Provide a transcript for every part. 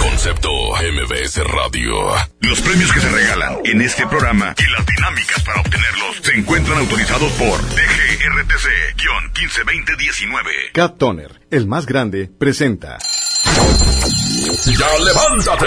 Concepto MBS Radio. Los premios que se regalan en este programa y las dinámicas para obtenerlos se encuentran autorizados por DGRTC-152019. Cat Toner, el más grande, presenta. ¡Ya levántate!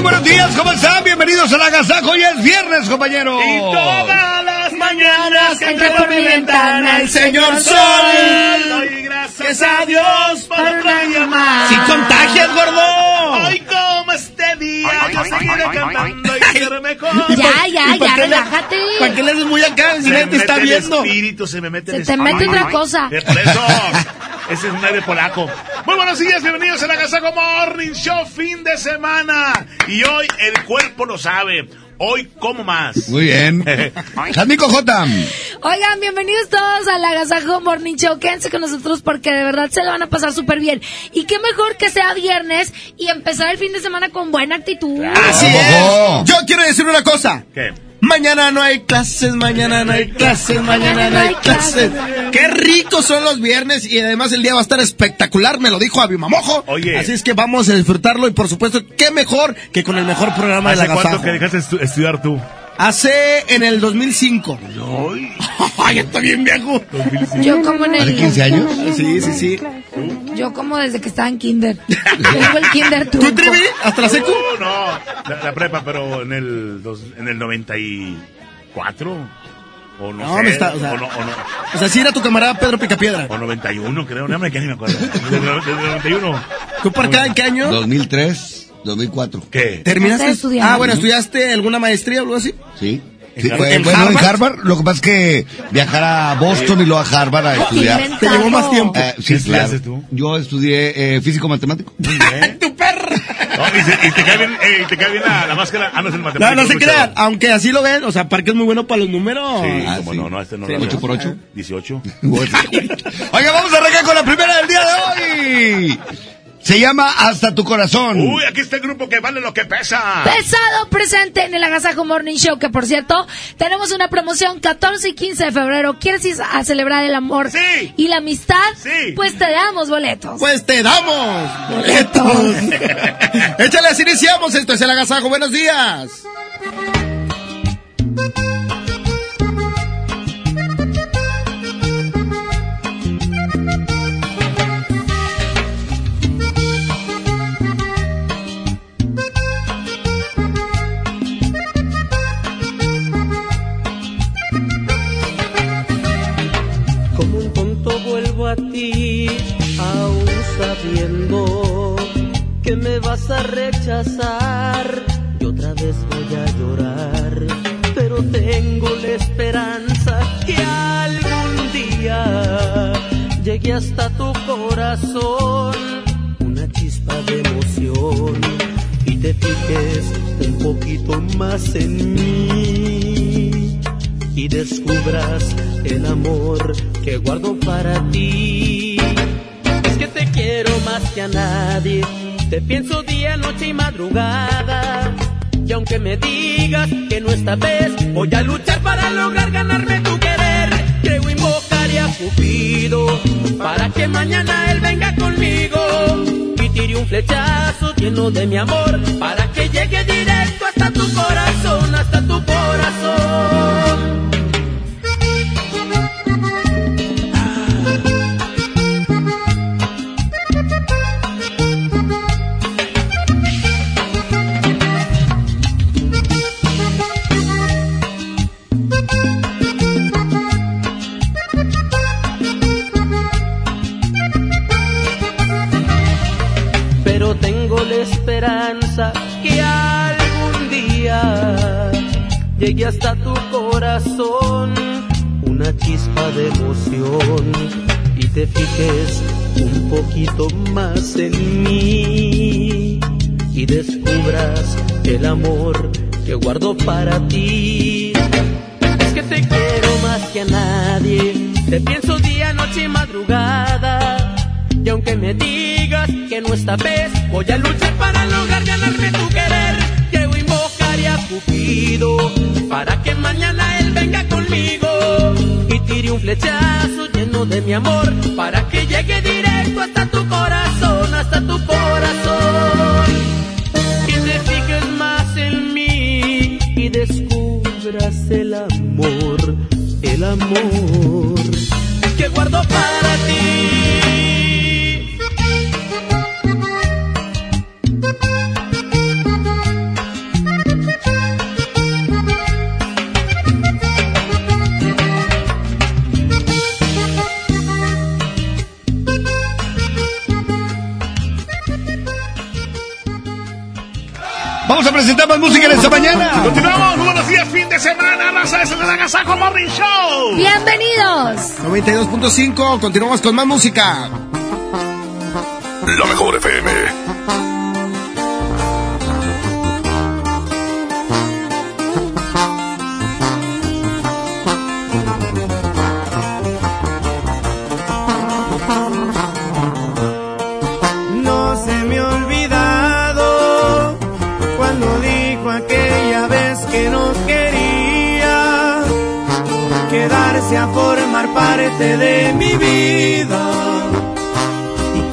Muy buenos días, ¿cómo están? Bienvenidos al Agasajo. Hoy es viernes, compañeros. Y todas las mañanas que entra por mi ventana el señor Sol. Doy gracias a Dios por otra llamada. ¡Si contagias, gordo! Este día yo seguiré cantando y ser mejor. Ya, ya, ¿Y para ya, relájate. ¿Para qué le haces muy acá? Si Se nadie te está viendo. espíritu, se me mete Se el te mete otra cosa. Ese es un aire polaco. Muy buenos días, bienvenidos a la Agasajo Morning Show, fin de semana. Y hoy el cuerpo lo sabe. Hoy como más. Muy bien. Jamico J. Oigan, bienvenidos todos al Agasajo Morning Show. Quédense con nosotros porque de verdad se lo van a pasar súper bien. Y qué mejor que sea viernes y empezar el fin de semana con buena actitud. Así es. Yo quiero decir una cosa. ¿Qué? Mañana no hay clases, mañana no hay clases, mañana no hay clases. Qué ricos son los viernes y además el día va a estar espectacular, me lo dijo Avi Mamojo. Oye. Así es que vamos a disfrutarlo y por supuesto, qué mejor que con el mejor programa de la ¿Hace cuánto que dejaste estu- estudiar tú? Hace en el 2005. Ay, está bien viejo. Yo como en el... años? Sí, sí, sí. Yo como desde que estaba en kinder. Tengo el kinder ¿Tú, trunco. Trivi? ¿Hasta la secu? Uh, no, la, la prepa, pero en el, dos- en el 94. O no, No, sé, me está- o sea- o, no, o, no, O sea, sí era tu camarada Pedro Picapiedra. o 91, creo. No me quedé ni me acuerdo. Desde el, desde el 91. ¿Tú por acá en qué año? 2003, 2004. ¿Qué? ¿Terminaste? Estudiando. Ah, bueno, ¿estudiaste alguna maestría o algo así? Sí. ¿En Sí, en bueno, en Harvard? Harvard, lo que pasa es que viajar a Boston y luego a Harvard a estudiar. inventado. Te llevó más tiempo. Eh, sí, ¿Qué claro. tú? Yo estudié eh, físico-matemático. ¡Tu perra! No, y, se- y te cae bien, eh, y te cae bien la, la máscara. Ah, no es el No, matemático. no se luchador. crean, aunque así lo ven, o sea, Parque es muy bueno para los números. Sí, Ah, como sí. no, no, este no Sí, lo ocho veo. por ocho. 18. Oiga, vamos a arrancar con la primera del día de hoy. Se llama Hasta tu corazón. Uy, aquí está el grupo que vale lo que pesa. Pesado presente en el Agasajo Morning Show, que por cierto, tenemos una promoción 14 y 15 de febrero. ¿Quieres ir a celebrar el amor Sí. y la amistad? Sí. Pues te damos boletos. Pues te damos boletos. Échale, así iniciamos. Esto es el agasajo. Buenos días. A ti, aún sabiendo que me vas a rechazar. Y otra vez voy a llorar, pero tengo la esperanza que algún día llegue hasta tu corazón una chispa de emoción y te fijes un poquito más en mí y descubras el amor que guardo para ti. Es que te quiero más que a nadie, te pienso día, noche y madrugada. Y aunque me digas que no esta vez voy a luchar para lograr ganarme tu querer, creo invocaré a Cupido para que mañana él venga conmigo y tire un flechazo lleno de mi amor para que llegue directo hasta tu corazón, hasta tu corazón. Hasta tu corazón una chispa de emoción y te fijes un poquito más en mí y descubras el amor que guardo para ti. Es que te quiero más que a nadie, te pienso día, noche y madrugada. Y aunque me digas que no esta vez voy a luchar para lograr ganarme tu querer, quiero invocar a Cupido mañana él venga conmigo y tire un flechazo lleno de mi amor para que llegue directo hasta tu corazón, hasta tu corazón. Que te fijes más en mí y descubras el amor, el amor que guardo para ti. Vamos a presentar más música en esta mañana. Continuamos, muy buenos días, fin de semana, raza, es el Agasajo Morning Show. Bienvenidos. 92.5, continuamos con más música. La mejor FM. A formar parte de mi vida. Y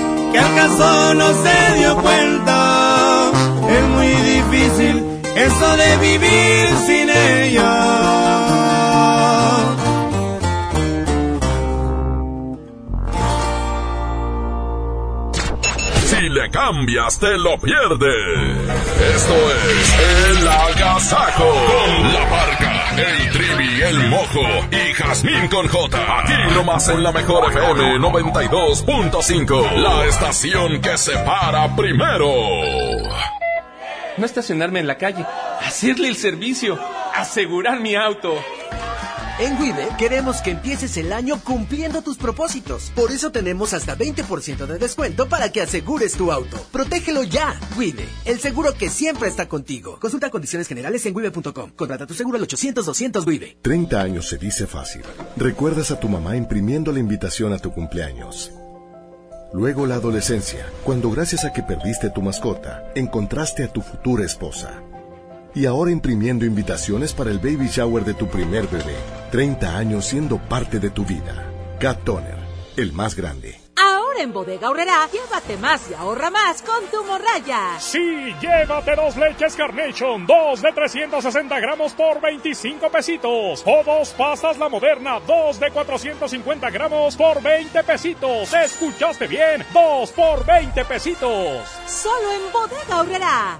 que acaso no se dio cuenta. Es muy difícil eso de vivir sin ella. Si le cambias, te lo pierdes. Esto es El Agasajo con la parca el trivi, el mojo y Jazmín con J. Aquí nomás en la mejor FM 92.5. La estación que se para primero. No estacionarme en la calle, hacerle el servicio, asegurar mi auto. En Wibe queremos que empieces el año cumpliendo tus propósitos. Por eso tenemos hasta 20% de descuento para que asegures tu auto. Protégelo ya. Wibe, el seguro que siempre está contigo. Consulta condiciones generales en wibe.com. Contrata tu seguro al 800-200 Wibe. 30 años se dice fácil. Recuerdas a tu mamá imprimiendo la invitación a tu cumpleaños. Luego la adolescencia, cuando gracias a que perdiste tu mascota, encontraste a tu futura esposa. Y ahora imprimiendo invitaciones para el baby shower de tu primer bebé. 30 años siendo parte de tu vida. Cat Toner, el más grande. Ahora en Bodega Aurrera, llévate más y ahorra más con tu morraya. Sí, llévate dos leches Carnation, dos de 360 gramos por 25 pesitos. O dos pastas La Moderna, dos de 450 gramos por 20 pesitos. ¿Escuchaste bien? Dos por 20 pesitos. Solo en Bodega Aurrera.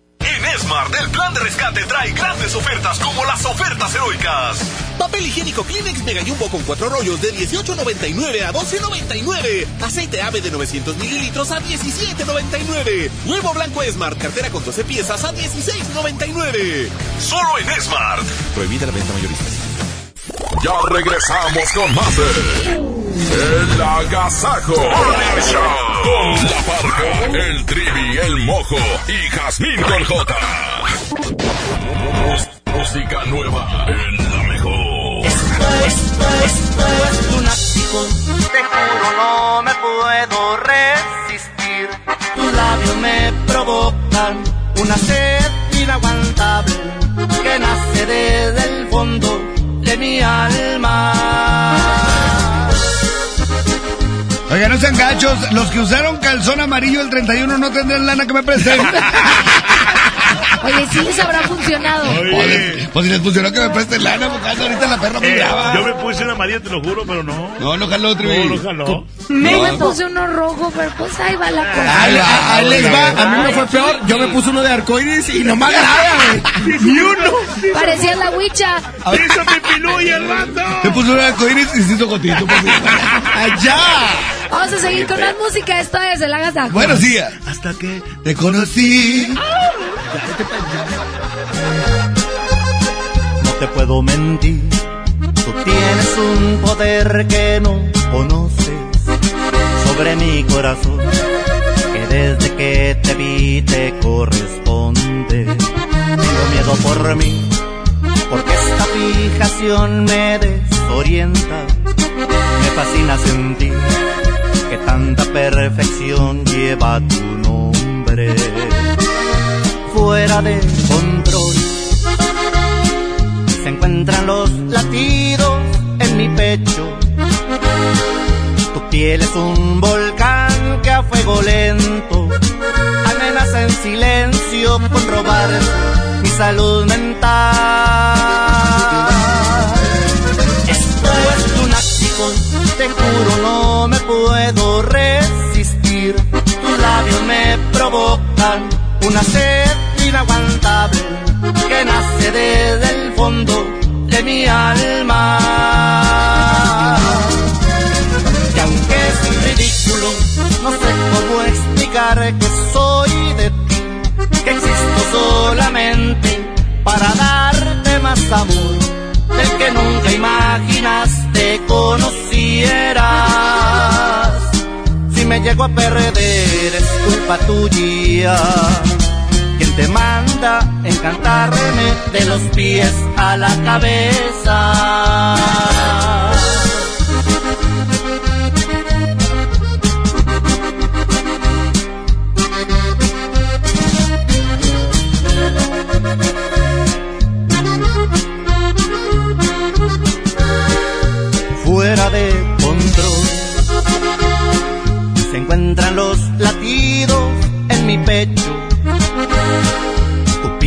Smart, el plan de rescate trae grandes ofertas como las ofertas heroicas. Papel higiénico Kleenex Mega Jumbo con cuatro rollos de 18.99 a 12.99. Aceite ave de 900 mililitros a 17.99. Huevo blanco Smart, cartera con 12 piezas a 16.99. Solo en Smart. Prohibida la venta mayorista. Ya regresamos con más de El Agasajo Morning Show. Con la parca, el trivi, el mojo y Jazmín con J. Música nueva en la mejor. Esto, esto, esto es lunático. Te juro no me puedo resistir. Tus labios me provocan una sed inaguantable que nace desde el fondo de mi alma. Oiga, no sean gachos. Los que usaron calzón amarillo el 31 no tendrán lana que me presten. Oye, sí les habrá funcionado. Pues, pues si les funcionó que me presten lana, porque ahorita la perra muy Eh, yo me puse una amarilla, te lo juro, pero no. No, no jaló, Trivi. No, no jaló. Yo me puse uno rojo, pero pues ahí va la cosa. Ahí, ahí les va, a mí me fue peor. Yo me puse uno de arcoiris y nomás nada, güey. Ni uno. Parecía la huicha. ¡Hizo pipilú y el rato! Te puso un arcoíris y se hizo gotito. pues, ¡Allá! Vamos a seguir con más música. Esto es el Agasajo. Buenos días. Hasta que Te conocí. No te puedo mentir. Tú tienes un poder que no conoces sobre mi corazón. Que desde que te vi te corresponde. Tengo miedo por mí. Porque esta fijación me desorienta. Me fascina sentir que tanta perfección lleva tu nombre. Fuera de control se encuentran los latidos en mi pecho. Tu piel es un volcán que a fuego lento amenaza en silencio con robar mi salud mental. Esto es te juro no me puedo resistir. Tus labios me provocan una sed inaguantable que nace desde el fondo de mi alma. Llego a perder es culpa tuya. Quien te manda encantarme de los pies a la cabeza.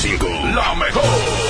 92.5 La mejor.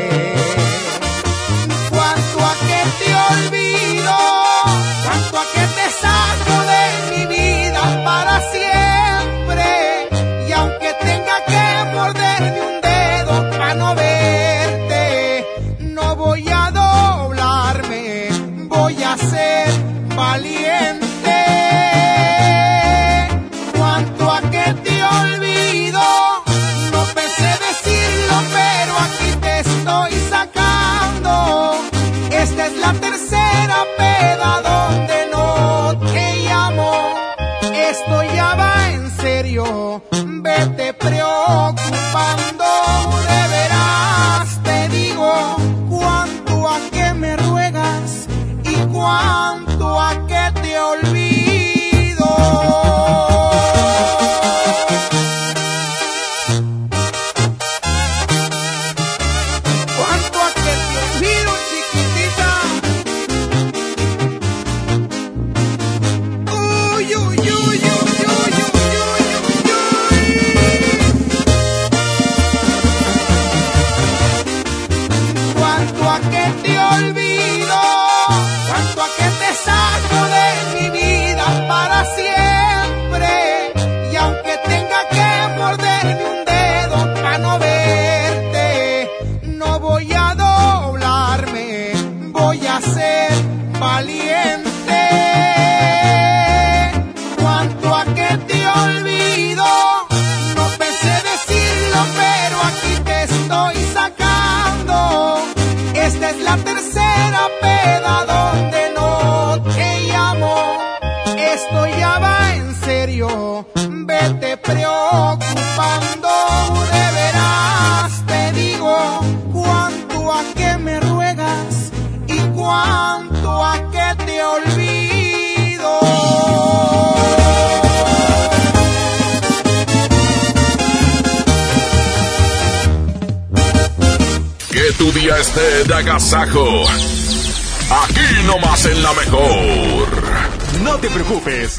La tercera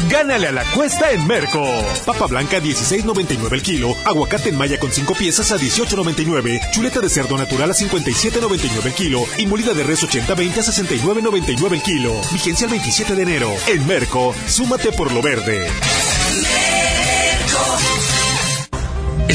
gánale a la cuesta en Merco. Papa blanca 16.99 el kilo, aguacate en malla con 5 piezas a 18.99, chuleta de cerdo natural a 57.99 el kilo y molida de res 80-20 a 69.99 el kilo. Vigencia el 27 de enero. En Merco, súmate por lo verde.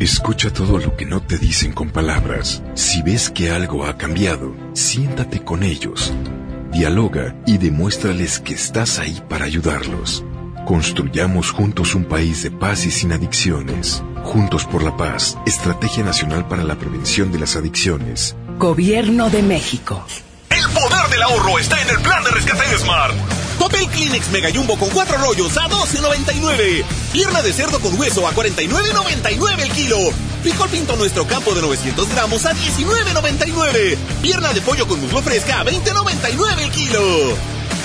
Escucha todo lo que no te dicen con palabras. Si ves que algo ha cambiado, siéntate con ellos. Dialoga y demuéstrales que estás ahí para ayudarlos. Construyamos juntos un país de paz y sin adicciones. Juntos por la paz, Estrategia Nacional para la Prevención de las Adicciones. Gobierno de México. El poder del ahorro está en el plan de rescate Smart. Papel Kleenex Mega Jumbo con cuatro rollos a 12.99. Pierna de cerdo con hueso a 49.99 el kilo. Frijol pinto nuestro campo de 900 gramos a 19.99. Pierna de pollo con muslo fresca a 20.99 el kilo.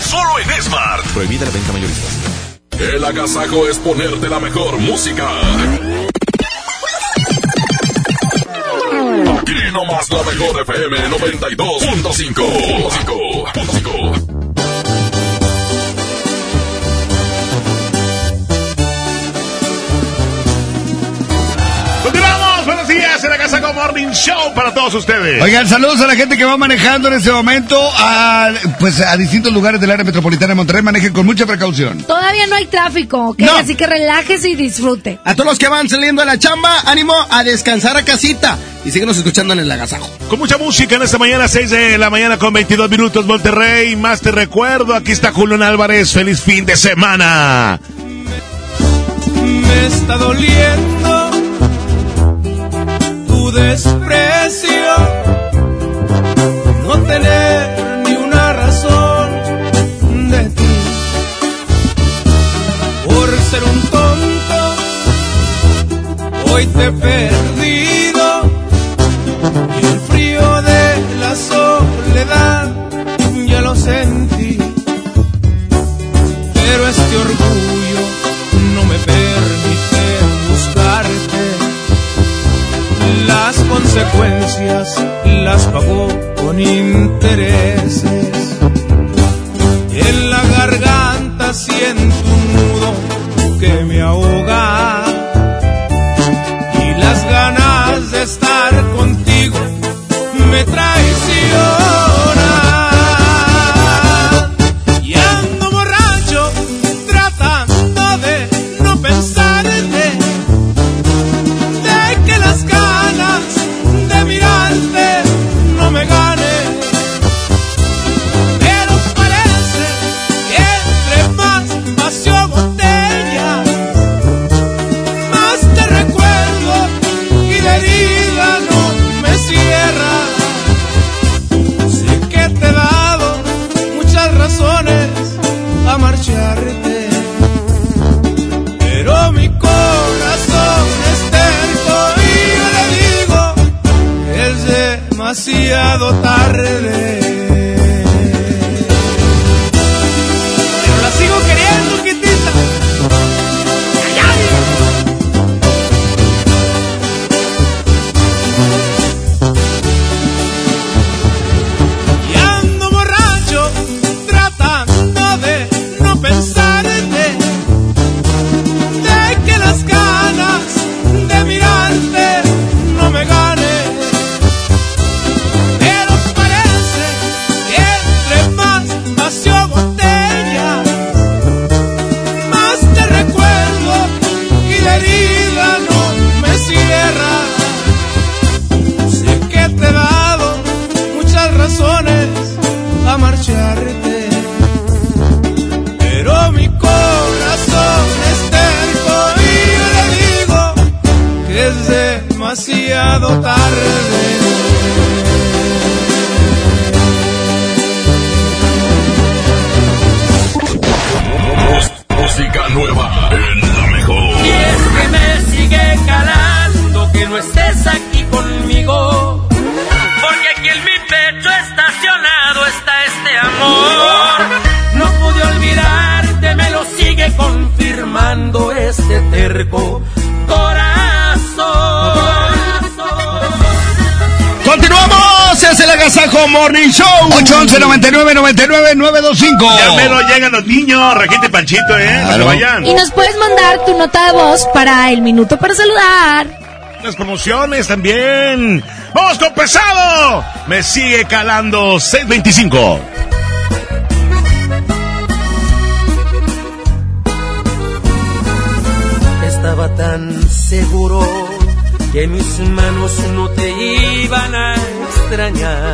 Solo en Smart. Prohibida la venta mayoristas. El agasajo es ponerte la mejor música. Aquí nomás la mejor FM 92.5. Morning Show para todos ustedes. Oigan, saludos a la gente que va manejando en este momento a, pues, a distintos lugares del área metropolitana de Monterrey. Manejen con mucha precaución. Todavía no hay tráfico, ¿ok? No. Así que relájese y disfrute. A todos los que van saliendo a la chamba, ánimo a descansar a casita. Y síguenos escuchando en el agasajo. Con mucha música en esta mañana, 6 de la mañana con 22 minutos, Monterrey. Más te recuerdo, aquí está Julián Álvarez. Feliz fin de semana. Me está doliendo tu desprecio, no tener ni una razón de ti. Por ser un tonto, hoy te he perdido y el frío de la soledad ya lo sentí. Consecuencias las pagó con intereses. En la garganta siento un nudo que me ahoga. Morning Show. 811 99 99 925. Ya menos llegan los niños, Raquita y Panchito, ¿eh? No se vayan. Y nos puedes mandar tu nota de voz para el minuto para saludar. Las promociones también. ¡Vamos con pesado! Me sigue calando 625. Estaba tan seguro que mis manos no te iban a extrañar,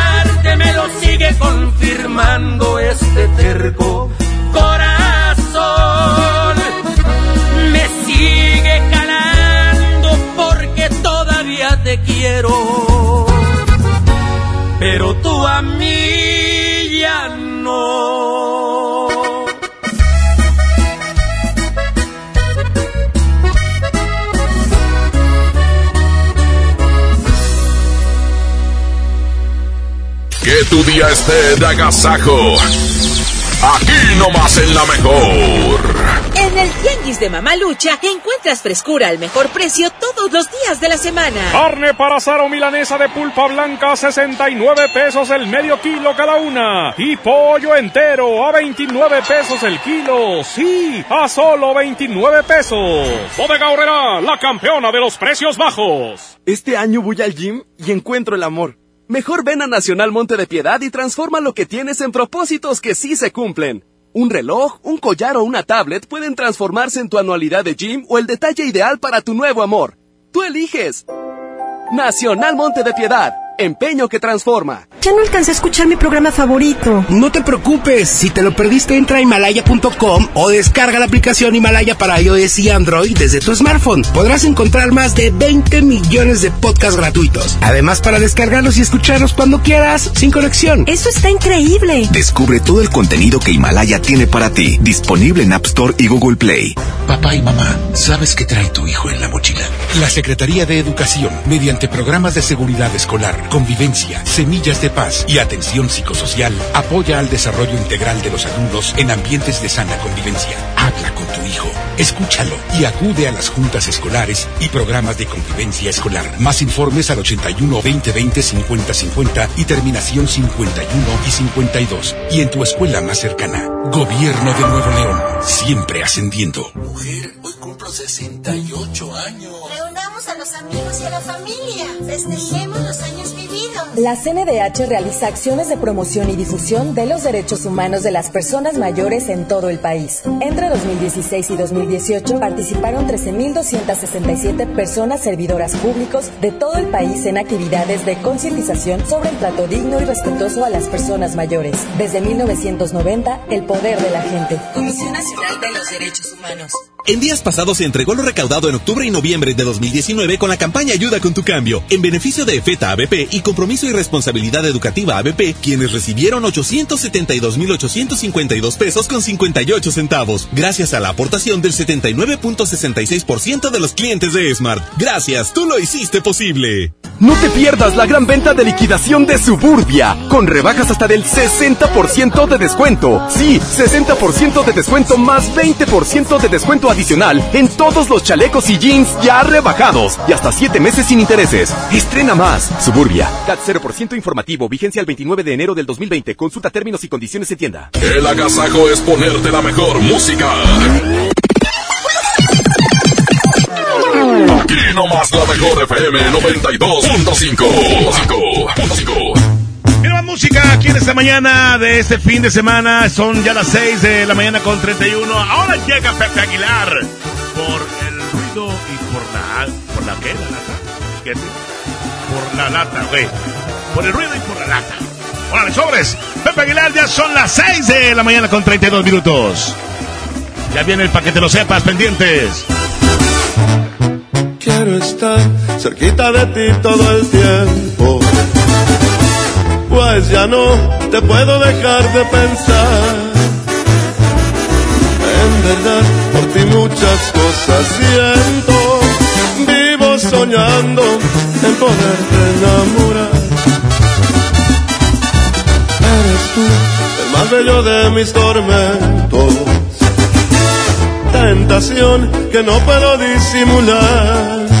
confirmando este terco corazón. Me sigue calando porque todavía te quiero. Que tu día esté de agasajo. Aquí nomás en la mejor. En el Tianguis de Mamalucha encuentras frescura al mejor precio todos los días de la semana. Carne para asar o milanesa de pulpa blanca a 69 pesos el medio kilo cada una. Y pollo entero a 29 pesos el kilo. Sí, a solo 29 pesos. Bodega Horrera, la campeona de los precios bajos. Este año voy al gym y encuentro el amor. Mejor ven a Nacional Monte de Piedad y transforma lo que tienes en propósitos que sí se cumplen. Un reloj, un collar o una tablet pueden transformarse en tu anualidad de gym o el detalle ideal para tu nuevo amor. Tú eliges. Nacional Monte de Piedad, empeño que transforma. Ya no alcancé a escuchar mi programa favorito. No te preocupes, si te lo perdiste entra a himalaya.com o descarga la aplicación Himalaya para iOS y Android desde tu smartphone. Podrás encontrar más de 20 millones de podcasts gratuitos. Además para descargarlos y escucharlos cuando quieras, sin conexión. Eso está increíble. Descubre todo el contenido que Himalaya tiene para ti, disponible en App Store y Google Play. Papá y mamá, ¿sabes qué trae tu hijo en la mochila? La Secretaría de Educación, mediante programas de seguridad escolar, convivencia, semillas de paz y atención psicosocial, apoya al desarrollo integral de los alumnos en ambientes de sana convivencia. Habla con tu hijo, escúchalo y acude a las juntas escolares y programas de convivencia escolar. Más informes al 81 2020 50 50 y terminación 51 y 52. Y en tu escuela más cercana. Gobierno de Nuevo León, siempre ascendiendo. Mujer, hoy cumplo 68 años. Reunamos a los amigos y a la familia. Festejemos los años vividos. La CNDH realiza acciones de promoción y difusión de los derechos humanos de las personas mayores en todo el país. Entre 2016 y 2018 participaron 13.267 personas servidoras públicos de todo el país en actividades de concientización sobre el trato digno y respetuoso a las personas mayores. Desde 1990, el poder de la gente. Comisión Nacional de los Derechos Humanos. En días pasados se entregó lo recaudado en octubre y noviembre de 2019 con la campaña Ayuda con tu cambio, en beneficio de EFETA ABP y Compromiso y Responsabilidad Educativa ABP, quienes recibieron 872.852 pesos con 58 centavos, gracias a la aportación del 79.66% de los clientes de Smart. Gracias, tú lo hiciste posible. No te pierdas la gran venta de liquidación de Suburbia, con rebajas hasta del 60% de descuento. Sí, 60% de descuento más 20% de descuento adicional en todos los chalecos y jeans ya rebajados y hasta 7 meses sin intereses. Estrena más. Suburbia. CAT 0% informativo. Vigencia el 29 de enero del 2020. Consulta términos y condiciones en tienda. El agasajo es ponerte la mejor música. Aquí nomás la mejor FM 92.5. Mira más música aquí en esta mañana de este fin de semana. Son ya las 6 de la mañana con 31. Ahora llega Pepe Aguilar por el ruido y por la... ¿Por la qué? ¿La lata? ¿Qué? Por la lata, güey. Por el ruido y por la lata. Órale, sobres. Pepe Aguilar, ya son las 6 de la mañana con 32 minutos. Ya viene el paquete, lo sepas, pendientes. Quiero estar cerquita de ti todo el tiempo. Pues ya no te puedo dejar de pensar. En verdad, por ti muchas cosas siento. Vivo soñando en poderte enamorar. Eres tú el más bello de mis tormentos tentación que no puedo disimular.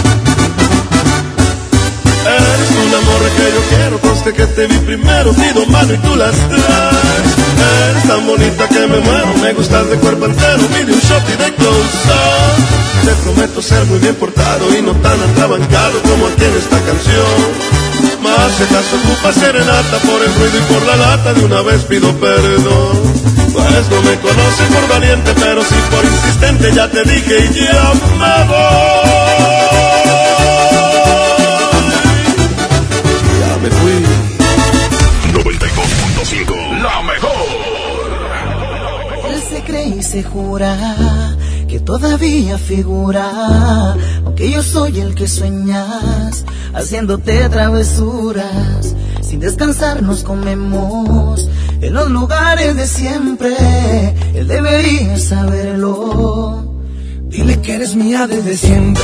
Que yo quiero, conste que te vi primero, pido mano y tú las traes. Eres tan bonita que me muero, me gustas de cuerpo entero, mire un shot y de close up. Te prometo ser muy bien portado y no tan atrabancado como aquí en esta canción. Más si acaso ocupa serenata por el ruido y por la lata, de una vez pido perdón. Pues no me conoce por valiente, pero sí por insistente ya te dije y ya me voy. Me fui. 92.5, la mejor. Él se cree y se jura que todavía figura, aunque yo soy el que sueñas, haciéndote travesuras. Sin descansar nos comemos en los lugares de siempre. Él debería saberlo. Dile que eres mía desde siempre.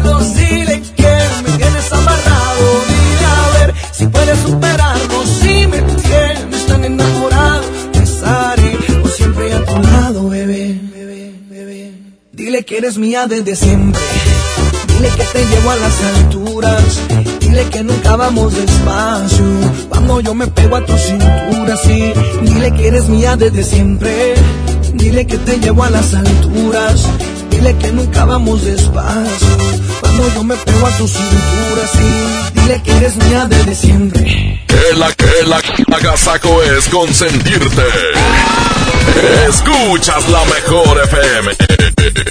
Dile que eres mía desde siempre. Dile que te llevo a las alturas. Dile que nunca vamos despacio. Cuando yo me pego a tu cintura, sí. Dile que eres mía desde siempre. Dile que te llevo a las alturas. Dile que nunca vamos despacio. Cuando yo me pego a tu cintura, sí. Dile que eres mía desde siempre. Que la que la agasaco es consentirte. Escuchas la mejor FM.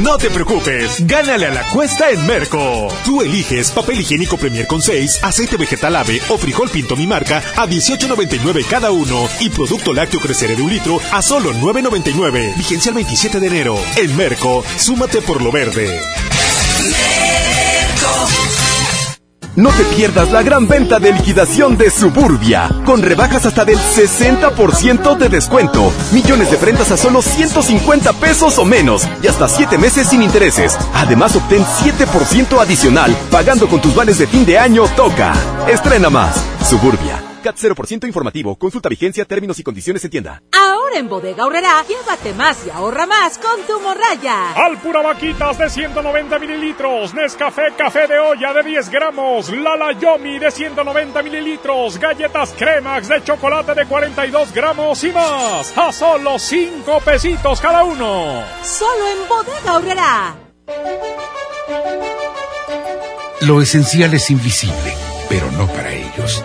No te preocupes, gánale a la cuesta en Merco. Tú eliges papel higiénico Premier con 6, aceite vegetal ave o frijol pinto mi marca a 18.99 cada uno y producto lácteo creceré de un litro a solo 9.99. Vigencia el 27 de enero. En Merco, súmate por lo verde. No te pierdas la gran venta de liquidación de Suburbia, con rebajas hasta del 60% de descuento, millones de prendas a solo 150 pesos o menos y hasta 7 meses sin intereses. Además, obtén 7% adicional pagando con tus vales de fin de año Toca. Estrena más. Suburbia. CAT 0% informativo. Consulta vigencia, términos y condiciones en tienda. Ahora en Bodega Horrera, llévate más y ahorra más con tu morraya. Alpura Vaquitas de 190 mililitros, Nescafé Café de olla de 10 gramos, Lala Yomi de 190 mililitros, galletas Cremax de chocolate de 42 gramos y más, a solo 5 pesitos cada uno. Solo en Bodega Horrera. Lo esencial es invisible, pero no para ellos.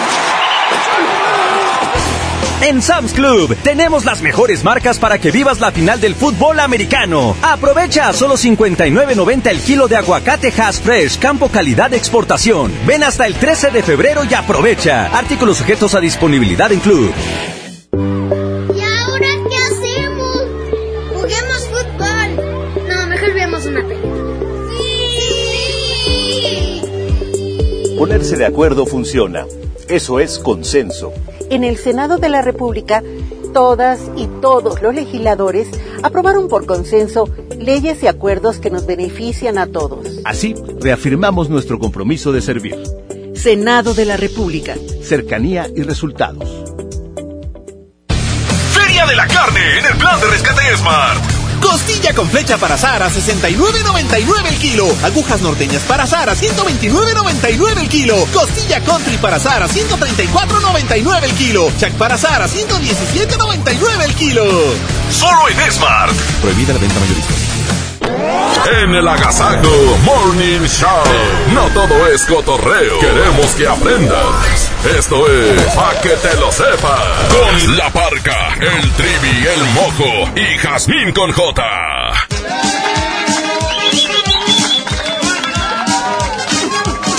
En Sam's Club tenemos las mejores marcas para que vivas la final del fútbol americano. Aprovecha a solo 59.90 el kilo de aguacate Hass Fresh, campo calidad de exportación. Ven hasta el 13 de febrero y aprovecha. Artículos sujetos a disponibilidad en Club. ¿Y ahora qué hacemos? Juguemos fútbol. No, mejor veamos una película. ¡Sí! Ponerse de acuerdo funciona. Eso es consenso. En el Senado de la República, todas y todos los legisladores aprobaron por consenso leyes y acuerdos que nos benefician a todos. Así, reafirmamos nuestro compromiso de servir. Senado de la República. Cercanía y resultados. Feria de la carne en el plan de rescate Smart. Costilla con flecha para asar a 69.99 el kilo. Agujas norteñas para asar a 129.99 el kilo. Costilla country para asar a 134.99 el kilo. Chac para asar a 117.99 el kilo. Solo en Smart. Prohibida la venta mayorista. En el Agasajo Morning Show. No todo es cotorreo. Queremos que aprendas. Esto es Pa' que te lo sepas. Con la parca, el trivi, el mojo y Jazmín con J.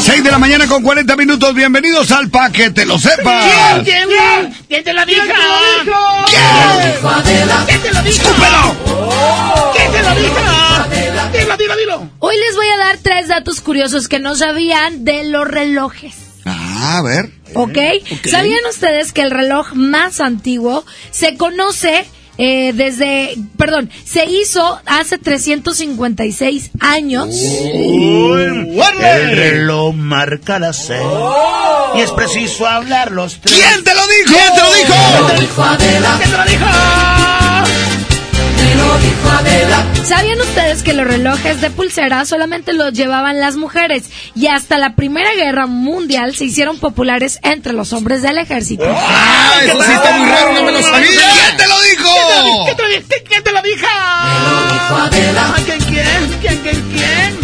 6 de la mañana con 40 minutos. Bienvenidos al Pa' que te lo sepas. ¿Quién, quién, quién? ¿Quién te lo dijo? ¿Quién? ¿Quién te lo dijo? ¡Escúpelo! ¿Quién te lo dijo? Dilo, dilo, dilo. Hoy les voy a dar tres datos curiosos que no sabían de los relojes. Ah, a ver. ¿Ok? ¿Sabían ustedes que el reloj más antiguo se conoce eh, desde, perdón, se hizo hace 356 años? El reloj marca las seis. Y es preciso hablar los tres. ¿Quién te lo dijo? ¿Quién te lo dijo? ¿Quién te lo dijo? ¿Quién te lo dijo? ¿Sabían ustedes que los relojes de pulsera solamente los llevaban las mujeres? Y hasta la Primera Guerra Mundial se hicieron populares entre los hombres del ejército. ¡Ah! Eso sí está muy raro, no me lo sabía. ¿Quién te lo dijo? ¿Quién te lo dijo? ¿Quién te lo dijo? ¿Quién, quién? ¿Quién,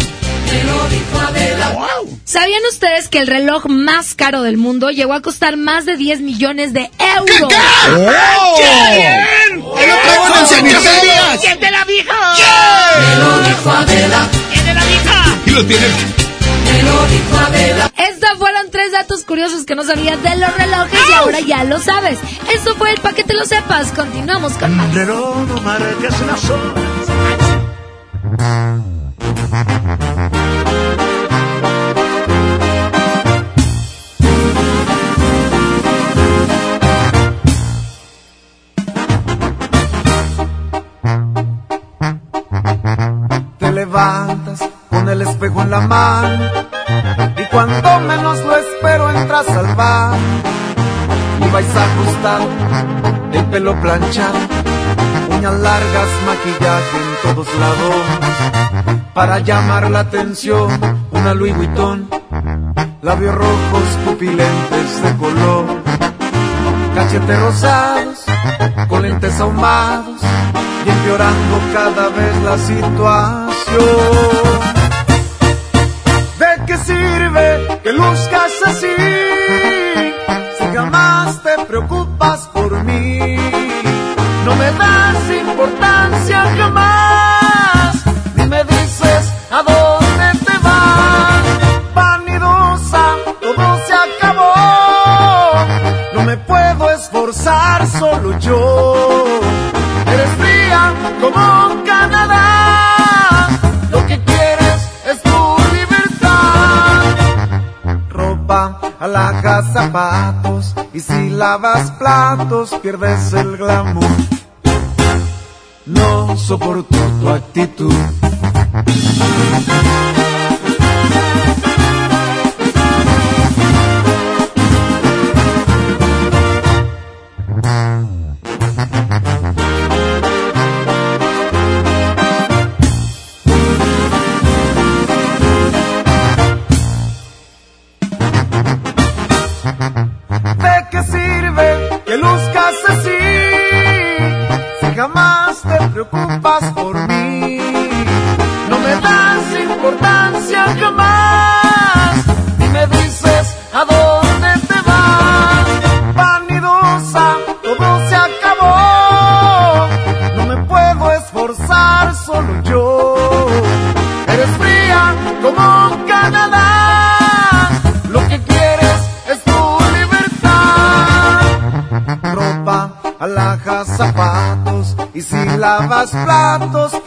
Wow. ¿Sabían ustedes que el reloj más caro del mundo llegó a costar más de 10 millones de euros? ¿Qué? ¡Oh! ¿Quién? ¡El otro sabías! ¿Quién te la dijo? ¿Quién? ¿Quién te la dijo? Y lo. Estos fueron tres datos curiosos que no sabías de los relojes y ahora ya lo sabes. Esto fue el paquete lo sepas. Continuamos con más. reloj no marcas las horas. Levantas con el espejo en la mano y cuando menos lo espero entras al bar y vais a ajustar el pelo planchado, uñas largas, maquillaje en todos lados. Para llamar la atención, una Louis Vuitton, labios rojos, pupilentes de color, cachetes rosados con lentes ahumados y empeorando cada vez la situación. ¿De qué sirve que luzcas así si jamás te preocupas por mí? No me das importancia jamás, como Canadá. Lo que quieres es tu libertad. Ropa, alhajas, zapatos. Y si lavas platos, pierdes el glamour. No soporto tu actitud. lavas pratos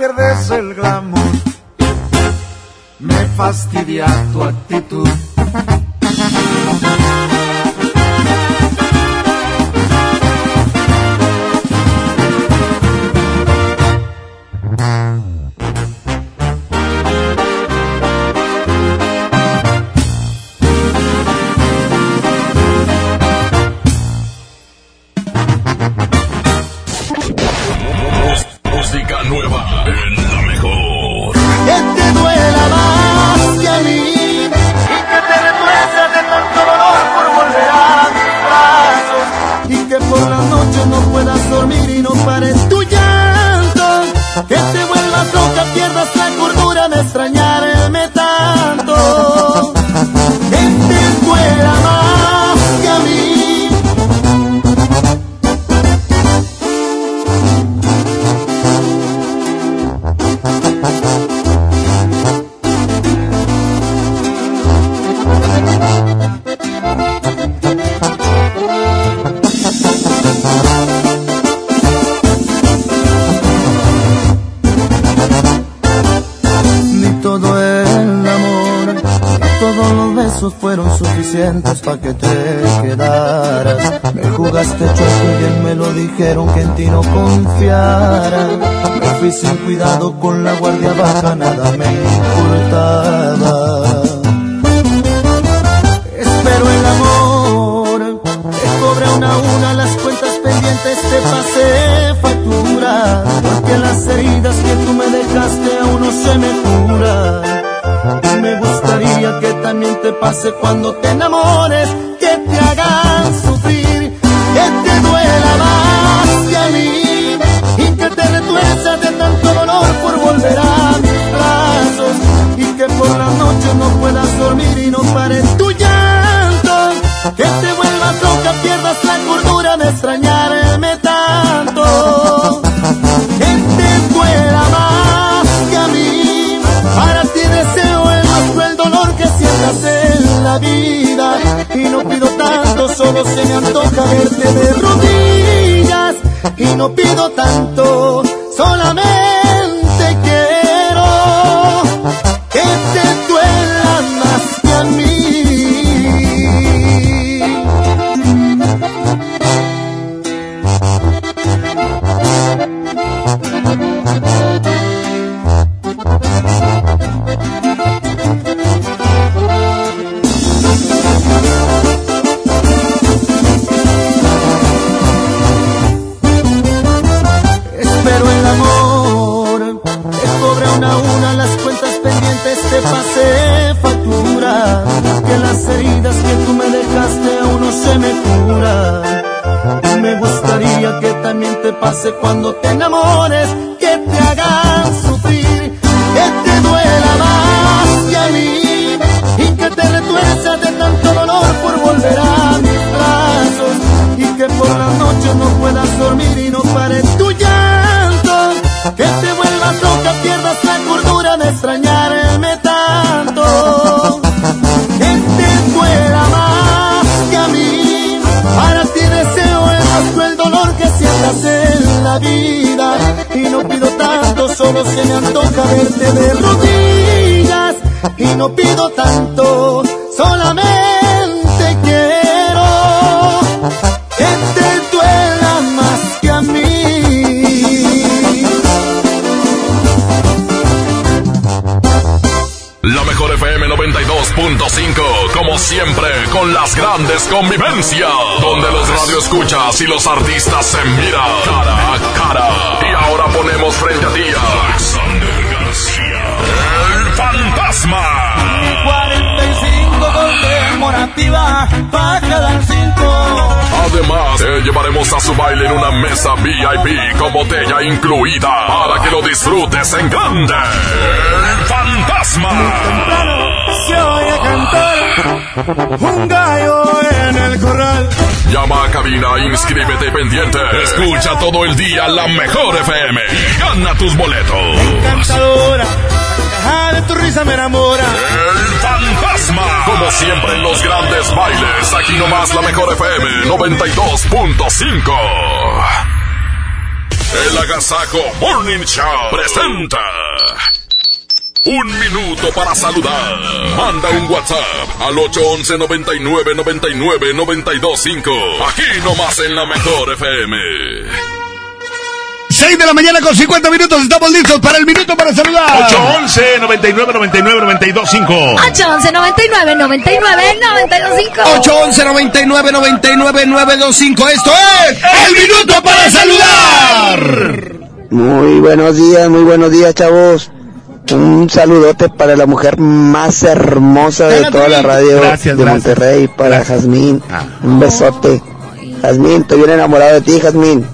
Donde los radioescuchas y los artistas se miran cara a cara. Y ahora ponemos frente a ti a Alexander García, el fantasma. Y 45 conmemorativa para cada cinco. Además, te llevaremos a su baile en una mesa VIP con botella incluida para que lo disfrutes en grande. El fantasma. Muy temprano se oye cantar. Un gallo en el corral. Llama a cabina, inscríbete pendiente. Escucha todo el día la mejor FM. Y gana tus boletos. Encantadora. De tu risa me enamora. El fantasma. Como siempre en los grandes bailes. Aquí nomás la mejor FM 92.5. El Agasajo Morning Show presenta. Un minuto para saludar. Manda un WhatsApp al 811 99 99 925. Aquí nomás en la mejor FM. 6 de la mañana con 50 minutos, estamos listos para el minuto para saludar. 811 99 99 925. 811 99 99 925 811 99 99 925. Esto es el minuto para saludar. Muy buenos días, muy buenos días, chavos. Un saludote para la mujer más hermosa de toda la radio Gracias, de gracias. Monterrey, para Jazmín. Un besote. Jazmín, estoy bien enamorado de ti, Jazmín.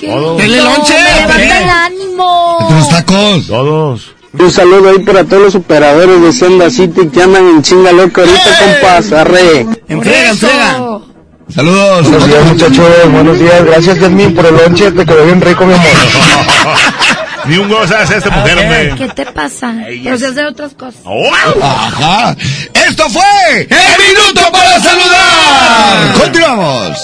Todos. ¡Denle lonche! Me levanta el ánimo. Los tacos. Todos. Un saludo ahí para todos los operadores de Senda City que andan en chinga loca ahorita, compas. Arre. Entrega, entrega. Saludos. Buenos días, muchachos. Buenos días. Gracias, Jazmín, por el lonche. Te quedó bien rico, mi amor. Ni un gozo hace esta mujer, hombre. ¿Qué te pasa? Pero se hace otras cosas. Oh. Ajá. Esto fue el minuto para saludar. Continuamos.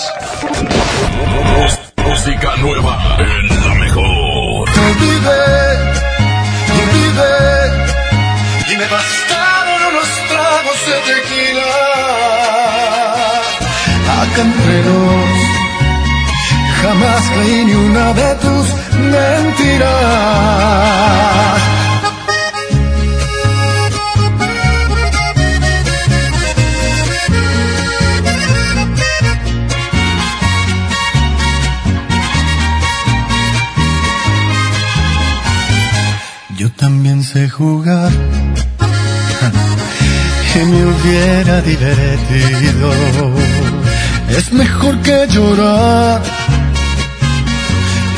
Música nueva en la mejor. vive y vive y me bastaron unos tragos de tequila acá entre nos jamás creí ni una de tus mentiras. Yo también sé jugar. Y me hubiera divertido. Es mejor que llorar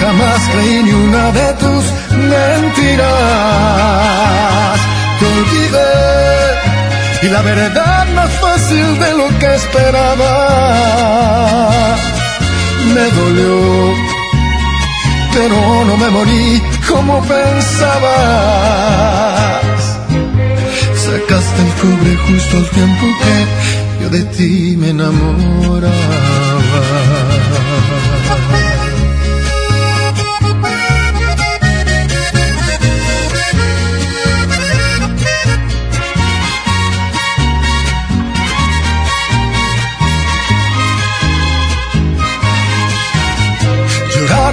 Jamás creí ni una de tus mentiras. Te olvidé y la verdad más fácil de lo que esperaba. Me dolió, pero no me morí como pensabas. Sacaste el cobre justo al tiempo que yo de ti me enamoraba.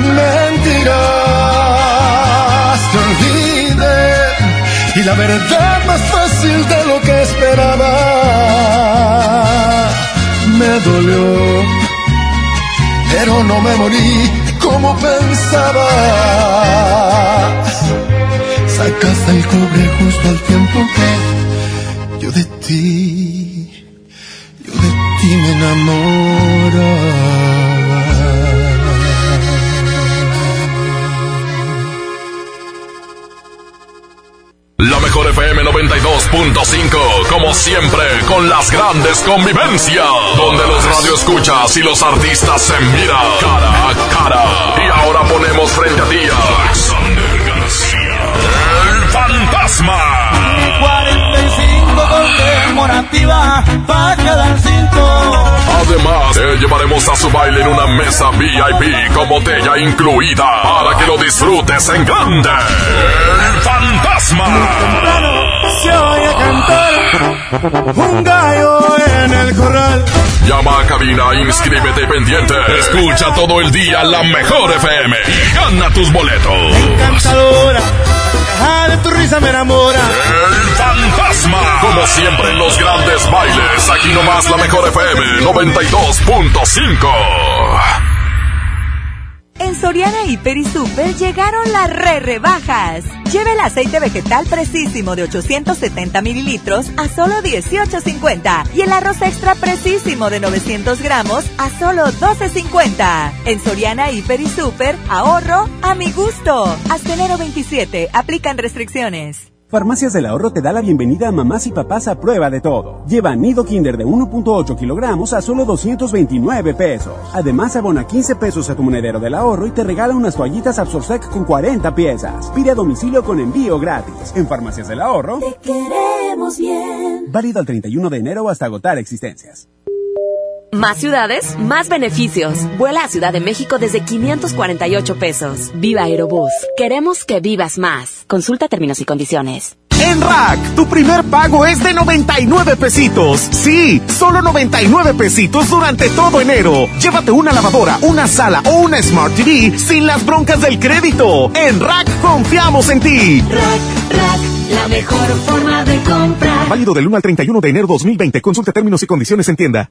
mentiras. Te olvidé y la verdad más fácil de lo que esperaba. Me dolió, pero no me morí como pensabas. Sacaste el cobre justo al tiempo que yo de ti, yo de ti me enamoraba. Mejor FM 92.5, como siempre, con las grandes convivencias, donde los radioescuchas y los artistas se miran cara a cara. Y ahora ponemos frente a ti a Alexander García, el fantasma. 45 conmemorativa para. Además, te llevaremos a su baile en una mesa VIP con botella incluida para que lo disfrutes en grande. El fantasma. Se oye cantar un gallo en el corral. Llama a cabina, inscríbete pendiente. Escucha todo el día la mejor FM y gana tus boletos. Encantadora, la de tu risa me enamora. El fantasma. Como siempre en los grandes bailes, aquí nomás la mejor FM 92.5. En Soriana Hiper y Super llegaron las re rebajas. Lleve el aceite vegetal precisísimo de 870 mililitros a solo 18.50 y el arroz extra precisísimo de 900 gramos a solo 12.50. En Soriana Hiper y Super, ahorro a mi gusto. Hasta enero 27, aplican restricciones. Farmacias del Ahorro te da la bienvenida a mamás y papás a prueba de todo. Lleva nido kinder de 1.8 kilogramos a solo 229 pesos. Además, abona 15 pesos a tu monedero del ahorro y te regala unas toallitas Absorsec con 40 piezas. Pide a domicilio con envío gratis. En Farmacias del Ahorro. Te queremos bien. Válido al 31 de enero hasta agotar existencias. Más ciudades, más beneficios. Vuela a Ciudad de México desde 548 pesos. Viva Aerobús. Queremos que vivas más. Consulta términos y condiciones. En Rack, tu primer pago es de 99 pesitos. Sí, solo 99 pesitos durante todo enero. Llévate una lavadora, una sala o una Smart TV sin las broncas del crédito. En Rack confiamos en ti. Rack, Rack, la mejor forma de comprar. Válido del 1 al 31 de enero 2020. Consulta términos y condiciones en tienda.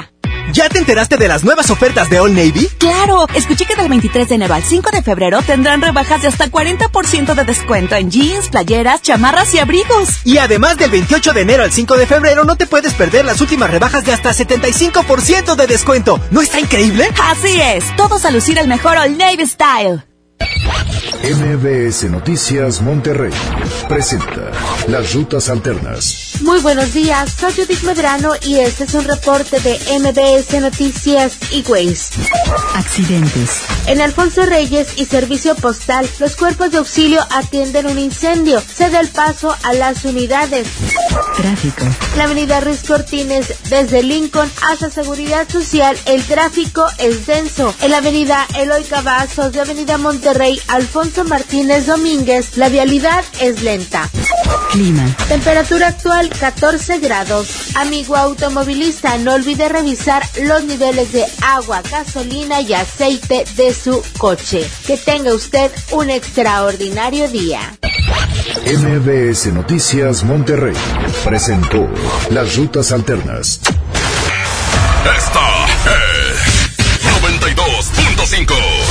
¿Ya te enteraste de las nuevas ofertas de All Navy? Claro, escuché que del 23 de enero al 5 de febrero tendrán rebajas de hasta 40% de descuento en jeans, playeras, chamarras y abrigos. Y además del 28 de enero al 5 de febrero no te puedes perder las últimas rebajas de hasta 75% de descuento. ¿No está increíble? Así es, todos a lucir el mejor All Navy Style. MBS Noticias Monterrey presenta Las Rutas Alternas. Muy buenos días, soy Judith Medrano y este es un reporte de MBS Noticias y Ways. Accidentes. En Alfonso Reyes y Servicio Postal, los cuerpos de auxilio atienden un incendio. Se da el paso a las unidades. Tráfico. La avenida Ruiz Cortines, desde Lincoln hasta Seguridad Social, el tráfico es denso. En la avenida Eloy Cavazos de Avenida Monterrey, Alfonso Martínez Domínguez, la vialidad es lenta. Clima. Temperatura actual 14 grados. Amigo automovilista, no olvide revisar los niveles de agua, gasolina y aceite de su coche. Que tenga usted un extraordinario día. MBS Noticias Monterrey presentó Las Rutas Alternas. Esta es 92.5.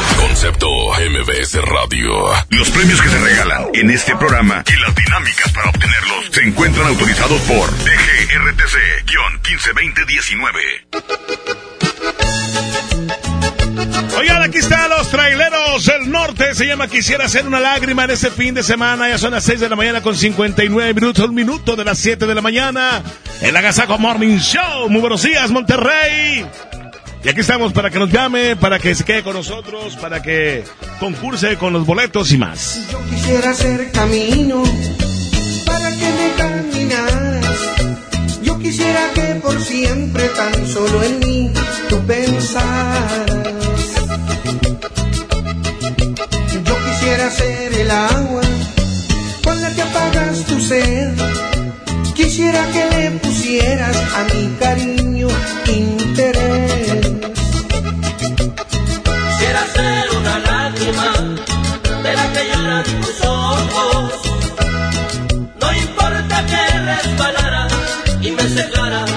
Concepto MBS Radio. Los premios que se regalan en este programa y las dinámicas para obtenerlos se encuentran autorizados por DGRTC-152019. Oigan, aquí están los traileros del norte. Se llama Quisiera hacer una lágrima en este fin de semana. Ya son las 6 de la mañana con 59 minutos. Un minuto de las 7 de la mañana. El Agasaco Morning Show. Muy buenos días, Monterrey. Y aquí estamos para que nos llame, para que se quede con nosotros, para que concurse con los boletos y más. Yo quisiera hacer camino para que me caminaras. Yo quisiera que por siempre tan solo en mí tú pensaras. Yo quisiera ser el agua con la que apagas tu sed. Quisiera que le pusieras a mi cariño interés ser una lágrima de la que lloran tus ojos. No importa que resbalara y me cegara.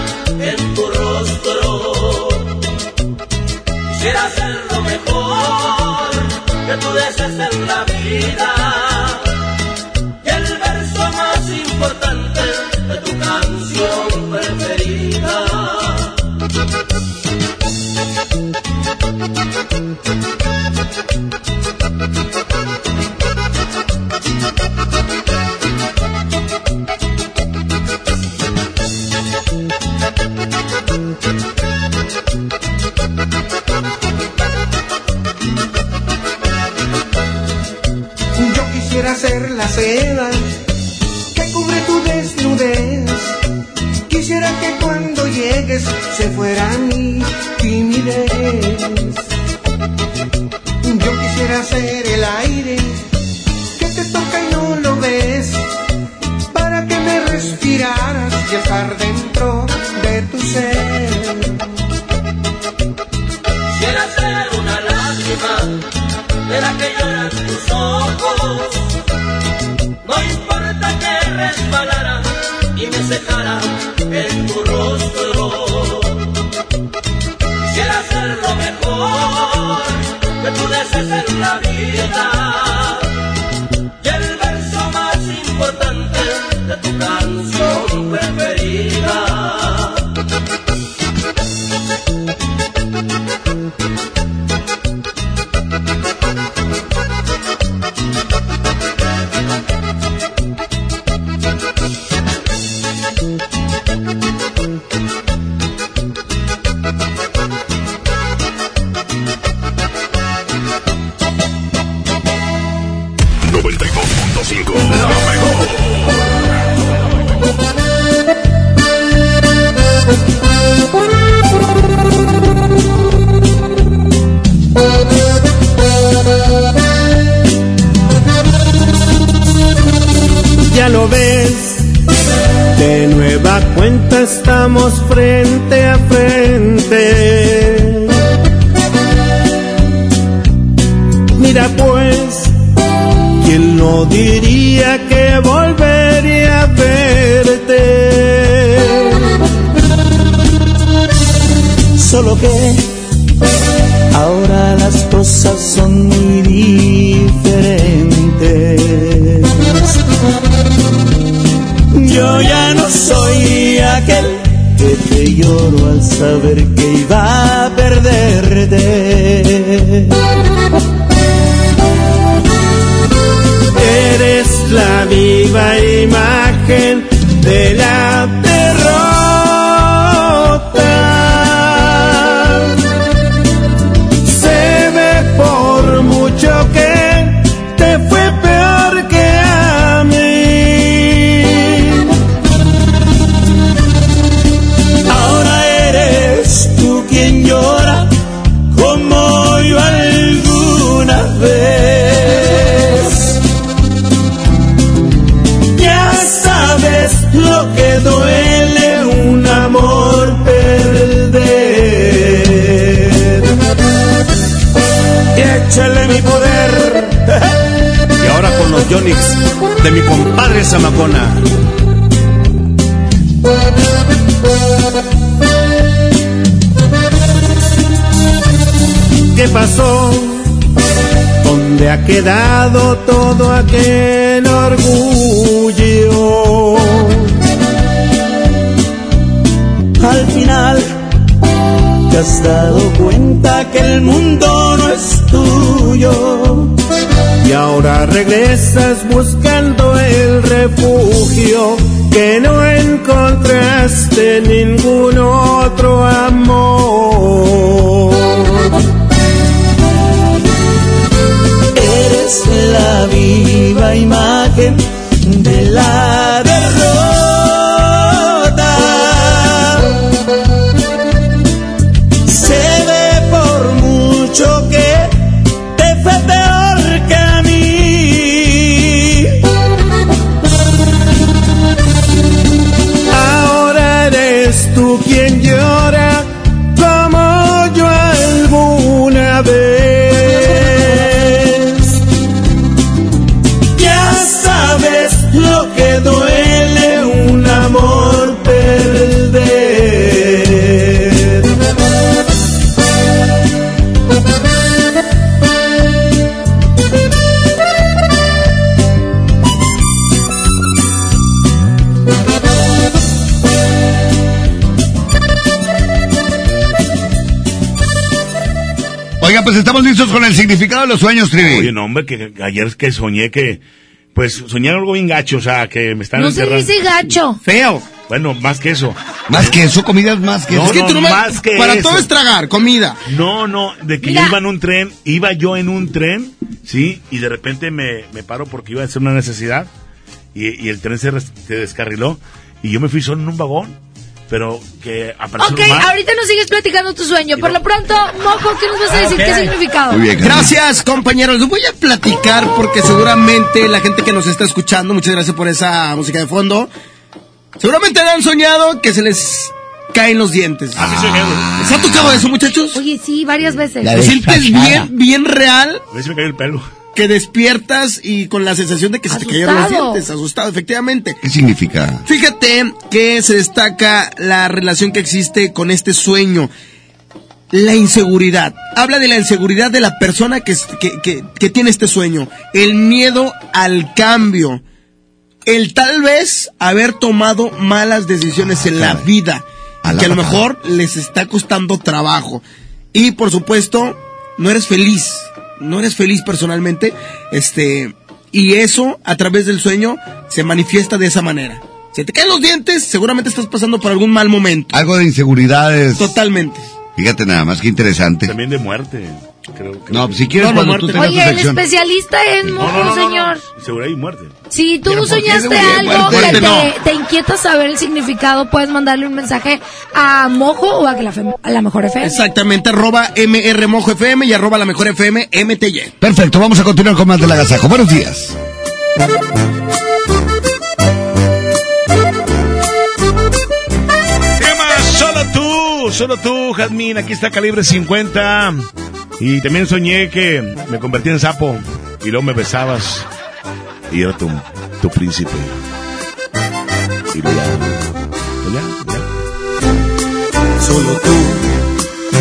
queda con el significado de los sueños, Trivi. Oye, no, hombre, que, que ayer que soñé que, pues soñé algo bien gacho, o sea, que me están No se encerrando. dice gacho. Feo. Bueno, más que eso. Más que eso, comidas más que No, es que no, tú nomás- más que para eso. todo es tragar, comida. No, no, de que Mira. yo iba en un tren, iba yo en un tren, ¿sí? Y de repente me, me paro porque iba a hacer una necesidad y, y el tren se, res- se descarriló y yo me fui solo en un vagón, pero que apareció Ok, un mar. ahorita nos sigues platicando tu sueño. Por lo pronto, Mojo, ¿qué nos vas a decir? ¿Qué significado? Muy bien. Gracias, compañeros. Les voy a platicar porque seguramente la gente que nos está escuchando, muchas gracias por esa música de fondo, seguramente han soñado que se les caen los dientes. Ah. ¿Se ha tocado eso, muchachos? Oye, sí, varias veces. La ¿Lo de- sientes bien, bien real? A ver si me cayó el pelo. Que despiertas y con la sensación de que se te cayeron los dientes, asustado, efectivamente. ¿Qué significa? Fíjate que se destaca la relación que existe con este sueño. La inseguridad. Habla de la inseguridad de la persona que, que, que- que tiene este sueño. El miedo al cambio. El tal vez haber tomado malas decisiones en la vida. A la que a lo mejor les está costando trabajo. Y por supuesto, no eres feliz. No eres feliz personalmente. Este. Y eso, a través del sueño, se manifiesta de esa manera. Se te caen los dientes, seguramente estás pasando por algún mal momento. Algo de inseguridades. Totalmente. Fíjate nada más, qué interesante. También de muerte. Creo, creo No, que- si quieres, No, no, cuando tú tengas tu Oye, el sección. especialista es No, Mojo, no, no, no, no. señor. Seguridad y muerte. Si tú ¿Pero por qué soñaste algo muerte? que te, No. te inquieta saber el significado, puedes mandarle un mensaje a Mojo o a, que la, fem- a la mejor FM. Exactamente, arroba MR Mojo FM y arroba la mejor FM MTY. Perfecto, vamos a continuar con más del agasajo. Buenos días. Solo tú, Jazmín. Aquí está Calibre 50. Y también soñé que me convertí en sapo y luego me besabas y era tu, tu príncipe. Y pues ya, ya. Solo tú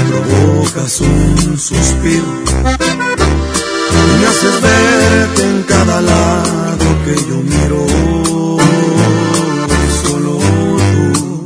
provocas un suspiro y me haces verte en cada lado que yo miro. Solo tú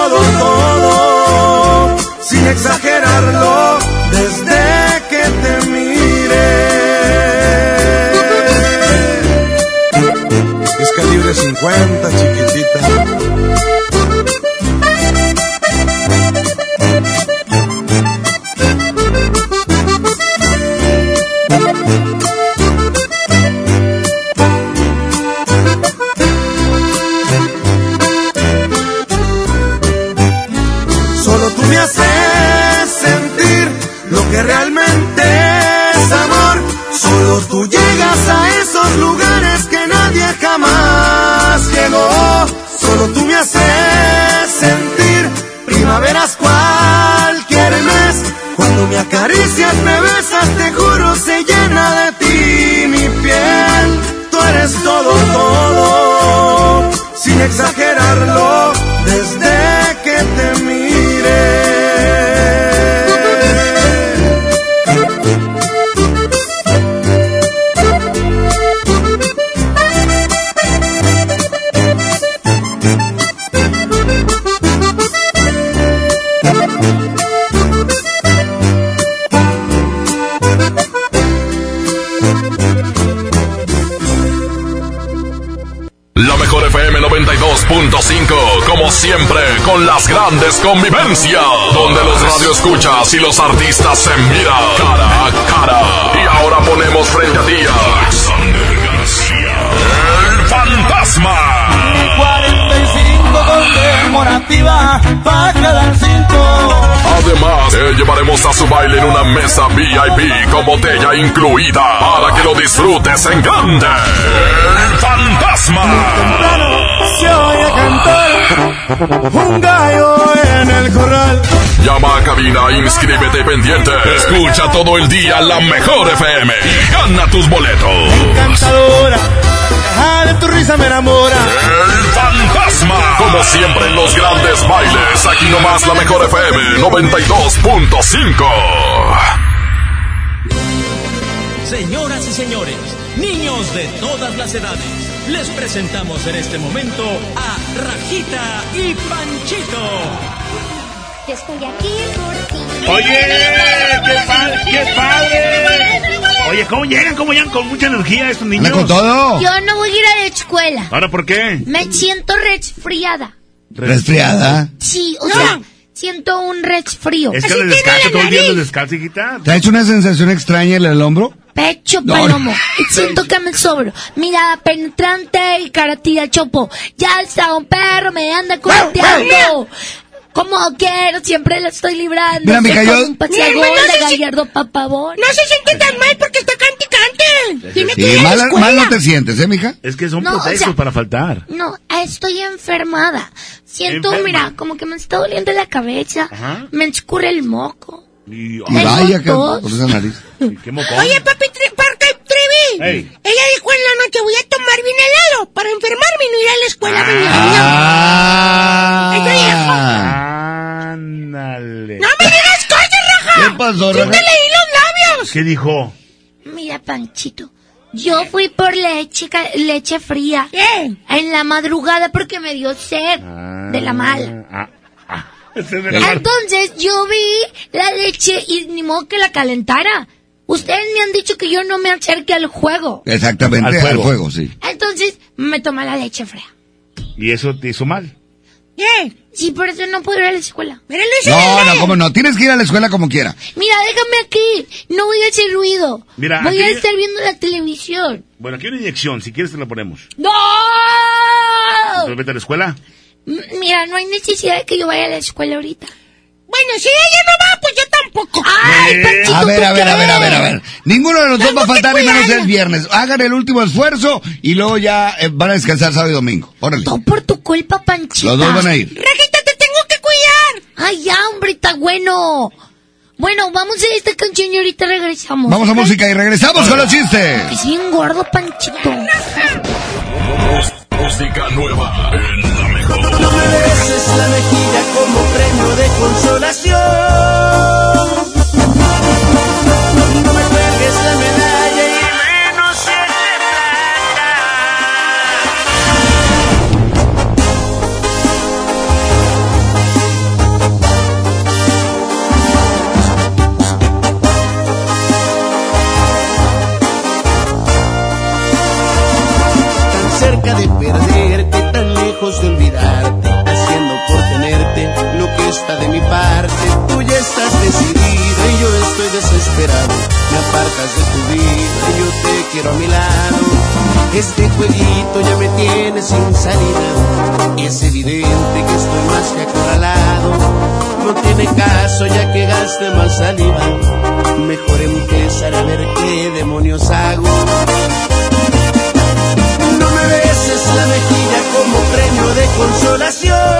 Todo, todo, sin exagerarlo, desde que te miré. Es calibre 50, chiquitita. Con las grandes convivencias, donde los radioescuchas y los artistas se miran cara a cara. Y ahora ponemos frente a ti conmemorativa para cinco. Además, te llevaremos a su baile en una mesa VIP con botella incluida para que lo disfrutes en grande. El fantasma. Se oye cantar un gallo en el corral. Llama a cabina, inscríbete pendiente. Escucha todo el día la mejor FM y gana tus boletos. Encantadora, ah, de tu risa me enamora. El fantasma. Como siempre en los grandes bailes, aquí nomás la mejor FM 92.5. Señoras y señores, niños de todas las edades, les presentamos en este momento a Rajita y Panchito. Yo estoy aquí por ti. Oye, qué padre, qué padre. Oye, ¿cómo llegan? ¿Cómo llegan con mucha energía estos niños? con todo. Yo no voy a ir a la escuela. ¿Ahora por qué? Me siento resfriada. Resfriada. Sí, o sea, siento un resfrío. Es que le descansa todo el día, le descansa, hijita. ¿Te ha hecho una sensación extraña en el hombro? Pecho No, palomo. Y siento que me sobro. Mirada penetrante y cara tira chopo. Ya está un perro, me anda corteando. Como quiero, siempre la estoy librando. Mira, como yo- un hermano, de no se- Gallardo Papabón. No se siente tan mal porque está cante y cante. Tiene que Sí, a la mal, mal no te sientes, ¿eh, mija? Es que son No, o pretextos sea- para faltar. No, estoy enfermada. Siento, Enferma. mira, como que me está doliendo la cabeza. Ajá. Me escurre el moco. Y, Y vaya que con esa nariz. Qué. Oye, papi, tri Parque Trivi. Ey. Ella dijo en la noche, voy a tomar bien helado para enfermarme y no ir a la escuela. Ah. Ella dijo, Ándale. no me digas cosas, Raja. ¿Qué pasó, Raja? te leí los labios. ¿Qué dijo? Mira, Panchito. Yo fui por leche, leche fría. ¿Qué? En la madrugada porque me dio sed. De la mala. Ah, ah. Ese es de la mala. Entonces yo vi la leche y ni modo que la calentara. Ustedes me han dicho que yo no me acerque al juego. Exactamente, Al fuego, sí. Entonces me tomé la leche fría. ¿Y eso te hizo mal? ¿Qué? Sí, por eso no puedo ir a la escuela. Pero Luis No, no, cómo no. Tienes que ir a la escuela como quiera. Mira, déjame aquí. No voy a hacer ruido. Mira, voy a estar viendo la televisión. Bueno, aquí hay una inyección. Si quieres te la ponemos. ¡No! Entonces vete a la escuela. M- Mira, no hay necesidad de que yo vaya a la escuela ahorita. Bueno, si ella no va, pues yo tampoco. ¡Ay, Eh, Panchito, A ver, ¿tú a ver, a ver, a ver, a ver. Ninguno de los dos va a que faltar y menos el viernes. Hagan el último esfuerzo y luego ya eh, van a descansar sábado y domingo. Órale. Todo por tu culpa, Panchita. Los dos van a ir. Rajita, te tengo que cuidar. Ay, ya, hombre, está bueno. Bueno, vamos a esta canción y ahorita regresamos. Vamos a música y regresamos con los chistes. Es bien gordo, Panchito. Música nueva en la mejor. No me beses la mejilla como premio de consolación. No me cuelgues la medalla y menos si de. Tan cerca de perderte, tan lejos de quiero a mi lado. Este jueguito ya me tiene sin salida. Es evidente que estoy más que acorralado. No tiene caso ya que gaste más saliva. Mejor empezar a ver qué demonios hago. No me beses la mejilla como premio de consolación.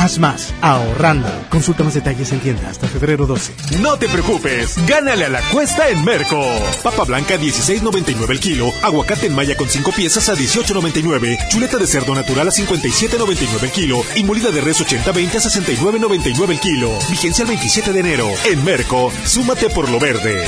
Haz más. Ahorrando. Consulta más detalles en tienda hasta febrero 12. No te preocupes, gánale a la cuesta en Merco. Papa blanca 16.99 el kilo, aguacate en malla con 5 piezas a 18.99, chuleta de cerdo natural a 57.99 el kilo y molida de res 80-20 a 69.99 el kilo. Vigencia el 27 de enero. En Merco, súmate por lo verde.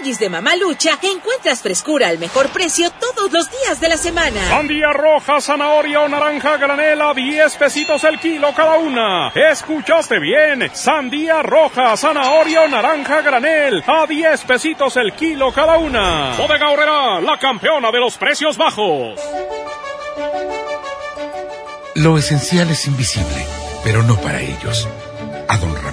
Tianguis de Mamalucha encuentras frescura al mejor precio todos los días de la semana. Sandía roja, zanahoria o naranja granela, 10 pesitos el kilo cada una. ¿Escuchaste bien? Sandía roja, zanahoria o naranja granel, a 10 pesitos el kilo cada una. Bodega Horrera, la campeona de los precios bajos. Lo esencial es invisible, pero no para ellos.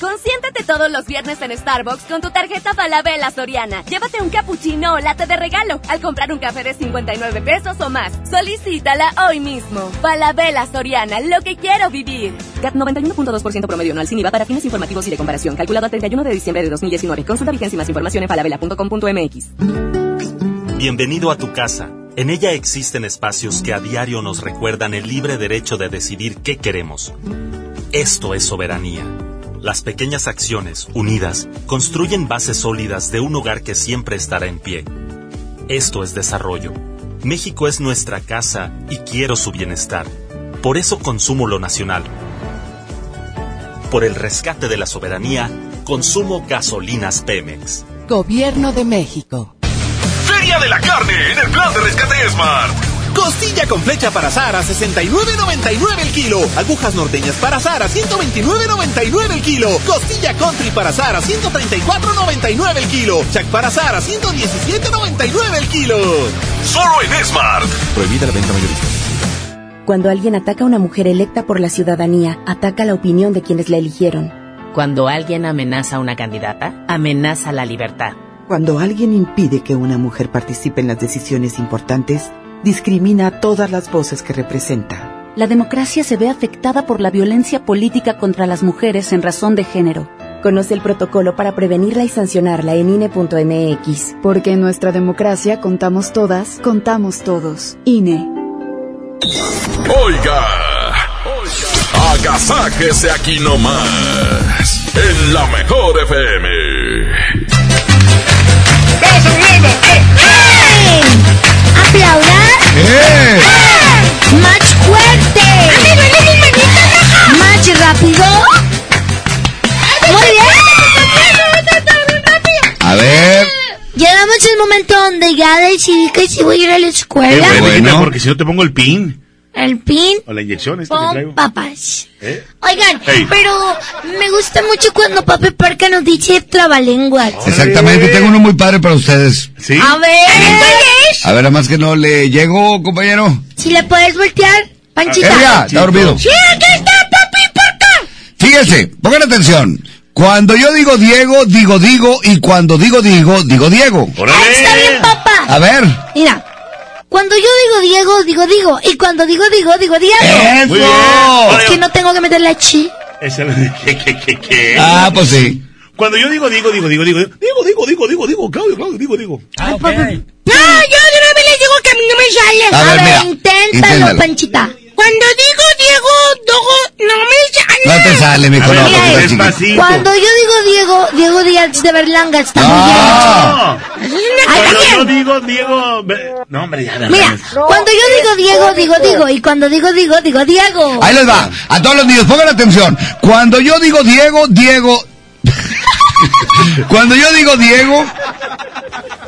Consiéntete todos los viernes en Starbucks con tu tarjeta Falabella Soriana. Llévate un cappuccino o latte de regalo al comprar un café de 59 pesos o más. Solicítala hoy mismo. Falabella Soriana, lo que quiero vivir. CAT 91.2% promedio anual sin IVA para fines informativos y de comparación. Calculado a 31 de diciembre de 2019. Consulta vigencia y más información en falabella.com.mx. Bienvenido a tu casa. En ella existen espacios que a diario nos recuerdan el libre derecho de decidir qué queremos. Esto es soberanía. Las pequeñas acciones, unidas, construyen bases sólidas de un hogar que siempre estará en pie. Esto es desarrollo. México es nuestra casa y quiero su bienestar. Por eso consumo lo nacional. Por el rescate de la soberanía, consumo gasolinas Pemex. Gobierno de México. Feria de la Carne en el plan de rescate Smart. Costilla con flecha para azar a 69.99 el kilo. Agujas norteñas para azar a 129.99 el kilo. Costilla country para azar a 134.99 el kilo. Chac para azar a 117.99 el kilo. Solo en Smart. Prohibida la venta mayorista. Cuando alguien ataca a una mujer electa por la ciudadanía, ataca la opinión de quienes la eligieron. Cuando alguien amenaza a una candidata, amenaza la libertad. Cuando alguien impide que una mujer participe en las decisiones importantes, discrimina a todas las voces que representa. La democracia se ve afectada por la violencia política contra las mujeres en razón de género. Conoce el protocolo para prevenirla y sancionarla en INE.mx. Porque en nuestra democracia contamos todas, contamos todos. INE. Oiga, oiga, agasáquese aquí nomás, en la mejor FM. ¡Vamos subiendo! ¡Aplaudan! ¡Eh! ¡Más fuerte! ¡A mí duele mi manita, maja! ¿Más rápido? Muy bien. A ver. Llevamos el momento donde ya decidí que sí voy a ir a la Qué escuela. bueno, hijita, porque si no te pongo el pin El pin, o la inyección esta que traigo. papas. ¿Eh? Oigan, pero me gusta mucho cuando Papi Parca nos dice trabalenguas. Exactamente, tengo uno muy padre para ustedes. ¿Sí? A ver, A ver, nada más que no le llego, compañero. si le puedes voltear, Panchita. Eh, ya, está dormido. Sí, aquí está Papi Parca. Fíjese, pongan atención. Cuando yo digo Diego, digo digo, y cuando digo digo, digo Diego. Ahí está bien, papá. A ver. Mira, cuando yo digo Diego, digo digo. Y cuando digo digo, digo Diego. ¡Eso! Muy bien. Es que no tengo que meter la chi. Esa- ¿Qué, qué, qué, qué? Ah, pues sí. Cuando yo digo, digo, digo, digo, digo, digo, digo, digo, digo, digo, Claudio, Claudio, digo, digo. No, yo de una vez les digo que a mí no me sale. A ver, mira, inténtalo, inténtalo. Panchita. Cuando digo Diego, Dogo, no me sale. No te sale, mijo, no. Cuando yo digo Diego, Diego Díaz de Berlanga está muy Ah. bien. Cuando yo digo, Diego, no, hombre, ya, dale. Mira, cuando yo digo Diego, digo digo. Y cuando digo digo, digo Diego. Ahí les va. A todos los niños, pongan atención. Cuando yo digo Diego, Diego. Cuando yo digo Diego,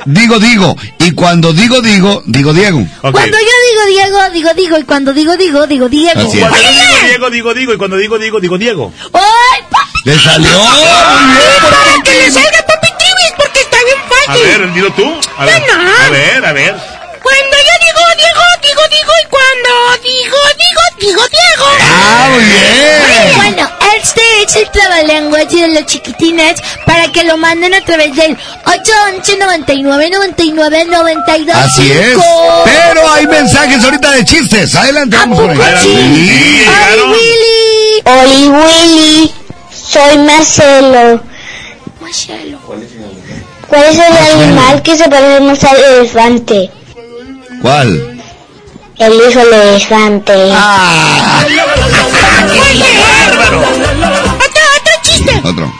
digo digo. Y cuando digo digo, digo Diego. Cuando yo digo Diego, digo digo. Y cuando digo digo, digo Diego. Así es. Cuando yo digo Diego, digo, digo, y cuando digo, digo, digo, Diego. ¡Ay, papi! Le salió. Muy bien. Para que le salga Papi Tribis, porque está bien A fácil. ver, dilo tú. A ver, Yo no. a ver, a ver. Cuando yo digo Diego, digo Diego, y cuando digo Digo, digo Diego. Ah, muy bien. Bueno, este es el trabalenguas de los chiquitines para que lo manden a través del 811 99 99 92 Así es. Pero hay mensajes ahorita de chistes. Adelante, vamos por ahí. Sí. ¡Ay, Willy! Oli Willy, soy Marcelo. Marcelo. ¿Cuál es el animal que se parece más al elefante? ¿Cuál? El hijo elefante. Ah. Otro, otro chiste. Otro.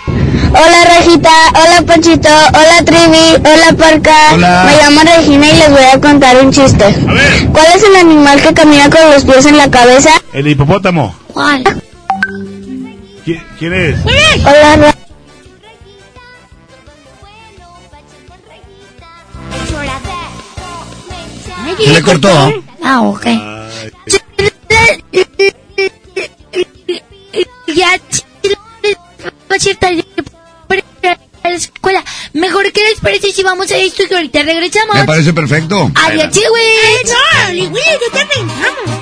Hola Rajita, hola Panchito, hola Trivi, hola Parca. Hola. Me llamo Regina y les voy a contar un chiste. A ver. ¿Cuál es el animal que camina con los pies en la cabeza? El hipopótamo. ¿Cuál? ¿Qui- ¿Quién es? Hola Ra- Se le cortó. Ah, ok. Ya, la escuela. Mejor que les parece si vamos a esto y que ahorita regresamos. Me parece perfecto. Adiós, también vamos.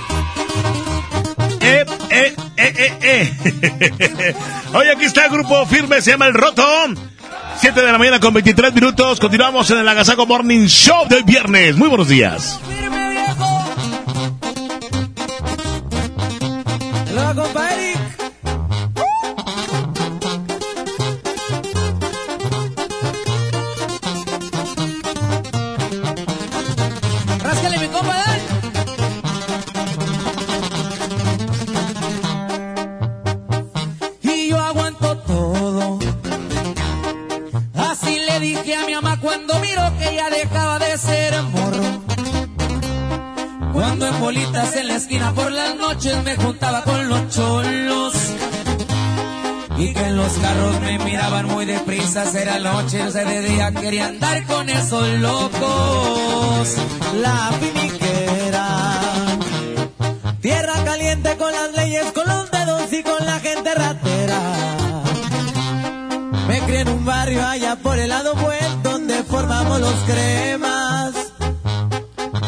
Eh, eh, eh, eh, eh. Hoy aquí está el grupo firme, se llama El Roto. 7 de la mañana con 23 minutos. Continuamos en el Agasago Morning Show del viernes. Muy buenos días. En la esquina por las noches me juntaba con los cholos. Y que en los carros me miraban muy deprisa, era noche, o sea, de día quería andar con esos locos. La finiquera, tierra caliente con las leyes, con los dedos y con la gente ratera. Me crié en un barrio allá por el lado buen donde formamos los cremas.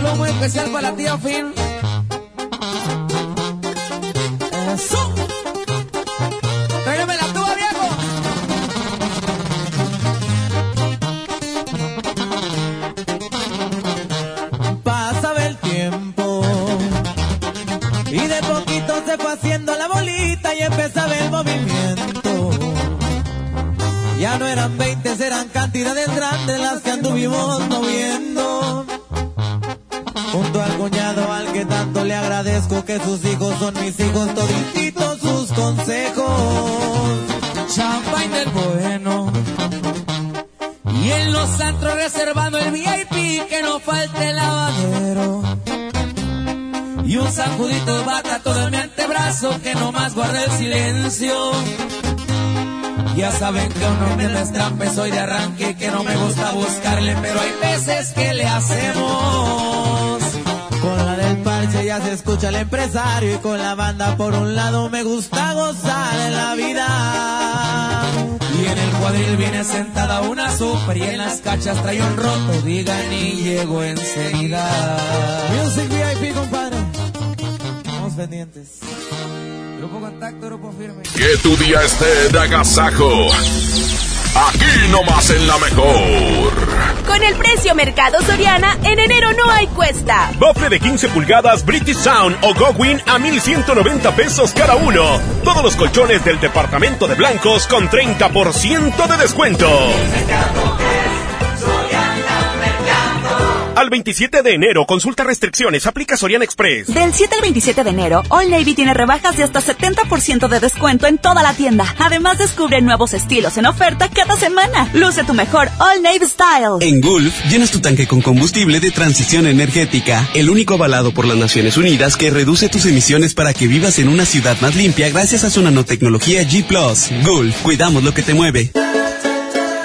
saludo muy especial para la tía Fin. Eso. La tuba, viejo. Pasaba el tiempo. Y de poquito se fue haciendo la bolita y empezaba el movimiento. Ya no eran 20, eran cantidades grandes las que anduvimos moviendo. Que sus hijos son mis hijos, todititos sus consejos. Champagne del bueno. Y en los antros reservando el VIP que no falte el lavadero. Y un sacudito de bata todo en mi antebrazo que no más guarde el silencio. Ya saben que uno me destrampe, soy de arranque, que no me gusta buscarle, pero hay veces que le hacemos. Ya se escucha el empresario y con la banda por un lado me gusta gozar en la vida. Y en el cuadril viene sentada una super y en las cachas trae un roto, digan y llego enseguida. Music VIP, compadre. Estamos pendientes. Grupo Contacto, Grupo Firme. Que tu día esté de agasajo. Aquí nomás en la mejor. Con el precio Mercado Soriana, en enero no hay cuesta. Bofle de 15 pulgadas British Sound o Gowin a 1190 pesos cada uno. Todos los colchones del departamento de blancos con 30% de descuento. Al 27 de enero, consulta restricciones, aplica Soriana Express. Del 7 al 27 de enero, All Navy tiene rebajas de hasta 70% de descuento en toda la tienda. Además, descubre nuevos estilos en oferta cada semana. Luce tu mejor All Navy Style. En Gulf, llenas tu tanque con combustible de transición energética, el único avalado por las Naciones Unidas que reduce tus emisiones para que vivas en una ciudad más limpia gracias a su nanotecnología G ⁇ Gulf, cuidamos lo que te mueve.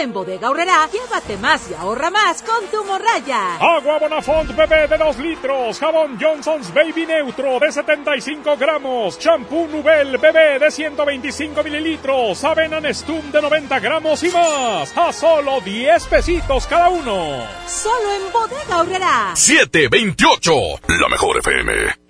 Ahora en Bodega Aurrera, llévate más y ahorra más con tu morraya. Agua Bonafont bebé de 2 litros, jabón Johnson's Baby Neutro de 75 gramos, champú Nubel bebé de 125 mililitros, avena Nestum de 90 gramos y más, a solo 10 pesitos cada uno. Solo en Bodega Aurrera. 728, la mejor FM.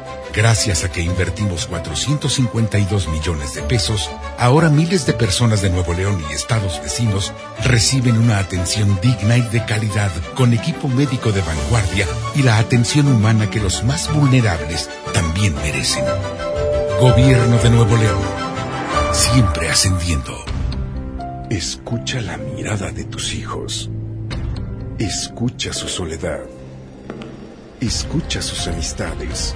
Gracias a que invertimos 452 millones de pesos, ahora miles de personas de Nuevo León y estados vecinos reciben una atención digna y de calidad con equipo médico de vanguardia y la atención humana que los más vulnerables también merecen. Gobierno de Nuevo León, siempre ascendiendo. Escucha la mirada de tus hijos. Escucha su soledad. Escucha sus amistades.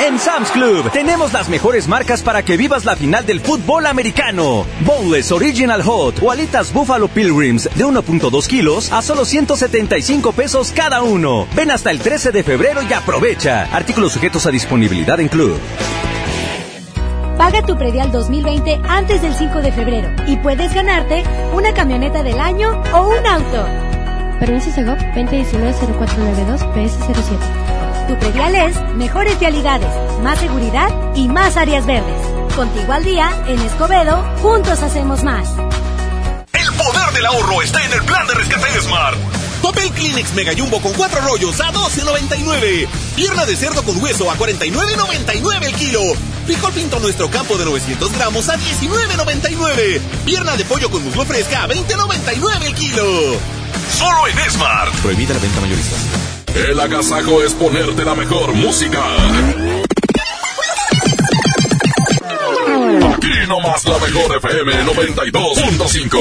En Sam's Club tenemos las mejores marcas para que vivas la final del fútbol americano. Bowles Original Hot o alitas Buffalo Pilgrims de 1.2 kilos a solo 175 pesos cada uno. Ven hasta el 13 de febrero y aprovecha. Artículos sujetos a disponibilidad en Club. Paga tu predial 2020 antes del 5 de febrero y puedes ganarte una camioneta del año o un auto. Permiso Segov 2019-0492 PS07. Tu predial es mejores vialidades, más seguridad y más áreas verdes. Contigo al día, en Escobedo, juntos hacemos más. El poder del ahorro está en el plan de rescate Smart. Papel Kleenex Mega Jumbo con cuatro rollos a 12.99. Pierna de cerdo con hueso a 49.99 el kilo. Frijol pinto nuestro campo de 900 gramos a 19.99. Pierna de pollo con muslo fresca a 20.99 el kilo. Solo en Smart. Prohibida la venta mayorista. El agasajo es ponerte la mejor música. nomás la mejor FM 92.5.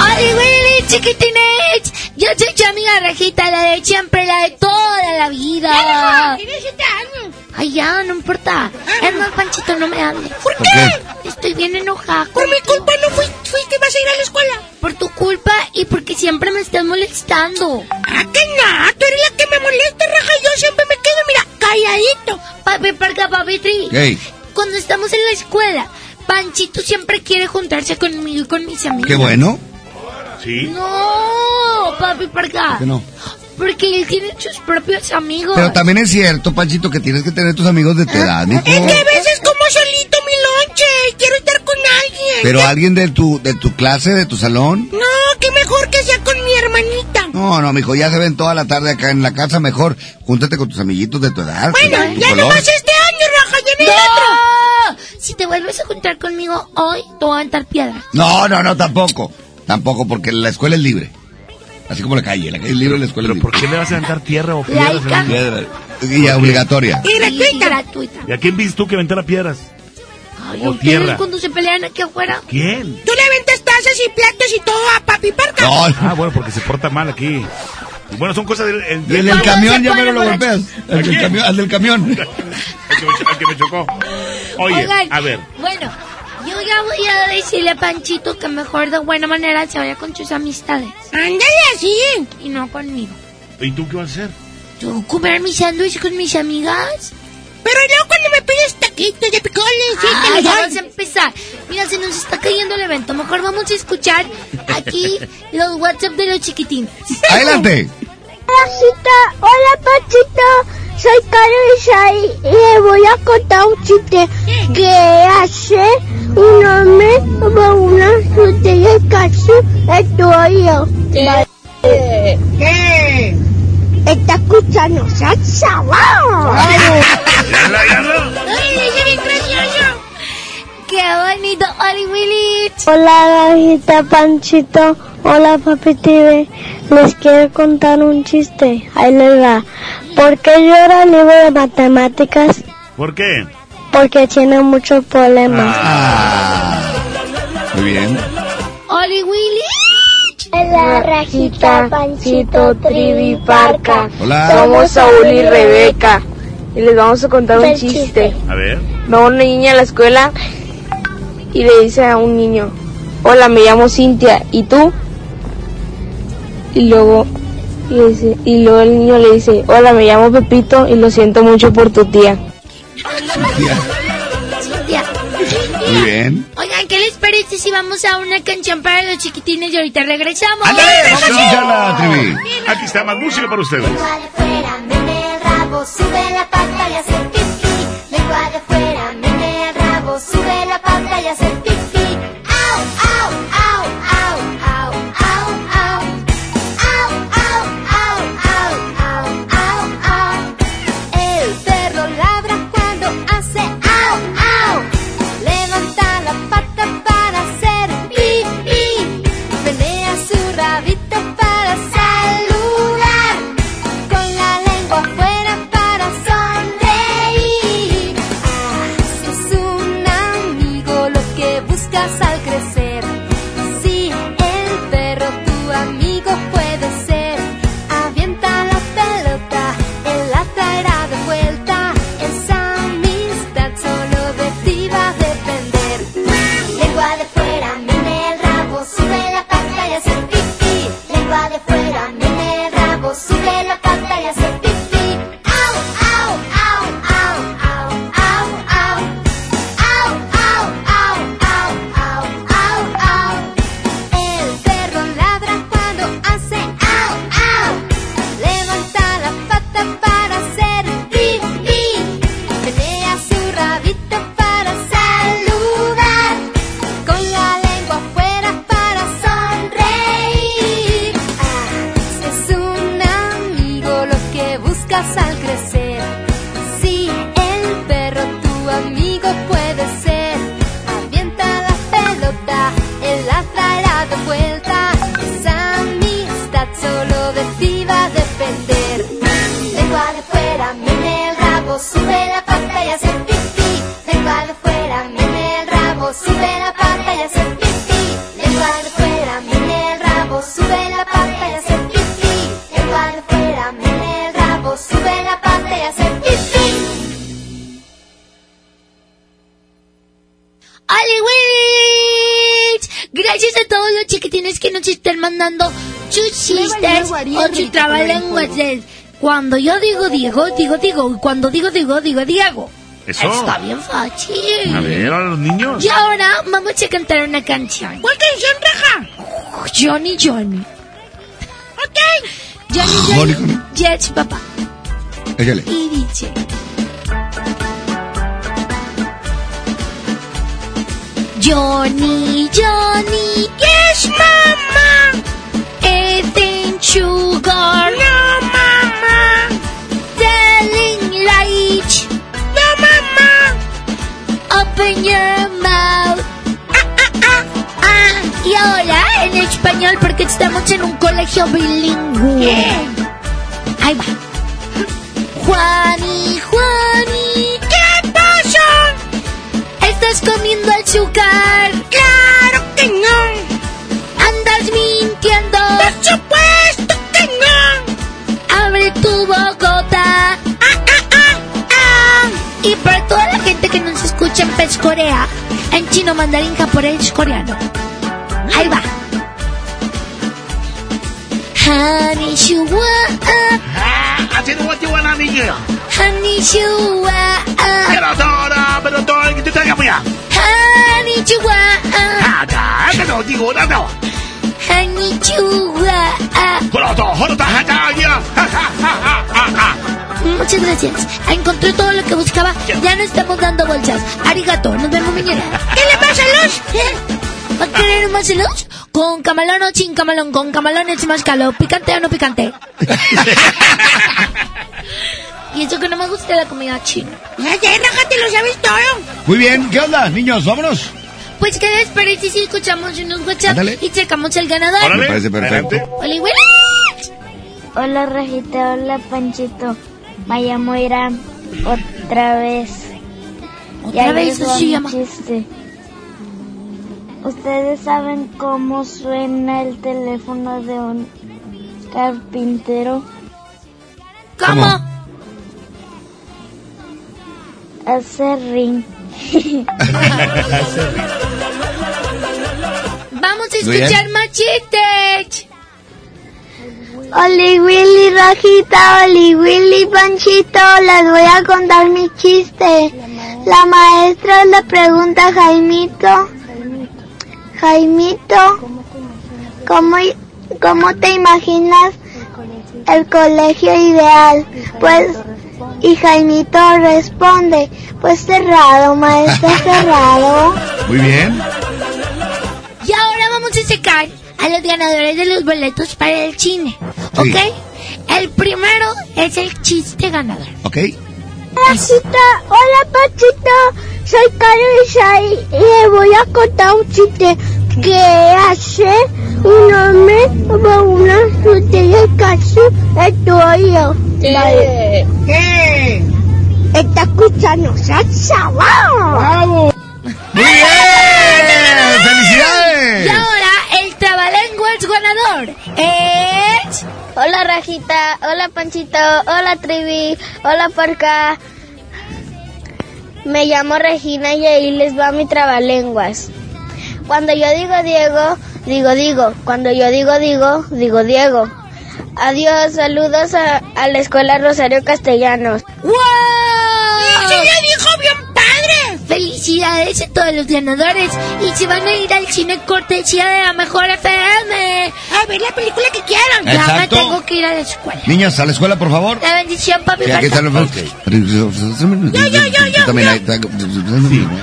¡Ay, Willy, chiquitines! Yo soy tu amiga Rejita, la de siempre, la de toda la vida. Ya. Ay, ya, no importa. Es más, Panchito, no me hables. ¿Por qué? Estoy bien enojada. Por mi culpa no fui, fuiste, vas a ir a la escuela. Por tu culpa y porque siempre me estás molestando. ¿A qué no? Tú eres la que me molesta, Raja. Yo siempre me quedo, mira, calladito. Papi, parca, papi, tri. Hey, Cuando estamos en la escuela, Panchito siempre quiere juntarse conmigo y con mis amigos. qué bueno. ¿Sí? No, papi, parca. Que no. Porque él tiene sus propios amigos. Pero también es cierto, Panchito, que tienes que tener tus amigos de tu edad, mijo. Es que a veces como solito mi lonche y quiero estar con alguien. Pero alguien de tu, de tu clase, de tu salón. No, que mejor que sea con mi hermanita. No, no, mijo, ya se ven toda la tarde acá en la casa, mejor júntate con tus amiguitos de tu edad. Bueno, tu ya color. nomás este año, Raja, ya en el ¡No! otro. Si te vuelves a juntar conmigo hoy, te voy a aventar piedra. No, no, no, tampoco. Tampoco, porque la escuela es libre. Así como la calle, la calle libre, la escuela es ¿Pero por qué me vas a aventar tierra o piedras? Laica. Piedra. Y obligatoria. Y gratuita. gratuita. ¿Y a quién viste tú que aventara piedras? Ay, O tierra. cuando se pelean aquí afuera. ¿Quién? Tú le ventas tazas y platos y todo a papi Parca. No, Ah, bueno, porque se porta mal aquí. Y bueno, son cosas del... el- y el del Cuando camión ya me lo golpeas. El del camión, al del camión. el que me- el que me chocó. Oye, Oigan, a ver. Bueno, yo ya voy a decirle a Panchito que mejor de buena manera se vaya con sus amistades. Ándale así. Y no conmigo. ¿Y tú qué vas a hacer? ¿Tú comer mis sándwiches con mis amigas? Pero luego cuando me pides taquitos de picoles, Ah, ya vamos a empezar. Mira, se nos está cayendo el evento. Mejor vamos a escuchar aquí los WhatsApp de los chiquitines. Adelante. Rajita, hola Pachito, soy Isai y le voy a contar un chiste que hace un hombre como una botella de cacho en tu oído. ¿Qué? Está escuchando salsa. ¡Qué bonito, Oli Willy! Hola Rajita Panchito, hola Papi TV, les quiero contar un chiste, ahí les va. ¿Por qué llora el libro de matemáticas? ¿Por qué? Porque tiene muchos problemas. Muy bien. ¡Oli Willy! Hola, Rajita, Panchito, Trivi, Parca. Hola. Somos Saúl y Rebeca y les vamos a contar un El chiste. A ver. Va una niña a la escuela y le dice a un niño, hola, me llamo Cintia, ¿y tú? Y luego, le dice, y luego el niño le dice, hola, me llamo Pepito y lo siento mucho por tu tía. Muy bien. Oigan, ¿qué les parece si vamos a una canción para los chiquitines y ahorita regresamos? Ándale, vamos a escucharla, Trivi. Aquí está más música para ustedes. Lengua de fuera, mene el rabo, sube la pata y hace pipí. Lengua de fuera, mene el rabo, sube la pata y hace pipí. sube la pata y hace pipí. Lengua de fuera, mene el rabo, sube la pata y hace pipí. Lengua de fuera, mene el rabo, sube la pata y hace pipí. Lengua de fuera, mene el rabo, sube la pata y hace pipí. ¡Hollywood! Gracias a todos los chiquitines que nos están mandando sus chistes o sus trabalenguas. Cuando yo digo Diego, digo Diego. Y cuando digo Diego, digo Diego. Eso. Está bien fácil. A ver, a los niños. Y ahora vamos a cantar una canción. ¿Cuál canción, Raja? Johnny Johnny. Ok. Johnny Johnny, Johnny. Yes, papá. Échale. Y dice... Johnny, Johnny, yes, mama. Eating sugar, español porque estamos en un colegio bilingüe. Ahí va. Juani, Juani, ¿qué pasa? ¿Estás comiendo azúcar? ¡Claro que no! ¿Andas mintiendo? ¡Por supuesto que no! ¡Abre tu bocota! ¡Ah, ah, ah, ah! Y para toda la gente que nos escucha en Pez Corea, en chino, mandarín, japonés, coreano. Ahí va. Honey, shua, Así no te van a niña. honey, shua, Pero toda, pero toda, que te traiga para allá. honey, shua, Acá, que no digo nada. honey, shua. Pero todo, todo, todo, ya. Muchas gracias. Encontré todo lo que buscaba. Ya no estamos dando bolsas. Arigato. Nos vemos mañana. ¿Qué le pasa a Luz? ¿Va a querer más luz? ¿Con camalón o sin camalón? ¿Con camalón es más calo? ¿Picante o no picante? y eso que no me gusta la comida china. Ya, ya, Raja, lo sabes todo. Muy bien, ¿qué onda, niños? Vámonos. Pues, ¿qué les parece si escuchamos unos WhatsApp Ándale. y checamos el ganador? Me parece perfecto. Oli. Hola Rajita, hola Panchito. Me llamo Irán otra vez. ¿Otra Ya vez llegó se llama? chiste. ¿Ustedes saben cómo suena el teléfono de un carpintero? ¿Cómo? Hace ring. Vamos a escuchar más chistes. Oli Willy Rajita, Oli Willy Panchito, les voy a contar mi chiste. La maestra le pregunta a Jaimito, Jaimito, ¿cómo, cómo te imaginas el colegio ideal? Pues, y Jaimito responde, pues cerrado, maestra, cerrado. Muy bien. Y ahora vamos a sacar a los ganadores de los boletos para el cine. ¿Ok? El primero es el chiste ganador. ¿Ok? Rajita, hola Pachito, soy Isai y le voy a contar un chiste que hace un hombre con una botella de casu en tu oído. ¿Qué? ¿Qué? Está escuchando salsa, ¡vamos! ¡Muy bien! ¡Felicidades! Y ahora el trabalenguas ganador es... Hola Rajita, hola Panchito, hola Trivi, hola Porca. Me llamo Regina y ahí les va mi trabalenguas. Cuando yo digo Diego, digo digo. Cuando yo digo digo, digo Diego. Adiós, saludos a, a la escuela Rosario Castellanos. ¡Wow! ¡Sí, le dijo bien padre! Felicidades a todos los ganadores y se van a ir al cine cortesía de la mejor FM. A ver la película que quieran. Ya me Exacto. tengo que ir a la escuela. Niños, a la escuela, por favor. La bendición, papi. Sí, aquí Marta. están los... Yo, yo, yo, yo. También ahí.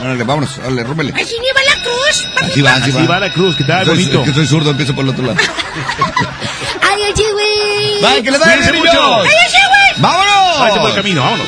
Órale, vámonos, órale, rómpele. Así ni va la. Así va, así Así va. va la cruz, que está Soy- bonito. Es que soy zurdo, empiezo por el otro lado. Adiós, güey. Bye, que le vaya mucho. ¡Cállese, güey! ¡Vámonos! Ahí se fue el camino, vámonos.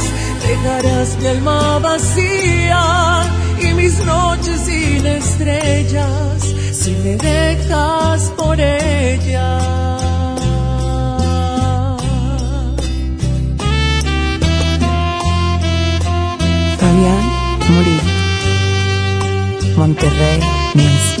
Dejarás mi alma vacía y mis noches sin estrellas si me dejas por ella. Fabián Murillo. Monterrey, México.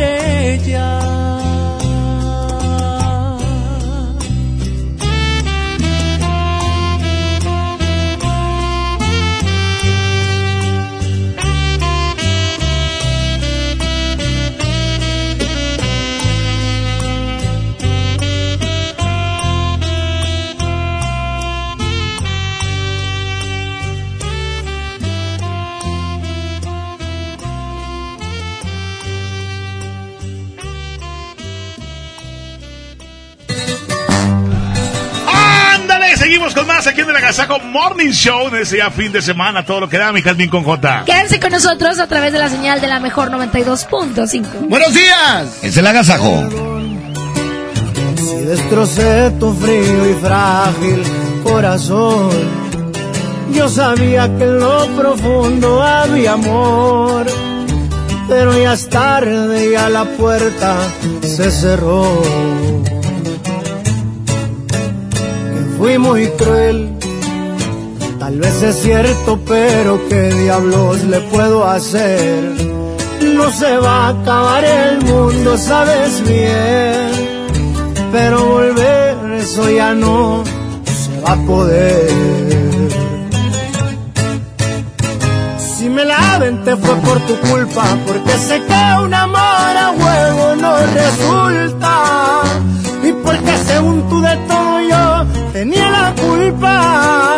Morning Show. En ese ya fin de semana, todo lo que da, mi Jazmín con J. Quédense con nosotros a través de la señal de la mejor 92.5. Buenos días. Es el agasajo. Si destrocé tu frío y frágil corazón, yo sabía que en lo profundo había amor, pero ya es tarde, ya la puerta se cerró. Que fui muy cruel, tal vez es cierto, pero qué diablos le puedo hacer. No se va a acabar el mundo, sabes bien pero volver eso ya no se va a poder. Si me la aventé fue por tu culpa, porque sé que un amor a huevo no resulta. Y porque según tú de todo yo tenía la culpa.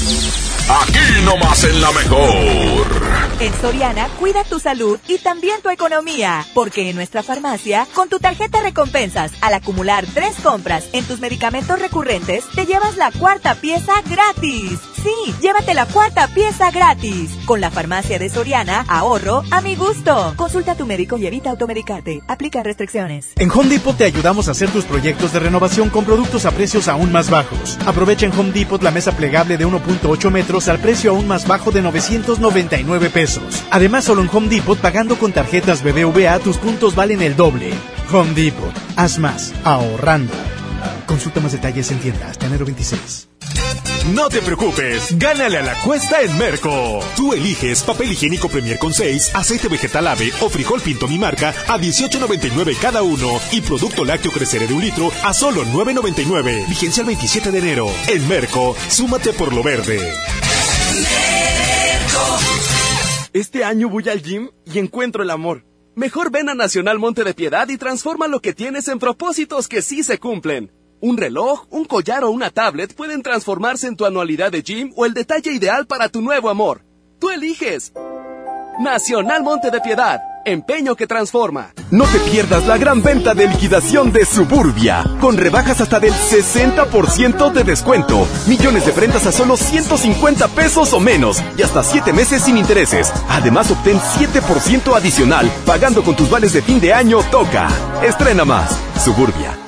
Aquí nomás en la mejor. En Soriana, cuida tu salud y también tu economía, porque en nuestra farmacia, con tu tarjeta recompensas, al acumular tres compras en tus medicamentos recurrentes, te llevas la cuarta pieza gratis. Sí, llévate la cuarta pieza gratis. Con la farmacia de Soriana, ahorro a mi gusto. Consulta a tu médico y evita automedicarte. Aplica restricciones. En Home Depot te ayudamos a hacer tus proyectos de renovación con productos a precios aún más bajos. Aprovecha en Home Depot la mesa plegable de 1.8 metros al precio aún más bajo de 999 pesos. Además, solo en Home Depot, pagando con tarjetas BBVA, tus puntos valen el doble. Home Depot, haz más, ahorrando. Consulta más detalles en tienda hasta enero 26. No te preocupes, gánale a la cuesta en Merco. Tú eliges papel higiénico Premier con 6, aceite vegetal ave o frijol pinto mi marca a 18.99 cada uno y producto lácteo crecer de un litro a solo 9.99. Vigencia el 27 de enero. En Merco, súmate por lo verde. Este año voy al gym y encuentro el amor. Mejor ven a Nacional Monte de Piedad y transforma lo que tienes en propósitos que sí se cumplen. Un reloj, un collar o una tablet pueden transformarse en tu anualidad de gym o el detalle ideal para tu nuevo amor. Tú eliges. Nacional Monte de Piedad. Empeño que transforma. No te pierdas la gran venta de liquidación de Suburbia, con rebajas hasta del 60% de descuento, millones de prendas a solo 150 pesos o menos y hasta 7 meses sin intereses. Además obtén 7% adicional pagando con tus vales de fin de año Toca. Estrena más. Suburbia.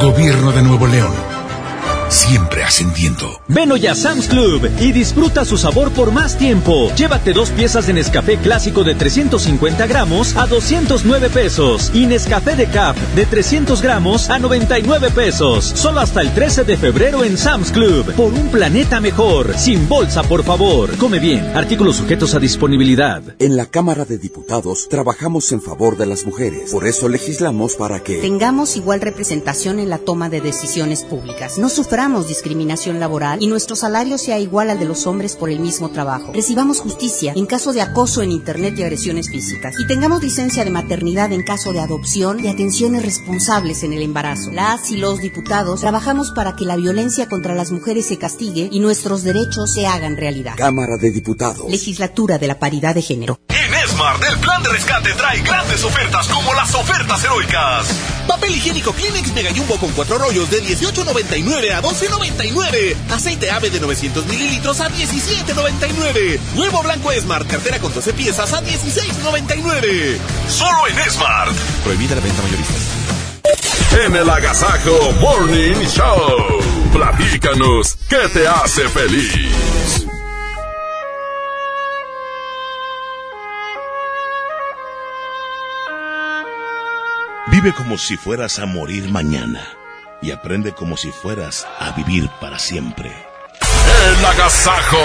Gobierno de Nuevo León. Siempre ascendiendo. Ven hoy a Sam's Club y disfruta su sabor por más tiempo. Llévate dos piezas de Nescafé clásico de 350 gramos a 209 pesos y Nescafé de Cap de 300 gramos a 99 pesos. Solo hasta el 13 de febrero en Sam's Club. Por un planeta mejor. Sin bolsa, por favor. Come bien. Artículos sujetos a disponibilidad. En la Cámara de Diputados trabajamos en favor de las mujeres. Por eso legislamos para que tengamos igual representación en la toma de decisiones públicas. No suframos discriminación laboral y nuestro salario sea igual al de los hombres por el mismo trabajo. Recibamos justicia en caso de acoso en Internet y agresiones físicas. Y tengamos licencia de maternidad en caso de adopción y atenciones responsables en el embarazo. Las y los diputados trabajamos para que la violencia contra las mujeres se castigue y nuestros derechos se hagan realidad. Cámara de Diputados. Legislatura de la Paridad de Género. Smart, el plan de rescate trae grandes ofertas como las ofertas heroicas. Papel higiénico Kleenex Mega Jumbo con cuatro rollos de 18.99 a 12.99. Aceite ave de 900 mililitros a 17.99. Huevo blanco Smart, cartera con 12 piezas a 16.99. Solo en Smart. Prohibida la venta mayorista. En el Agasajo Morning Show. Platícanos, ¿qué te hace feliz? Vive como si fueras a morir mañana y aprende como si fueras a vivir para siempre. El agasajo.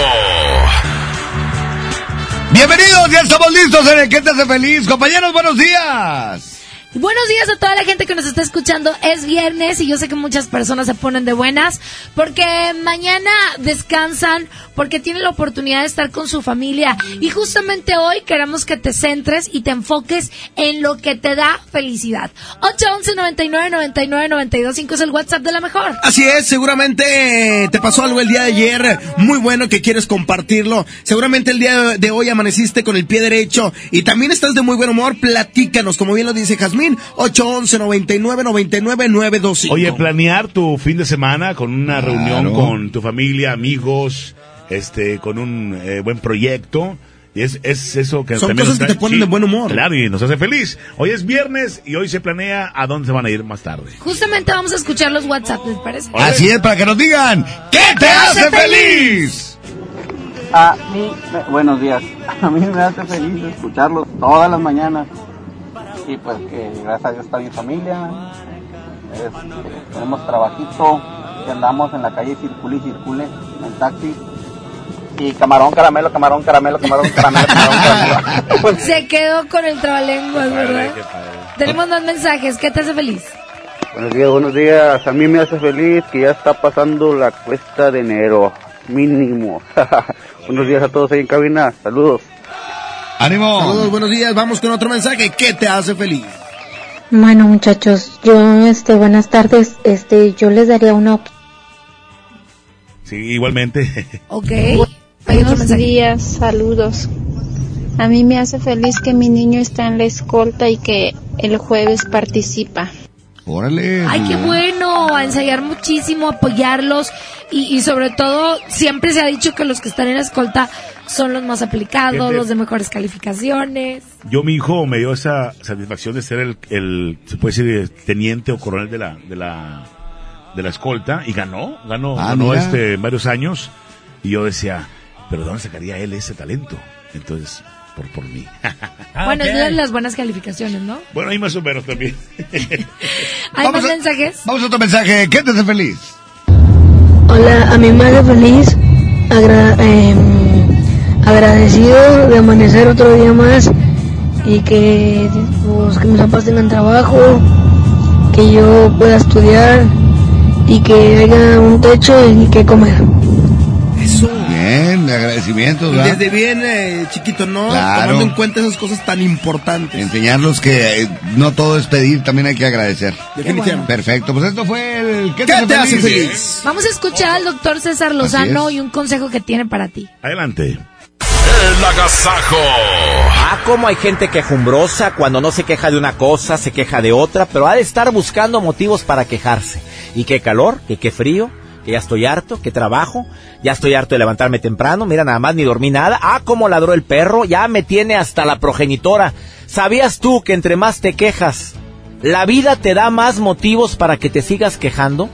Bienvenidos, ya estamos listos en el que te hace feliz. Compañeros, buenos días. Buenos días a toda la gente que nos está escuchando. Es viernes y yo sé que muchas personas se ponen de buenas porque mañana descansan, porque tienen la oportunidad de estar con su familia. Y justamente hoy queremos que te centres y te enfoques en lo que te da felicidad. 811 99 99 92 5 es el WhatsApp de la mejor. Así es, seguramente te pasó algo el día de ayer muy bueno que quieres compartirlo. Seguramente el día de hoy amaneciste con el pie derecho y también estás de muy buen humor. Platícanos, como bien lo dice Jazmín, 811 99 99 925. Oye, planear tu fin de semana con una reunión con tu familia, amigos, este, con un eh, buen proyecto. Y es, es eso que Son también cosas nos que te ponen de buen humor. Claro, y nos hace feliz. Hoy es viernes y hoy se planea a dónde se van a ir más tarde. Justamente vamos a escuchar los WhatsApp, ¿les parece? Así es, para que nos digan, ¿qué te hace feliz? A mí, buenos días. A mí me hace feliz escucharlos todas las mañanas. Y pues que gracias a Dios está mi familia. Tenemos trabajito. Y andamos en la calle circule y circule en taxi. Y camarón, caramelo, camarón, caramelo, camarón, caramelo, camarón, caramelo. Se quedó con el trabalenguas, ¿verdad? Tenemos más mensajes. ¿Qué te hace feliz? Buenos días, buenos días. A mí me hace feliz que ya está pasando la cuesta de enero. Mínimo. buenos días a todos ahí en cabina. Saludos. ¡Ánimo! Saludos, buenos días. Vamos con otro mensaje. ¿Qué te hace feliz? Bueno, muchachos, yo, este, buenas tardes, este, yo les daría una Sí, igualmente. Ok. Buenos días, saludos. A mí me hace feliz que mi niño está en la escolta y que el jueves participa. Órale. Ay, qué bueno, a ensayar muchísimo, apoyarlos y, y sobre todo siempre se ha dicho que los que están en la escolta son los más aplicados, los de mejores calificaciones. Yo, mi hijo, me dio esa satisfacción de ser el, el se puede decir, teniente o coronel de la, de la, de la escolta y ganó, ganó, Ah, ganó mira. este varios años y yo decía, pero ¿de dónde sacaría él ese talento? Entonces, por, por mí. bueno, es de las buenas calificaciones, ¿no? bueno, ahí más o menos también. ¿Hay más mensajes? Vamos a otro mensaje. ¿Qué te hace feliz? Hola, a mí me hace feliz, agra- em, agradecido de amanecer otro día más y que, pues, que mis papás tengan trabajo, que yo pueda estudiar y que haya un techo y que comer. Eso. Bien, agradecimientos, ¿verdad? Desde bien eh, chiquito, ¿no? Claro. Tomando en cuenta esas cosas tan importantes. Enseñarlos que eh, no todo es pedir, también hay que agradecer. Definitivamente. Perfecto, pues esto fue el ¿Qué, ¿Qué te hace feliz? Vamos a escuchar al doctor César Lozano y un consejo que tiene para ti. Adelante. El agasajo. Ah, cómo hay gente quejumbrosa cuando no se queja de una cosa, se queja de otra, pero ha de estar buscando motivos para quejarse. Y qué calor, que qué frío, que ya estoy harto, que trabajo, ya estoy harto de levantarme temprano, mira nada más ni dormí nada. Ah, cómo ladró el perro, ya me tiene hasta la progenitora. ¿Sabías tú que entre más te quejas, la vida te da más motivos para que te sigas quejando?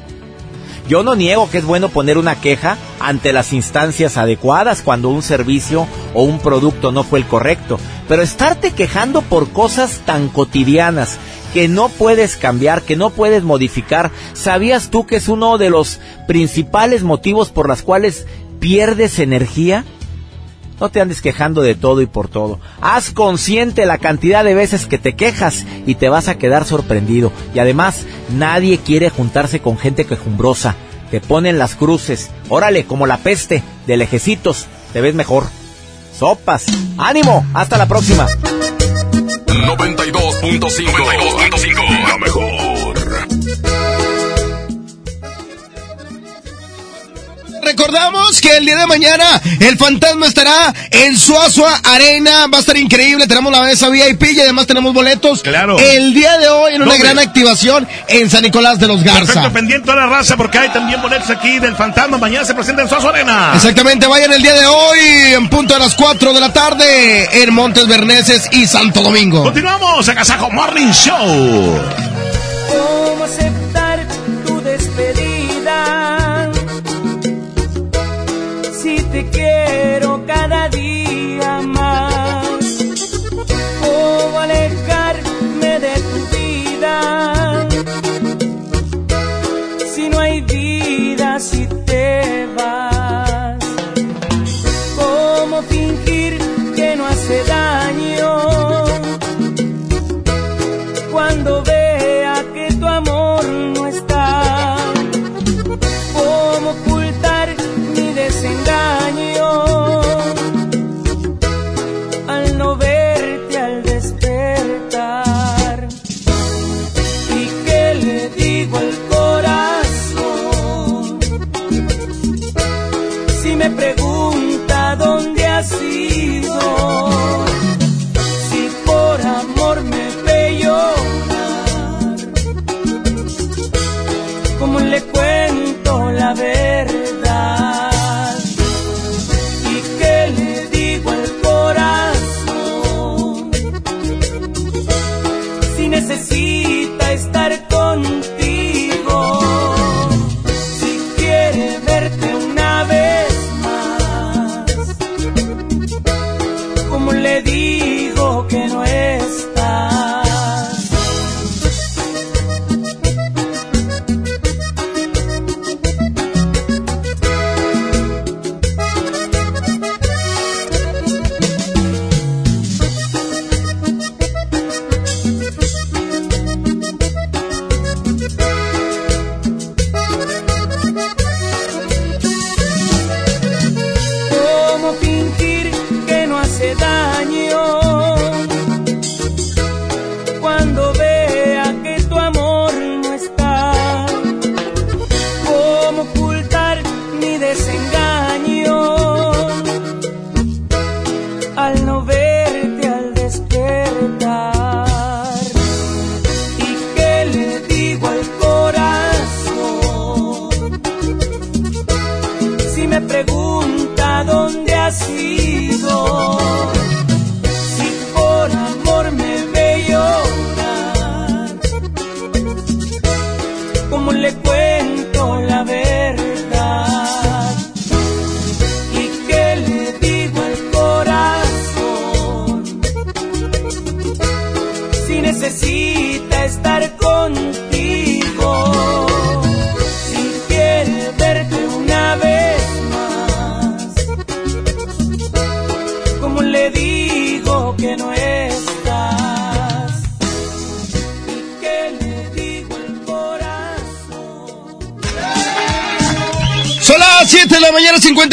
Yo no niego que es bueno poner una queja ante las instancias adecuadas cuando un servicio o un producto no fue el correcto, pero estarte quejando por cosas tan cotidianas que no puedes cambiar, que no puedes modificar, ¿sabías tú que es uno de los principales motivos por las cuales pierdes energía? No te andes quejando de todo y por todo. Haz consciente la cantidad de veces que te quejas y te vas a quedar sorprendido. Y además, nadie quiere juntarse con gente quejumbrosa. Te ponen las cruces. Órale, como la peste de lejecitos. Te ves mejor. Sopas. ¡Ánimo! Hasta la próxima. 92.5. La mejor. Recordamos que el día de mañana el fantasma estará en Suazua Arena. Va a estar increíble. Tenemos la mesa VIP y además tenemos boletos. Claro. El día de hoy en una gran activación en San Nicolás de los Garza. Perfecto, pendiente a la raza porque hay también boletos aquí del fantasma. Mañana se presenta en Suazo Arena. Exactamente, vayan el día de hoy en punto de las 4 de la tarde en Montes Berneses y Santo Domingo. Continuamos, Agasajo Morning Show. ¿Cómo aceptar cada día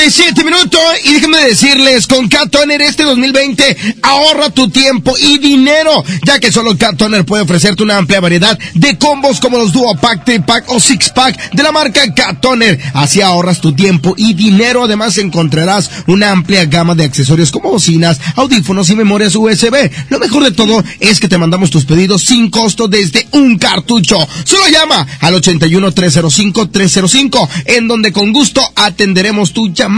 37 minutos y déjenme decirles, con Catoner este 2020 ahorra tu tiempo y dinero, ya que solo Catoner puede ofrecerte una amplia variedad de combos como los Duo Pack, 3 Pack o Six Pack de la marca Catoner Así ahorras tu tiempo y dinero. Además encontrarás una amplia gama de accesorios como bocinas, audífonos y memorias USB. Lo mejor de todo es que te mandamos tus pedidos sin costo desde un cartucho. Solo llama al 81 305 305 en donde con gusto atenderemos tu llamada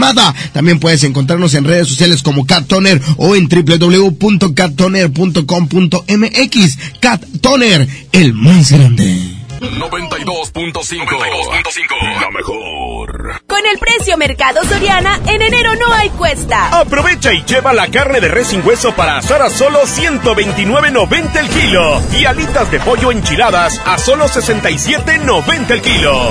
también puedes encontrarnos en redes sociales como Cat Toner o en www.cattoner.com.mx. Cat Toner, el más grande. 92.5. La mejor. Con el precio Mercado Soriana, en enero no hay cuesta. Aprovecha y lleva la carne de res sin hueso para asar a solo 129.90 el kilo. Y alitas de pollo enchiladas a solo 67.90 el kilo.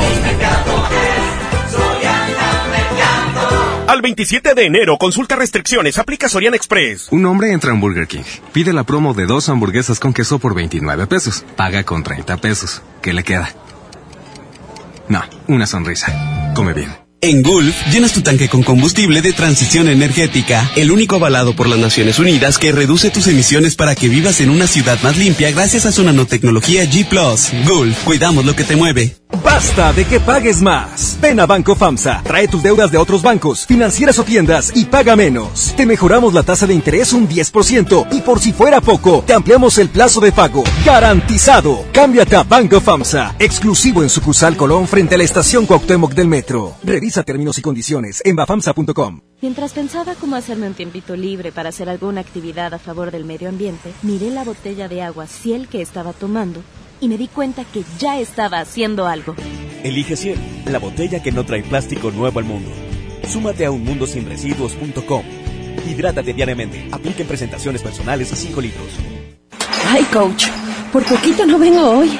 Al 27 de enero, consulta restricciones, aplica Soriana Express. Un hombre entra en Burger King. Pide la promo de dos hamburguesas con queso por 29 pesos. Paga con 30 pesos. ¿Qué le queda? No, una sonrisa. Come bien. En Gulf, llenas tu tanque con combustible de transición energética, el único avalado por las Naciones Unidas que reduce tus emisiones para que vivas en una ciudad más limpia gracias a su nanotecnología G ⁇ Gulf, cuidamos lo que te mueve. Basta de que pagues más. Ven a Banco FAMSA, trae tus deudas de otros bancos, financieras o tiendas y paga menos. Te mejoramos la tasa de interés un 10% y por si fuera poco, te ampliamos el plazo de pago. Garantizado. Cámbiate a Banco FAMSA, exclusivo en sucursal Colón frente a la estación Cuauhtémoc del Metro. Revisa términos y condiciones en bafamsa.com. Mientras pensaba cómo hacerme un tiempito libre para hacer alguna actividad a favor del medio ambiente, miré la botella de agua Ciel que estaba tomando y me di cuenta que ya estaba haciendo algo. Elige Ciel, la botella que no trae plástico nuevo al mundo. Súmate a unmundosinresiduos.com. Hidrátate diariamente. Apliquen presentaciones personales a 5 litros. Ay, coach, por poquito no vengo hoy.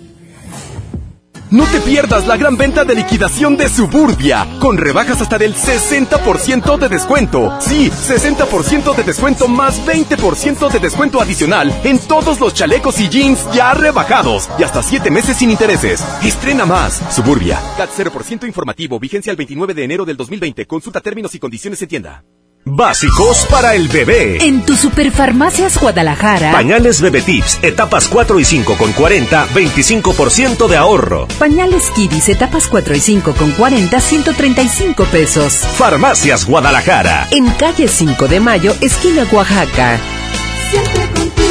No te pierdas la gran venta de liquidación de Suburbia, con rebajas hasta del 60% de descuento. Sí, 60% de descuento más 20% de descuento adicional en todos los chalecos y jeans ya rebajados y hasta 7 meses sin intereses. Estrena más. Suburbia. CAT 0% informativo, vigencia el 29 de enero del 2020. Consulta términos y condiciones en tienda. Básicos para el bebé. En tu Superfarmacias Guadalajara. Pañales Bebé Tips, etapas 4 y 5 con 40, 25% de ahorro. Pañales Kidis, etapas 4 y 5 con 40, 135 pesos. Farmacias Guadalajara. En calle 5 de Mayo, esquina Oaxaca. Siempre contigo.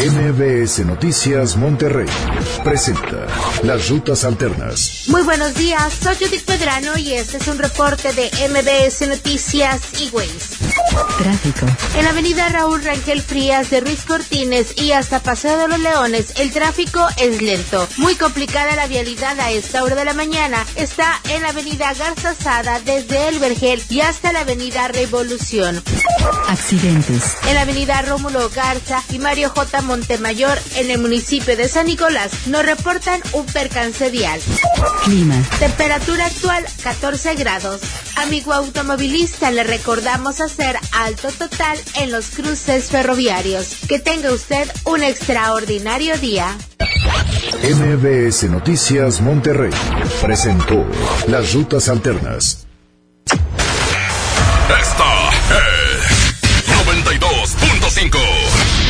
MBS Noticias Monterrey presenta Las Rutas Alternas. Muy buenos días, soy Judith Pedrano y este es un reporte de MBS Noticias y Ways. Tráfico. En la avenida Raúl Rangel Frías de Ruiz Cortines y hasta Paseo de los Leones, el tráfico es lento. Muy complicada la vialidad a esta hora de la mañana. Está en la avenida Garza Sada desde El Vergel y hasta la avenida Revolución. Accidentes. En la avenida Rómulo Garza y Mario J. Montemayor en el municipio de San Nicolás nos reportan un percance vial. Clima. Temperatura actual 14 grados. Amigo automovilista, le recordamos hacer alto total en los cruces ferroviarios. Que tenga usted un extraordinario día. MBS Noticias Monterrey presentó Las Rutas Alternas. Esta es 92.5.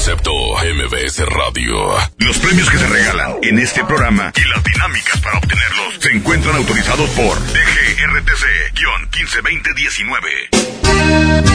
Concepto MBS Radio. Los premios que se regalan en este programa y las dinámicas para obtenerlos se encuentran autorizados por DGRTC-152019.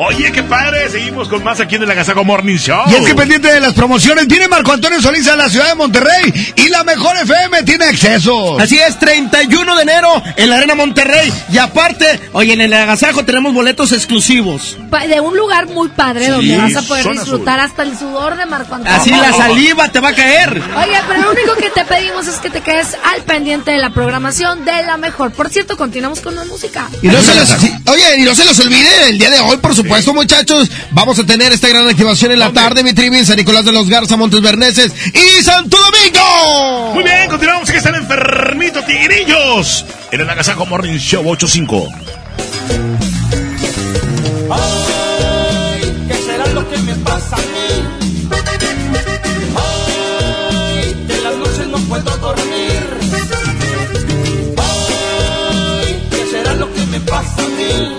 Oye, qué padre, seguimos con más aquí en el Agasago Morning Show. Y es que pendiente de las promociones, viene Marco Antonio Solís a la ciudad de Monterrey y la mejor FM tiene acceso. Así es, 31 de enero en la Arena Monterrey. Y aparte, oye, en el Agasajo tenemos boletos exclusivos. De un lugar muy padre Sí, donde vas a poder disfrutar hasta el sudor de Marco Antonio. Así la saliva te va a caer. Oye, pero lo único que te pedimos es que te quedes al pendiente de la programación de la mejor. Por cierto, continuamos con la música. Y no se los, sí, oye, y no se los olvide, el día de hoy, por supuesto, muchachos, vamos a tener esta gran activación en la tarde, mi trivi, en San Nicolás de los Garza, Montes Berneses y Santo Domingo. Muy bien, continuamos. Aquí están enfermitos tigrillos en el Agasago Morning Show 85. ¿Qué pasa a mí? Que en las noches no puedo dormir. Ay, ¿qué será lo que me pasa a mí?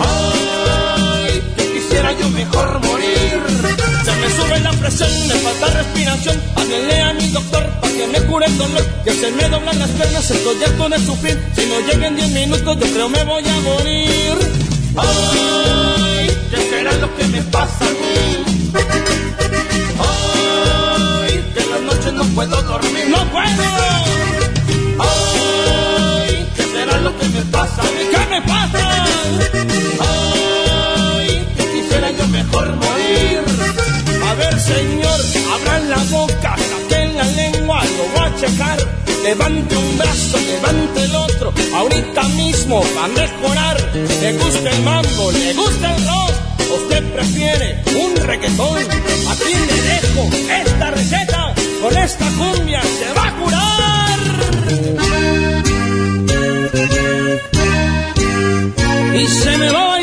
Ay, que quisiera yo mejor morir. Se me sube la presión, me falta respiración. Háblele a mi doctor para que me cure el dolor. Que se me doblan las piernas, estoy harto de sufrir. Si no llegan 10 minutos, yo creo me voy a morir. Ay, abran la boca, saquen la lengua, lo voy a checar. Levante un brazo, levante el otro, ahorita mismo va a mejorar. Le gusta el mambo, le gusta el rock, usted prefiere un reggaetón. Aquí le dejo esta receta, con esta cumbia se va a curar. Y se me va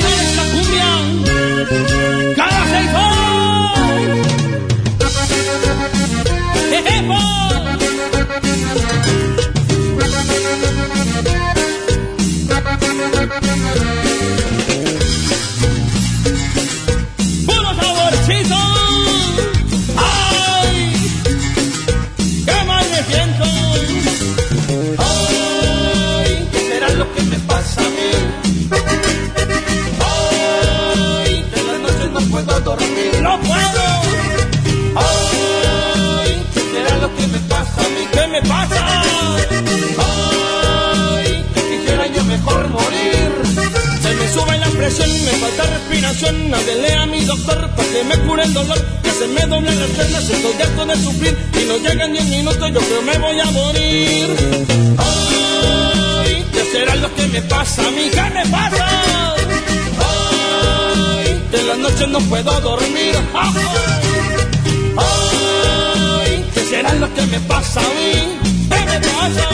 me falta respiración. Háblele a mi doctor para que me cure el dolor. Que se me doblan las piernas, estoy harto de sufrir. Y no llegan 10 minutos, yo creo me voy a morir. será lo que me pasa mí? ¿Qué me pasa? Ay, de las noches no puedo dormir. Ay, ¿qué será lo que me pasa a mí? ¿Qué me pasa?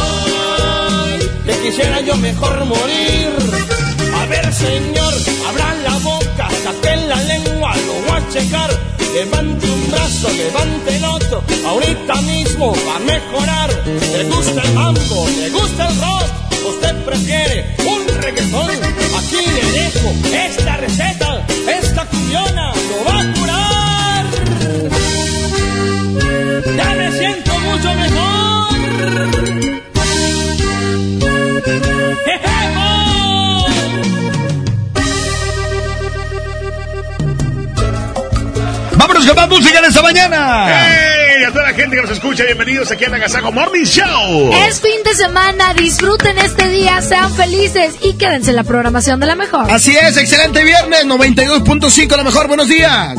Ay, que quisiera yo mejor morir. Ver, señor, abran la boca, saquen la lengua, lo voy a checar. Levante un brazo, levante el otro, ahorita mismo va a mejorar. Le gusta el mambo, le gusta el rock, usted prefiere un reggaetón. Aquí le dejo esta receta, esta cuyona lo va a curar. Ya me siento mucho mejor. Con más música en esta mañana. ¡Hey! A toda la gente que nos escucha, bienvenidos aquí a Nagasago Morning Show. Es fin de semana, disfruten este día, sean felices y quédense en la programación de la mejor. Así es, excelente viernes, 92.5 la mejor, buenos días.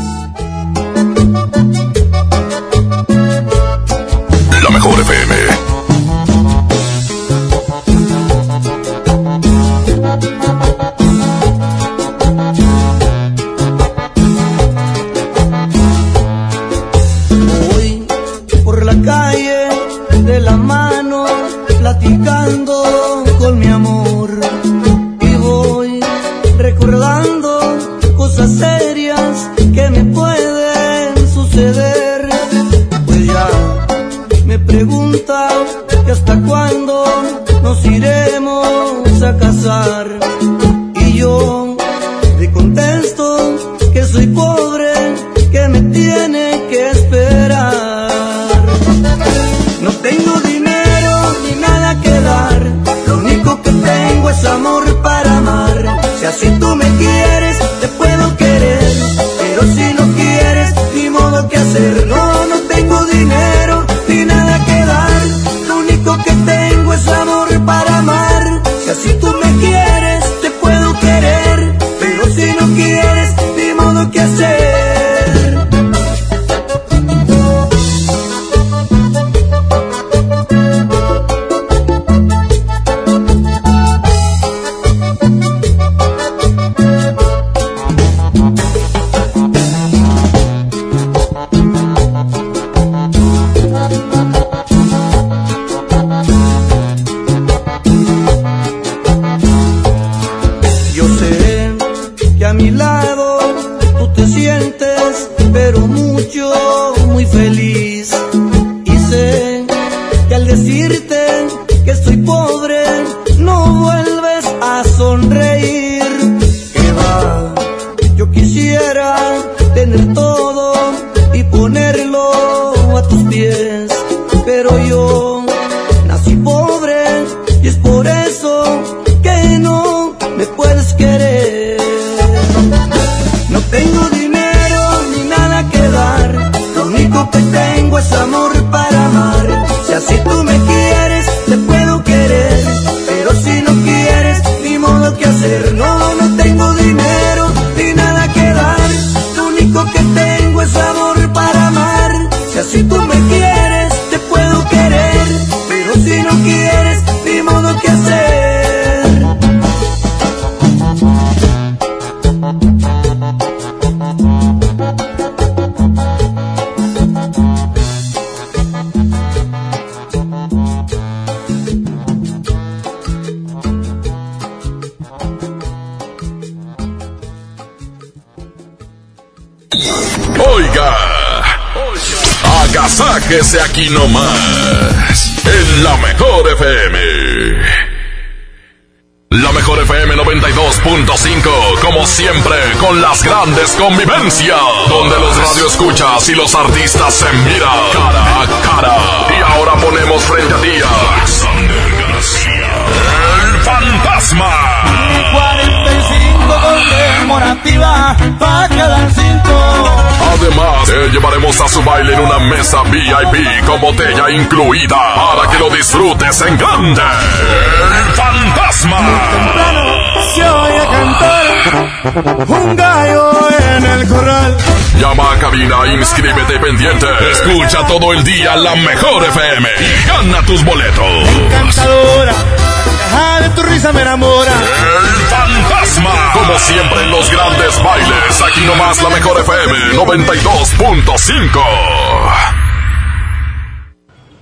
Y los artistas se miran cara a cara. Y ahora ponemos frente a ti a Alexander García, el fantasma. 45 conmemorativa pa' quedar cinco. Además, te llevaremos a su baile en una mesa VIP con botella incluida para que lo disfrutes en grande. El fantasma. Se oye cantar un gallo en el corral. Llama a cabina, inscríbete pendiente. Escucha todo el día la mejor FM y gana tus boletos. Cantadora, carcajada de tu risa me enamora. El fantasma. Como siempre en los grandes bailes. Aquí nomás la mejor FM 92.5.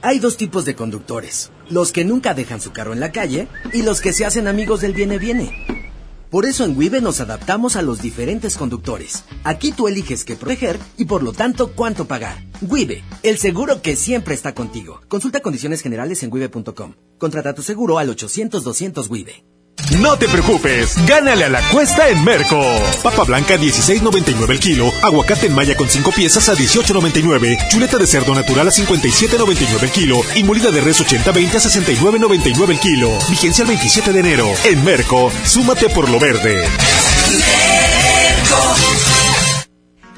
Hay dos tipos de conductores. Los que nunca dejan su carro en la calle y los que se hacen amigos del viene-viene. Por eso en Wibe nos adaptamos a los diferentes conductores. Aquí tú eliges qué proteger y por lo tanto cuánto pagar. Wibe, el seguro que siempre está contigo. Consulta condiciones generales en wibe.com. Contrata tu seguro al 800-200 Wibe. No te preocupes, gánale a la cuesta en Merco. Papa blanca 16.99 el kilo, aguacate en malla con 5 piezas a 18.99, chuleta de cerdo natural a 57.99 el kilo y molida de res 80-20 a 69.99 el kilo. Vigencia el 27 de enero. En Merco, súmate por lo verde.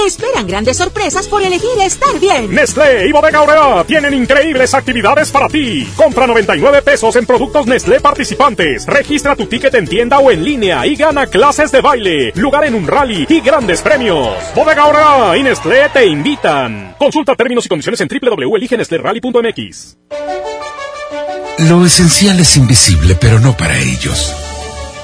Te esperan grandes sorpresas por elegir estar bien. Nestlé y Bodega Aurrera tienen increíbles actividades para ti. Compra 99 pesos en productos Nestlé participantes. Registra tu ticket en tienda o en línea y gana clases de baile, lugar en un rally y grandes premios. Bodega y Nestlé te invitan. Consulta términos y condiciones en www.eligenestlérally.mx. Lo esencial es invisible, pero no para ellos.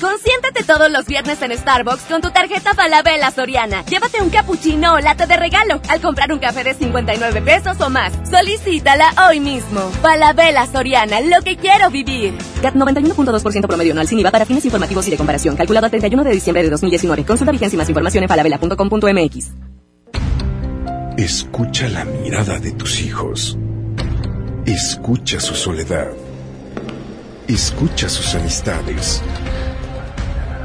Consiéntate todos los viernes en Starbucks con tu tarjeta Falabella Soriana. Llévate un cappuccino o latte de regalo al comprar un café de 59 pesos o más. Solicítala hoy mismo. Falabella Soriana, lo que quiero vivir. CAT 91.2% promedio anual sin IVA para fines informativos y de comparación. Calculado el 31 de diciembre de 2019. Consulta vigencia y más información en falabella.com.mx. Escucha la mirada de tus hijos. Escucha su soledad. Escucha sus amistades.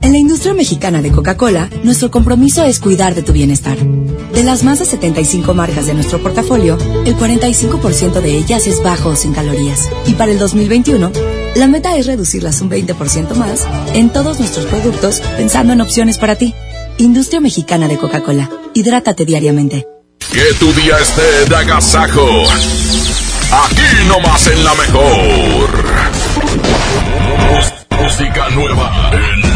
En la industria mexicana de Coca-Cola, nuestro compromiso es cuidar de tu bienestar. De las más de 75 marcas de nuestro portafolio, el 45% de ellas es bajo o sin calorías. Y para el 2021, la meta es reducirlas un 20% más en todos nuestros productos, pensando en opciones para ti. Industria mexicana de Coca-Cola. Hidrátate diariamente. Que tu día esté de agasajo. Aquí nomás en la mejor. Música nueva en.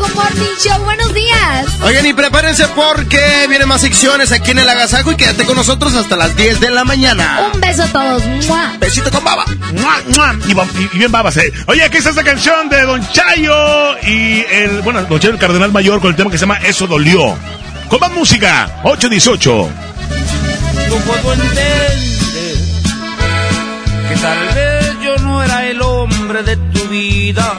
Agasajo Morning Show. Buenos días. Oigan, y prepárense porque vienen más secciones aquí en el Agasajo y quédate con nosotros hasta las 10 de la mañana. Un beso a todos. ¡Mua! Besito con baba. ¡Mua, mua! Y, bien babas, eh. Oye, aquí está esta canción de Don Chayo y el, bueno, Don Chayo el Cardenal Mayor con el tema que se llama Eso Dolió. Con más música, 818. Luego puedo entender que tal vez yo no era el hombre de tu vida,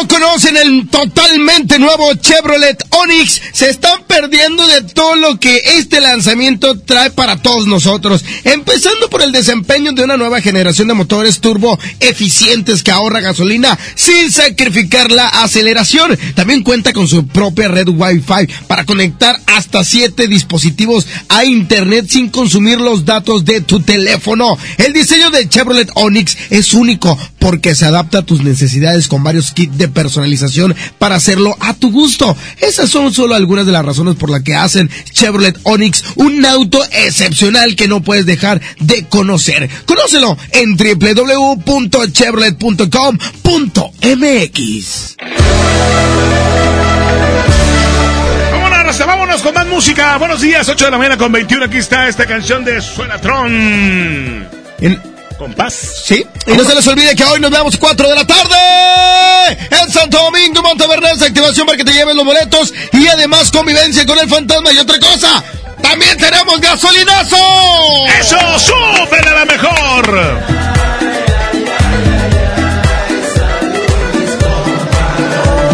No conocen el totalmente nuevo Chevrolet Onix, se están perdiendo de todo lo que este lanzamiento trae para todos nosotros. Empezando por el desempeño de una nueva generación de motores turbo eficientes que ahorra gasolina sin sacrificar la aceleración. También cuenta con su propia red Wi-Fi para conectar hasta 7 dispositivos a internet sin consumir los datos de tu teléfono. El diseño de Chevrolet Onix es único porque se adapta a tus necesidades con varios kits de personalización para hacerlo a tu gusto. Esas son solo algunas de las razones por las que hacen Chevrolet Onix un auto excepcional que no puedes dejar de conocer. Conócelo en www.chevrolet.com.mx. Vámonos, vámonos con más música. Buenos días, 8 de la mañana con 21. Aquí está esta canción de Suenatron. En... Compás. Sí. Y no se les olvide que hoy nos vemos 4 de la tarde en Santo Domingo, Monteverde, activación para que te lleven los boletos y además convivencia con el fantasma y otra cosa. También tenemos gasolinazo. Eso, súper a la mejor.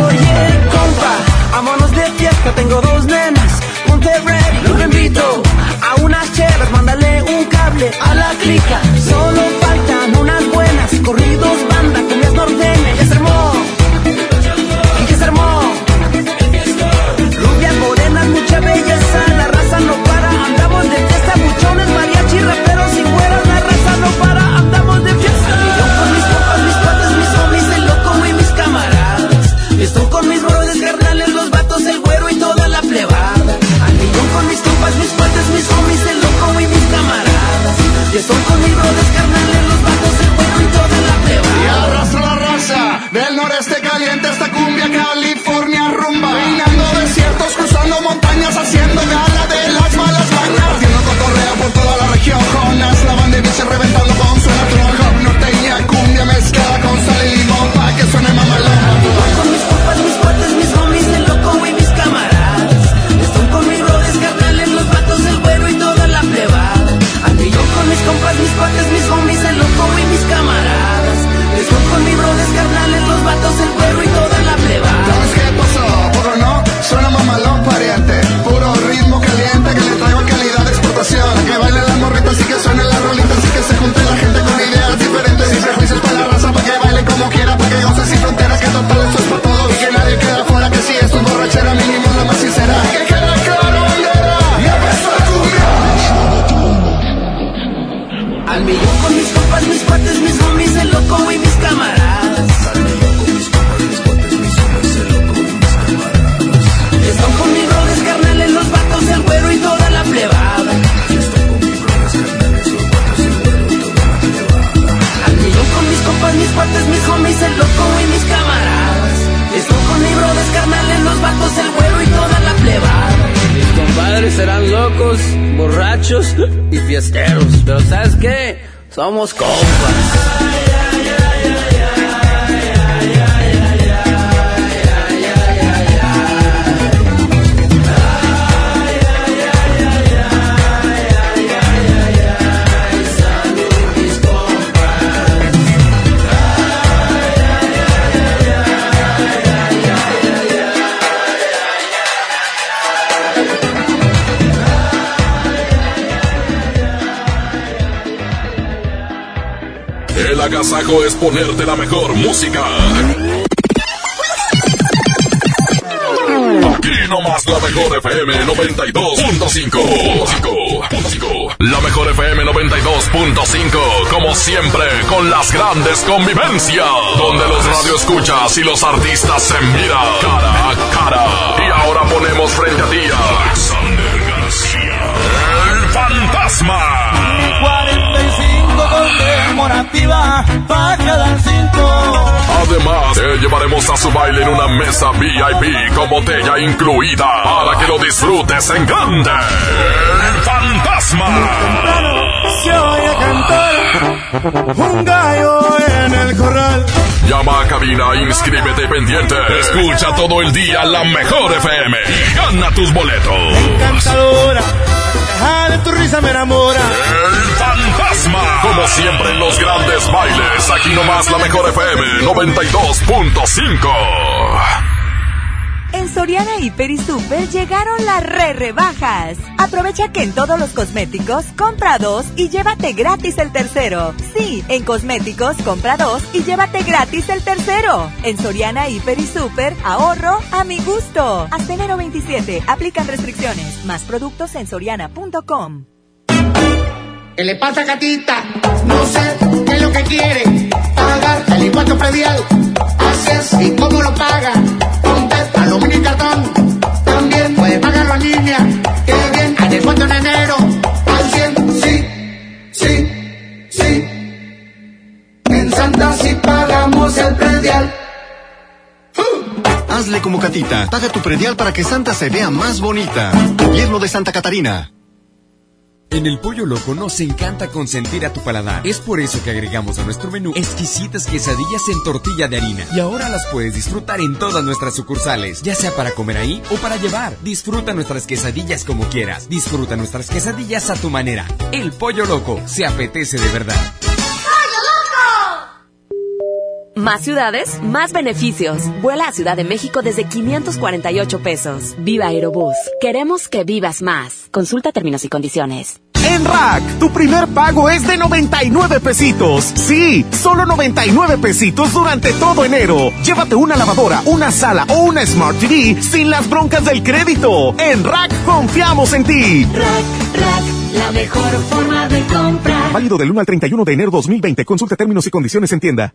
Oye, compa, vámonos de fiesta, tengo dos nenas, ponte ready, los invito a unas chelas, mándale un a la clica, solo faltan unas serán locos, borrachos y fiesteros. Pero ¿sabes qué? Somos compas. Es ponerte la mejor música. Aquí nomás la mejor FM 92.5. La mejor FM 92.5. Como siempre, con las grandes convivencias. Donde los radioescuchas y los artistas se miran cara a cara. Y ahora ponemos frente a ti conmemorativa para cinco. Además, te llevaremos a su baile en una mesa VIP con botella incluida para que lo disfrutes en grande. El fantasma. Se oye cantar un gallo en el corral. Llama a cabina, inscríbete pendiente. Escucha todo el día la mejor FM y gana tus boletos. Encantadora, de tu risa me enamora. El fantasma. Como siempre en los grandes bailes, aquí nomás la mejor FM 92.5. En Soriana Hiper y Super llegaron las re rebajas. Aprovecha que en todos los cosméticos compra dos y llévate gratis el tercero. Sí, en cosméticos compra dos y llévate gratis el tercero. En Soriana Hiper y Super, ahorro a mi gusto. Hasta enero 27, aplican restricciones. Más productos en soriana.com. ¿Qué le pasa, gatita? No sé qué es lo que quiere. Pagar el impuesto predial. Así es, ¿y cómo lo paga? Con a lo mini cartón. También puede pagarlo a línea. Qué bien, hay descuento en enero. Al 100, sí, sí, sí. En Santa sí pagamos el predial. Hazle como Catita. Paga tu predial para que Santa se vea más bonita. Gobierno de Santa Catarina. En el Pollo Loco nos encanta consentir a tu paladar. Es por eso que agregamos a nuestro menú exquisitas quesadillas en tortilla de harina. Y ahora las puedes disfrutar en todas nuestras sucursales, ya sea para comer ahí o para llevar. Disfruta nuestras quesadillas como quieras. Disfruta nuestras quesadillas a tu manera. El Pollo Loco se apetece de verdad. Más ciudades, más beneficios. Vuela a Ciudad de México desde 548 pesos. Viva Aerobús. Queremos que vivas más. Consulta términos y condiciones. En Rack, tu primer pago es de 99 pesitos. Sí, solo 99 pesitos durante todo enero. Llévate una lavadora, una sala o una Smart TV sin las broncas del crédito. En Rack confiamos en ti. Rack, Rack, la mejor forma de comprar. Válido del 1 al 31 de enero 2020. Consulta términos y condiciones en tienda.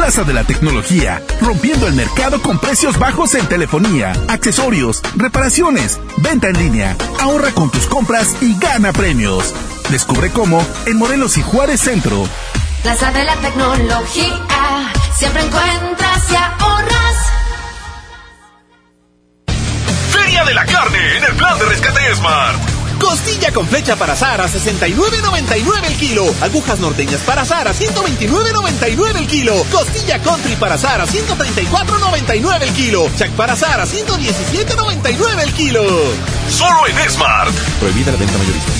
Plaza de la Tecnología, rompiendo el mercado con precios bajos en telefonía, accesorios, reparaciones, venta en línea. Ahorra con tus compras y gana premios. Descubre cómo en Morelos y Juárez Centro. Plaza de la tecnología, siempre encuentras y ahorras. Feria de la carne en el plan de rescate Smart. Costilla con flecha para asar a 69.99 el kilo. Agujas norteñas para asar a 129.99 el kilo. Costilla country para asar a 134.99 el kilo. Chac para asar a 117.99 el kilo. Solo en Smart. Prohibida la venta mayorista.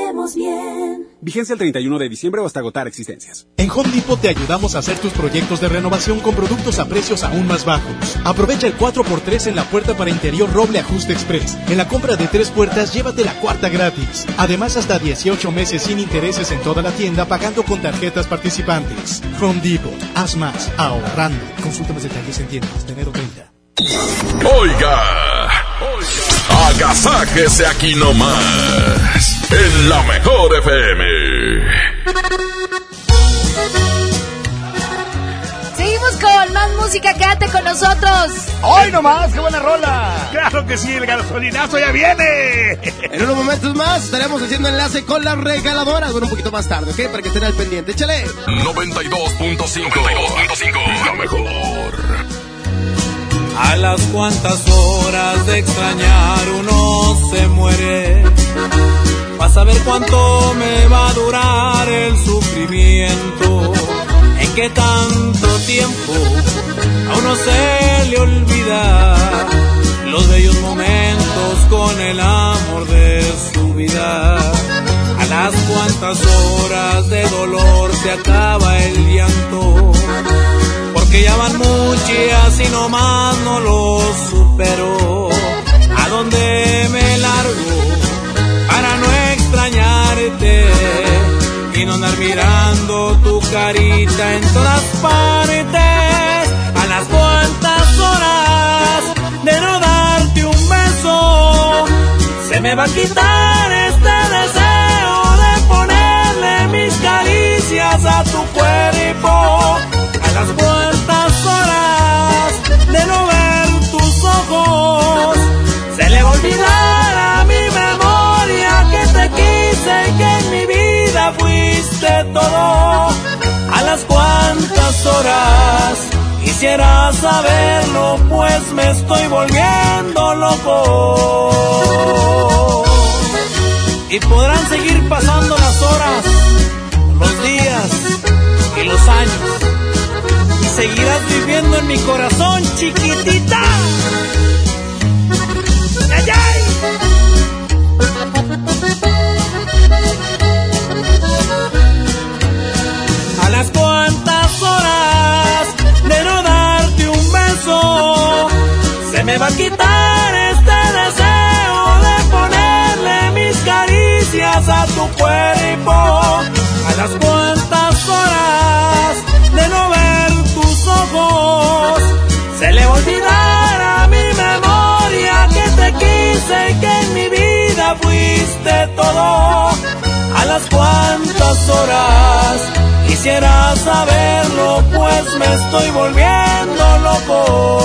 bien. Vigencia el 31 de diciembre o hasta agotar existencias. En Home Depot te ayudamos a hacer tus proyectos de renovación con productos a precios aún más bajos. Aprovecha el 4x3 en la puerta para interior roble ajuste express. En la compra de tres puertas, llévate la cuarta gratis. Además, hasta 18 meses sin intereses en toda la tienda pagando con tarjetas participantes. Home Depot. Haz más ahorrando. Consulta más detalles en tiendas enero 30. Oiga, agasáquese aquí nomás, en la mejor FM. Seguimos con más música, quédate con nosotros. ¡Hoy nomás! ¡Qué buena rola! ¡Claro que sí! ¡El gasolinazo ya viene! En unos momentos más estaremos haciendo enlace con las regaladoras. Bueno, un poquito más tarde, ¿ok? Para que estén al pendiente. ¡Échale! 92.5 92.5 La mejor. A las cuantas horas de extrañar uno se muere. Vas a ver cuánto me va a durar el sufrimiento. En qué tanto tiempo a uno se le olvida los bellos momentos con el amor de su vida. A las cuantas horas de dolor se acaba el llanto porque ya van muchas y nomás no lo supero. ¿A dónde me largo para no extrañarte y no andar mirando tu carita en todas partes? A las cuantas horas de no darte un beso, se me va a quitar este deseo de ponerle mis caricias a tu cuerpo. A las horas de no ver tus ojos, se le va a olvidar a mi memoria que te quise y que en mi vida fuiste todo. A las cuantas horas quisiera saberlo, pues me estoy volviendo loco. Y podrán seguir pasando las horas, los días y los años seguirás viviendo en mi corazón, chiquitita. A las cuantas horas de no darte un beso, se me va a quitar este deseo de ponerle mis caricias a tu cuerpo. A las le va a olvidar a mi memoria que te quise y que en mi vida fuiste todo. A las cuantas horas quisiera saberlo, pues me estoy volviendo loco.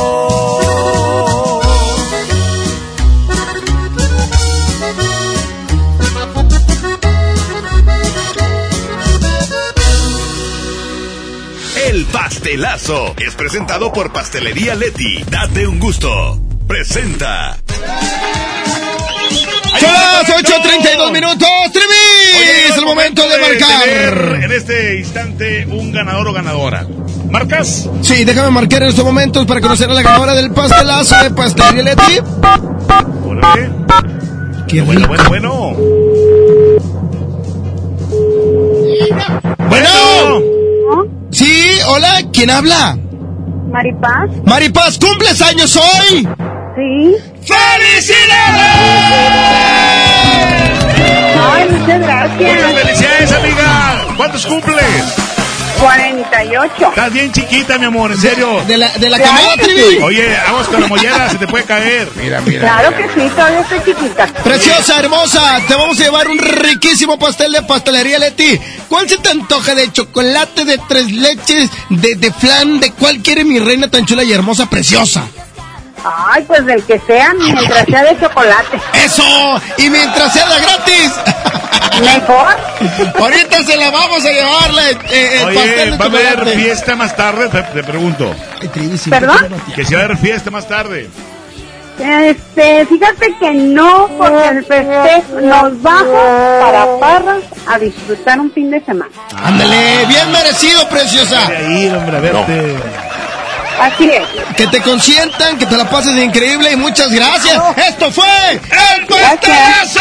Pastelazo es presentado por Pastelería Leti. Date un gusto. Presenta. Las 8.32 minutos, Trivi. Es el momento de marcar. En este instante, un ganador o ganadora. ¿Marcas? Sí, déjame marcar en estos momentos para conocer a la ganadora del pastelazo de Pastelería Leti. Órale. Qué bueno, rico. bueno, bueno. Bueno. Sí, hola, ¿quién habla? Maripaz. Maripaz, ¿cumples años hoy? Sí. ¡Felicidades! Ay, muchas gracias. Muchas felicidades, amiga. ¿Cuántos cumples? 48. Estás bien chiquita, mi amor, en serio. De la, de la Claro camada, que Trivi. sí. Oye, vamos con la mollera, se te puede caer. Mira, mira. Claro que sí, todavía estoy chiquita. Preciosa, hermosa, te vamos a llevar un riquísimo pastel de pastelería Leti. ¿Cuál se te antoja de chocolate, de tres leches, de, de flan? ¿De cuál quiere mi reina tan chula y hermosa, preciosa? Ay, pues del que sea, mientras sea de chocolate. ¡Eso! Y mientras sea de gratis. Mejor. Ahorita se la vamos a llevarle eh, el pastel ¿va a haber fiesta más tarde? Te, te pregunto. ¿Perdón? Que si va a haber fiesta más tarde. Este, fíjate que no, porque el festejo nos vamos para Parras a disfrutar un fin de semana. Ándale, bien merecido, preciosa. Ahí, hombre, a verte. Así es. Que te consientan, que te la pases de increíble y muchas gracias. Esto fue el Gracias.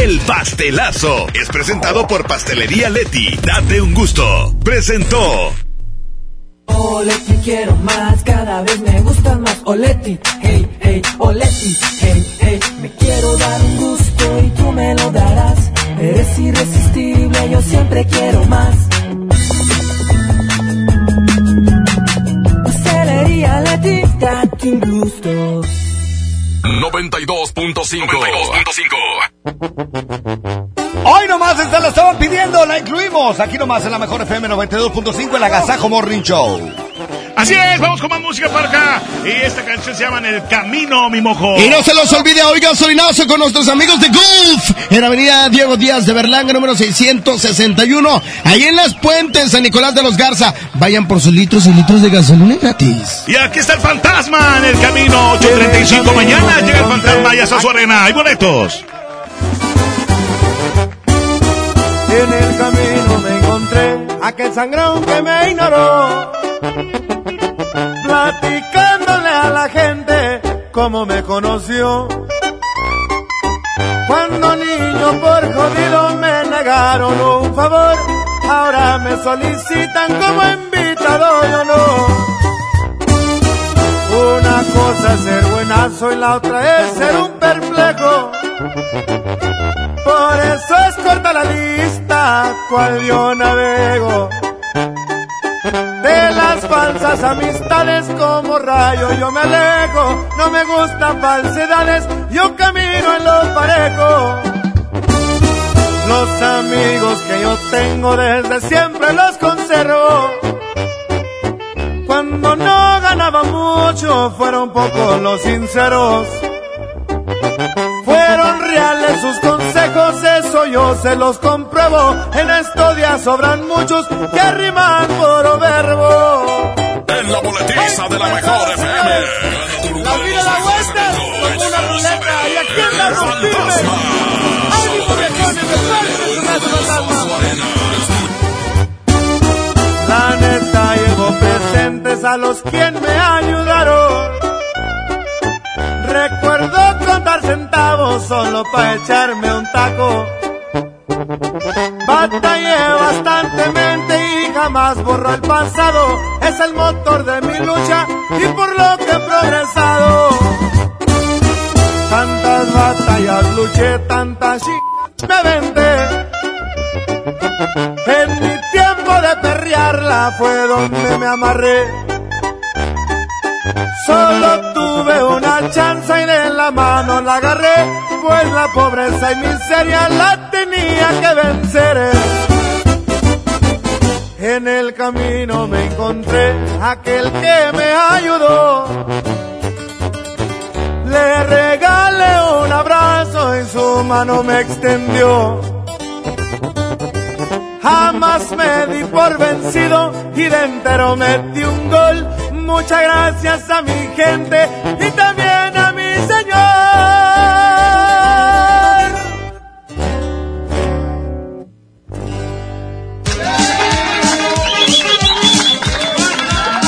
El pastelazo es presentado por Pastelería Leti. Date un gusto. Presentó. Oleti quiero más, cada vez me gusta más Oleti, hey, hey, Oleti, hey, hey Me quiero dar un gusto y tú me lo darás Eres irresistible, yo siempre quiero más Pastelería Leti, date un gusto 92.5. Hoy nomás esta la estaban pidiendo, la incluimos. Aquí nomás en la mejor FM 92.5 el Agasajo Morning Show. Así es, vamos con más música para acá. Y esta canción se llama En el Camino, mi mojo. Y no se los olvide hoy gasolinazo con nuestros amigos de Gulf en Avenida Diego Díaz de Berlanga, número 661, ahí en las puentes San Nicolás de los Garza. Vayan por sus litros y litros de gasolina gratis. Y aquí está el fantasma en el camino 835. Mañana llega el fantasma y a su arena. Hay boletos. En el camino me encontré aquel sangrón que me ignoró, platicándole a la gente cómo me conoció. Cuando niño por jodido me negaron un favor, ahora me solicitan como invitado yo no. Una cosa es ser buenazo y la otra es ser un perplejo. Por eso es corta la lista, cual yo navego. De las falsas amistades como rayo yo me alejo. No me gustan falsedades, yo camino en lo parejo. Los amigos que yo tengo desde siempre los conservo. Cuando no ganaba mucho, fueron pocos los sinceros. Fueron reales sus yo se los compruebo. En estos días sobran muchos que riman por verbo. En la boletiza de la mejor FM. La vida da vueltas como una ruleta y aquí anda firme. ¡Ánimo, viejones! ¡Esfuercen su fantasma! La neta llevo presentes a los quien me ayudaron. Recuerdo contar centavos solo para echarme un taco. Batallé bastantemente y jamás borro el pasado. Es el motor de mi lucha y por lo que he progresado. Tantas batallas luché, tantas ch... me vendé. En mi tiempo de perrearla fue donde me amarré. Solo tuve una chance y de la mano la agarré, pues la pobreza y miseria la tenía que vencer. En el camino me encontré aquel que me ayudó. Le regalé un abrazo y su mano me extendió. Jamás me di por vencido y de entero metí un gol. Muchas gracias a mi gente y también a mi Señor.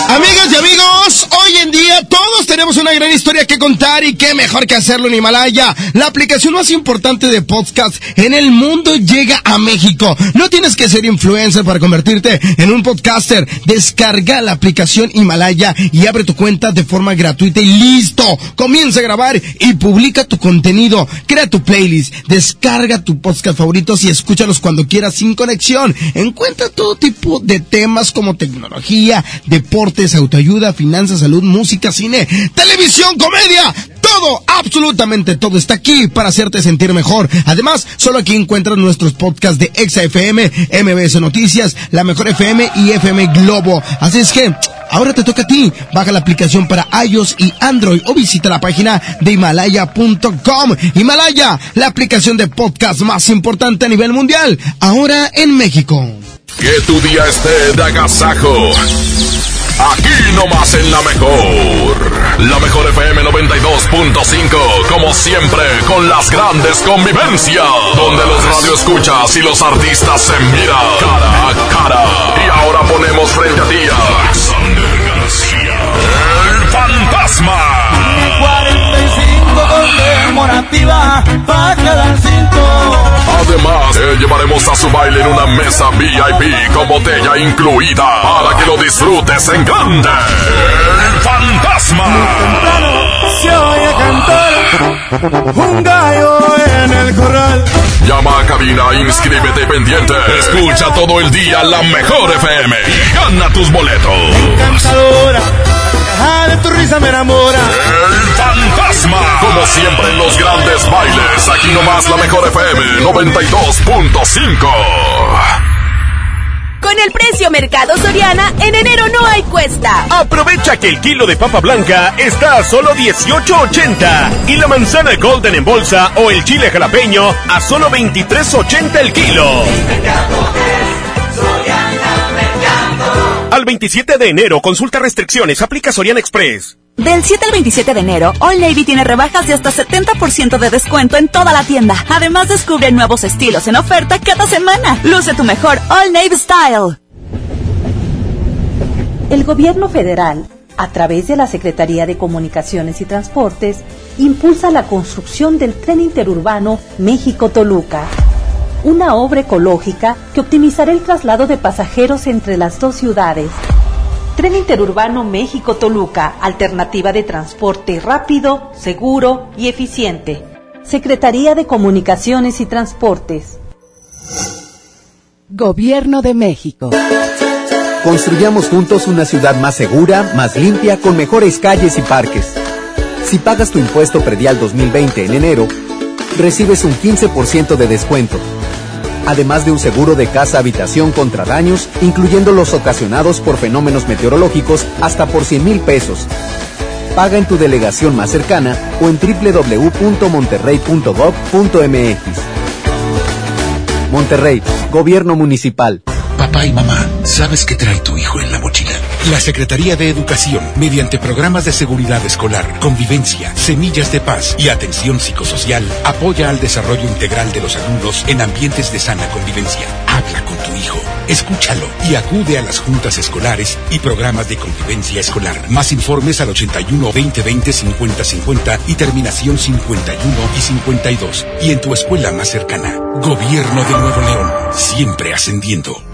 Amigas y amigos, Todos tenemos una gran historia que contar y qué mejor que hacerlo en Himalaya. La aplicación más importante de podcast en el mundo llega a México. No tienes que ser influencer para convertirte en un podcaster. Descarga la aplicación Himalaya y abre tu cuenta de forma gratuita y listo. Comienza a grabar y publica tu contenido. Crea tu playlist, descarga tu podcast favoritos y escúchalos cuando quieras sin conexión. Encuentra todo tipo de temas como tecnología, deportes, autoayuda, finanzas, salud, música, cine, televisión, comedia. Todo, absolutamente todo está aquí para hacerte sentir mejor. Además, solo aquí encuentras nuestros podcasts de Exa FM, MBS Noticias, La Mejor FM y FM Globo. Así es que, ahora te toca a ti. Baja la aplicación para iOS y Android o visita la página de Himalaya.com. Himalaya, la aplicación de podcast más importante a nivel mundial. Ahora en México. Que tu día esté de agasajo. Aquí nomás en la mejor. La mejor FM 92.5. Como siempre, con las grandes convivencias. Donde los radioescuchas y los artistas se miran cara a cara. Y ahora ponemos frente a ti a Alexander García. El fantasma. 45 conmemorativa para cada cinto. Además, te llevaremos a su baile en una mesa VIP con botella incluida para que lo disfrutes en grande. El fantasma. Se oye cantar un gallo en el corral. Llama a cabina, inscríbete pendiente. Escucha todo el día la mejor FM y gana tus boletos. Encantadora, la de tu risa me enamora. El fantasma. Como siempre en los grandes bailes, aquí nomás la mejor FM 92.5. Con el precio Mercado Soriana, en enero no hay cuesta. Aprovecha que el kilo de papa blanca está a solo 18.80 y la manzana golden en bolsa o el chile jalapeño a solo 23.80 el kilo. Al 27 de enero, consulta restricciones, aplica Soriana Express. Del 7 al 27 de enero, All Navy tiene rebajas de hasta 70% de descuento en toda la tienda. Además, descubre nuevos estilos en oferta cada semana. Luce tu mejor All Navy Style. El gobierno federal, a través de la Secretaría de Comunicaciones y Transportes, impulsa la construcción del tren interurbano México-Toluca, una obra ecológica que optimizará el traslado de pasajeros entre las dos ciudades. Tren Interurbano México-Toluca, alternativa de transporte rápido, seguro y eficiente. Secretaría de Comunicaciones y Transportes. Gobierno de México. Construyamos juntos una ciudad más segura, más limpia, con mejores calles y parques. Si pagas tu impuesto predial 2020 en enero, recibes un 15% de descuento además de un seguro de casa-habitación contra daños, incluyendo los ocasionados por fenómenos meteorológicos, hasta por 100 mil pesos. Paga en tu delegación más cercana o en www.monterrey.gov.mx. Monterrey, Gobierno Municipal. Papá y mamá, ¿sabes qué trae tu hijo en la? La Secretaría de Educación, mediante programas de seguridad escolar, convivencia, semillas de paz y atención psicosocial, apoya al desarrollo integral de los alumnos en ambientes de sana convivencia. Habla con tu hijo, escúchalo y acude a las juntas escolares y programas de convivencia escolar. Más informes al 81 2020 50 50 y terminación 51 y 52. Y en tu escuela más cercana. Gobierno de Nuevo León, siempre ascendiendo.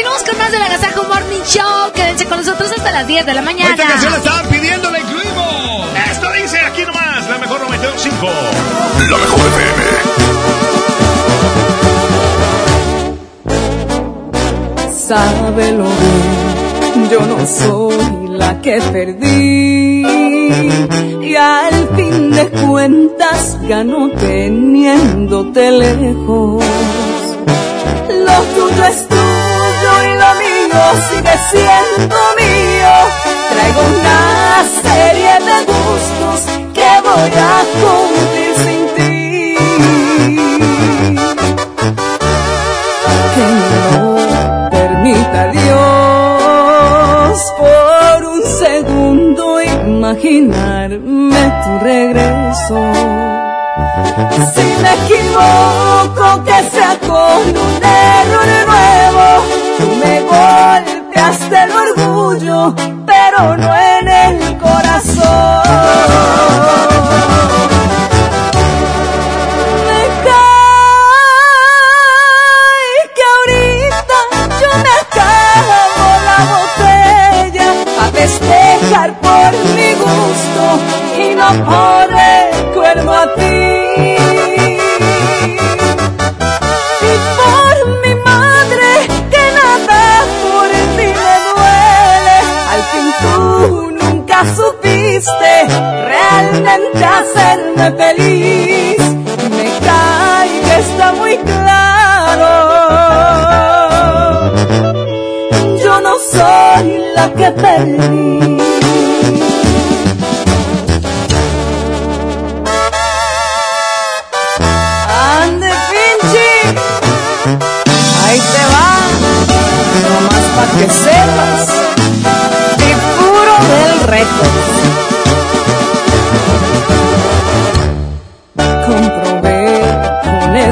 Continuamos con más de la Agasajo Morning Show. Quédense con nosotros hasta las 10 de la mañana. Esta canción la estaban pidiendo, la incluimos. Esto dice. Aquí nomás, la mejor 92.5. La mejor FM. Sábelo bien, yo no soy la que perdí. Y al fin de cuentas ganó teniéndote lejos. Lo tuyo es mío sigue siendo mío. Traigo una serie de gustos que voy a cumplir sin ti. Que no permita Dios por un segundo imaginarme tu regreso. Si me equivoco, que sea con un error nuevo. Tú me golpeaste el orgullo, pero no en el corazón. Me realmente hacerme feliz. Me cae que está muy claro. Yo no soy la que perdí.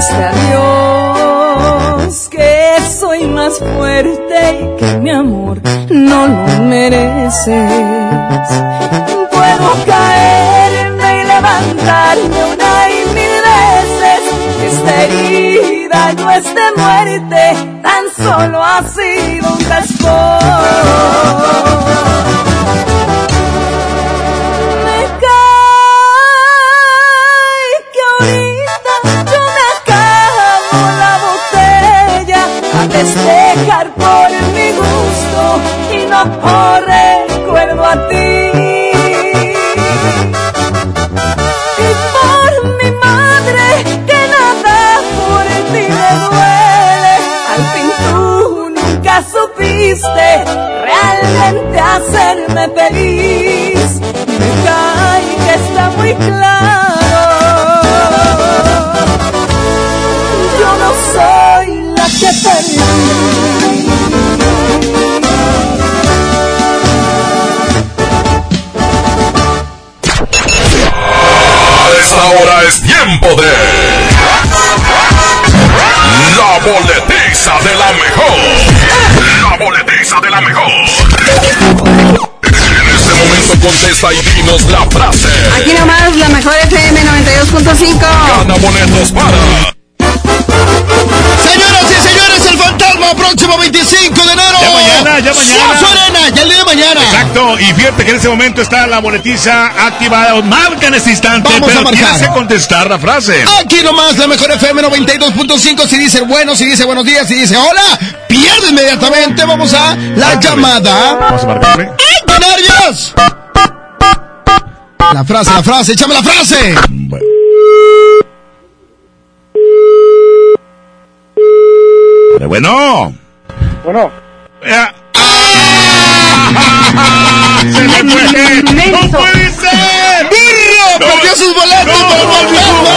Adiós que soy más fuerte y que mi amor no lo mereces. Puedo caerme y levantarme una y mil veces. Esta herida no es muerte, tan solo ha sido un raspón. Festejar por mi gusto y no por recuerdo a ti. Y por mi madre que nada por ti me duele. Al fin tú nunca supiste realmente hacerme feliz. Me cae que está muy claro. A esta hora es tiempo de. La boletiza de la mejor. La boletiza de la mejor. En este momento contesta y dinos la frase. Aquí nomás la mejor FM 92.5. Gana boletos para. Próximo 25 de enero. Ya mañana, ya mañana. Suazo Arena, ya el día de mañana. Exacto, y fíjate que en ese momento está la boletiza activada. Marca en este instante, Vamos pero a marcar. tienes que contestar la frase. Aquí nomás la mejor FM 92.5. Si dice bueno, si dice buenos días, si dice hola, pierde inmediatamente. Vamos a la llamada. Vamos a marcarle. ¡Ay, qué nervios! La frase, la frase, échame la frase. Eh, Bueno. Bueno. Eh, ¡Se me fue! ¡No puede ser! ¡Burro! ¡Perdió sus boletos fantasma!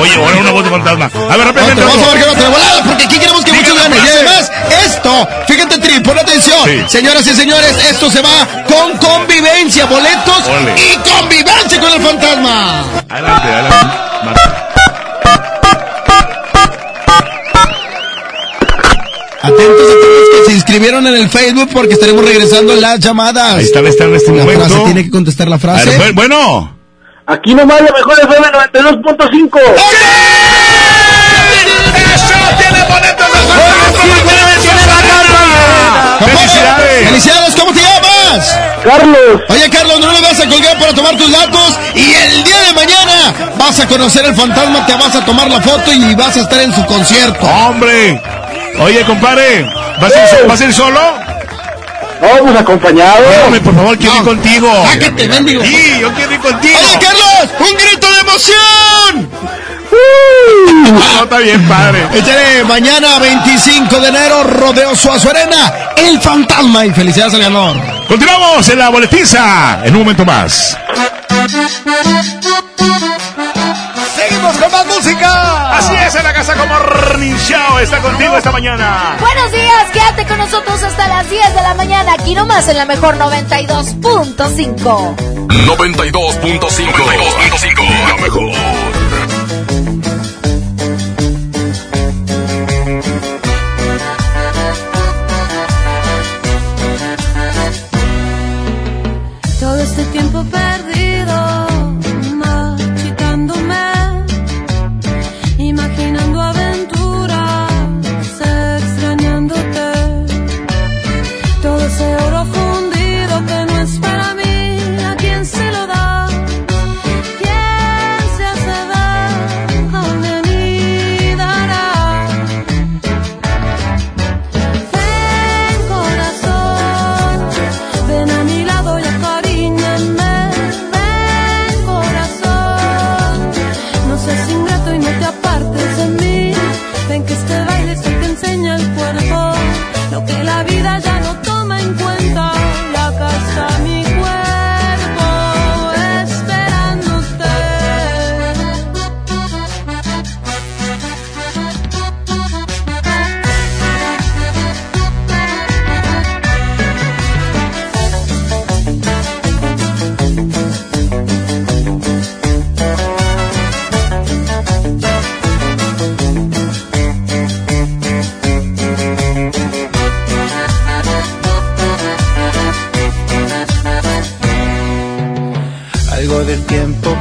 Oye, ahora una voz de fantasma. A ver, rápidamente. Otra, vamos a otro. marcar otra volada porque aquí queremos que muchos ganen. Y además, esto, fíjate, Tri, pon atención. Sí. Señoras y señores, esto se va con convivencia, boletos Ole. y convivencia con el fantasma. Adelante, adelante. Marca. Atentos a todos que se inscribieron en el Facebook porque estaremos regresando las llamadas. Ahí está, está en este La momento. frase tiene que contestar la frase. ver, bueno. Aquí nomás la mejor FM 92.5. ¡Eso tiene boletos de. ¡Felicidades! ¡Felicidades! ¿Cómo te llamas? Carlos. Oye, Carlos, no le vas a colgar para tomar tus datos y el día de mañana vas a conocer el fantasma, te vas a tomar la foto y vas a estar en su concierto. ¡Hombre! Oye, compadre, ¿vas a ir, ¿vas a ir solo? Vamos acompañados. Hombre, por favor, quiero ir contigo. Sáquete, mendigo. Sí, yo quiero ir contigo. Oye, Carlos, un grito de emoción. No, está bien, padre. Échale, mañana 25 de enero, Rodeo Suazo Arena, El Fantasma y felicidades al ganador. Continuamos en la boletiza en un momento más. Seguimos con más música. Así es, en la casa como Morning Show está contigo esta mañana. Buenos días, quédate con nosotros hasta las 10 de la mañana, aquí nomás en la mejor 92.5. 92.5. La mejor. Todo este tiempo perdido,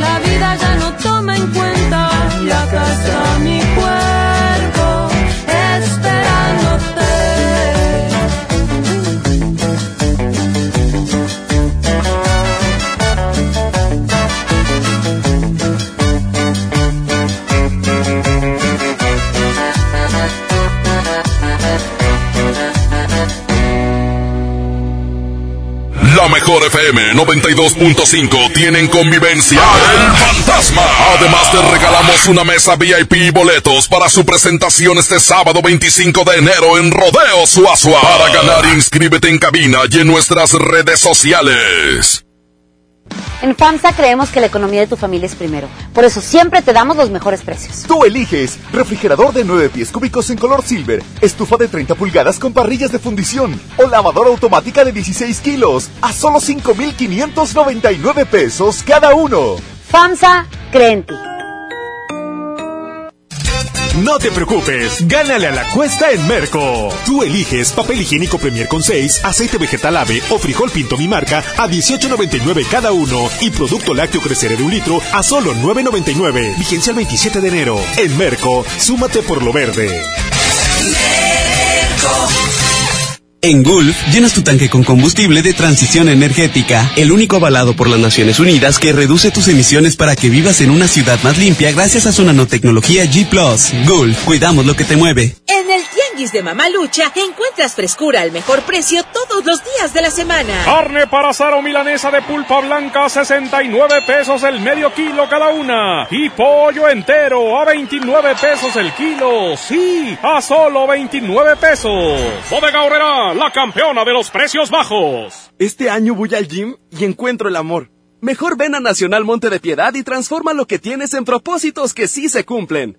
la vida ya no toma en cuenta. Y acá mejor FM 92.5 tienen convivencia El Fantasma. Además te regalamos una mesa VIP y boletos para su presentación este sábado 25 de enero en Rodeo Suazua. Para ganar inscríbete en cabina y en nuestras redes sociales. En FAMSA creemos que la economía de tu familia es primero. Por eso siempre te damos los mejores precios. Tú eliges refrigerador de 9 pies cúbicos en color silver, estufa de 30 pulgadas con parrillas de fundición o lavadora automática de 16 kilos a solo 5,599 pesos cada uno. FAMSA cree en ti. No te preocupes, gánale a la cuesta en Merco. Tú eliges papel higiénico Premier con 6, aceite vegetal ave o frijol pinto mi marca a 18.99 cada uno y producto lácteo crecer de un litro a solo 9.99. Vigencia el 27 de enero. En Merco, súmate por lo verde. En Gulf, llenas tu tanque con combustible de transición energética, el único avalado por las Naciones Unidas que reduce tus emisiones para que vivas en una ciudad más limpia gracias a su nanotecnología G ⁇ Gulf, cuidamos lo que te mueve. Tianguis de Mamalucha encuentras frescura al mejor precio todos los días de la semana. Carne para asar o milanesa de pulpa blanca a 69 pesos el medio kilo cada una. Y pollo entero a 29 pesos el kilo. Sí, a solo 29 pesos. Bodega Horrera, la campeona de los precios bajos. Este año voy al gym y encuentro el amor. Mejor ven a Nacional Monte de Piedad y transforma lo que tienes en propósitos que sí se cumplen.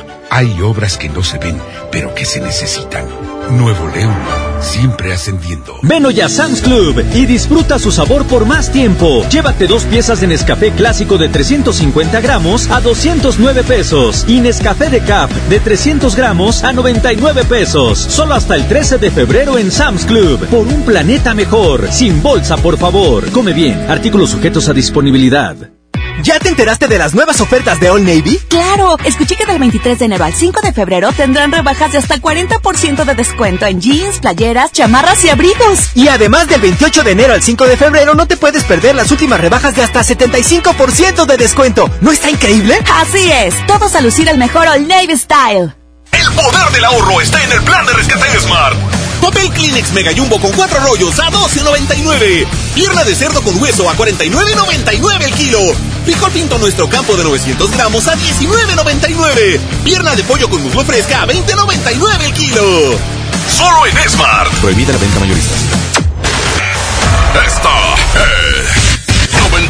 Hay obras que no se ven, pero que se necesitan. Nuevo León, siempre ascendiendo. Ven hoy a Sam's Club y disfruta su sabor por más tiempo. Llévate dos piezas de Nescafé clásico de 350 gramos a 209 pesos y Nescafé de Cap de 300 gramos a 99 pesos. Solo hasta el 13 de febrero en Sam's Club. Por un planeta mejor. Sin bolsa, por favor. Come bien. Artículos sujetos a disponibilidad. ¿Ya te enteraste de las nuevas ofertas de Old Navy? Claro, escuché que del 23 de enero al 5 de febrero tendrán rebajas de hasta 40% de descuento en jeans, playeras, chamarras y abrigos. Y además del 28 de enero al 5 de febrero no te puedes perder las últimas rebajas de hasta 75% de descuento. ¿No está increíble? Así es, todos a lucir el mejor Old Navy Style. El poder del ahorro está en el plan de rescate de Smart. Papel Kleenex Mega Jumbo con cuatro rollos a 12.99. Pierna de cerdo con hueso a 49.99 el kilo. Frijol pinto nuestro campo de 900 gramos a 19.99. Pierna de pollo con muslo fresca a 20.99 el kilo. Solo en Smart. Prohibida la venta mayorista. Esta es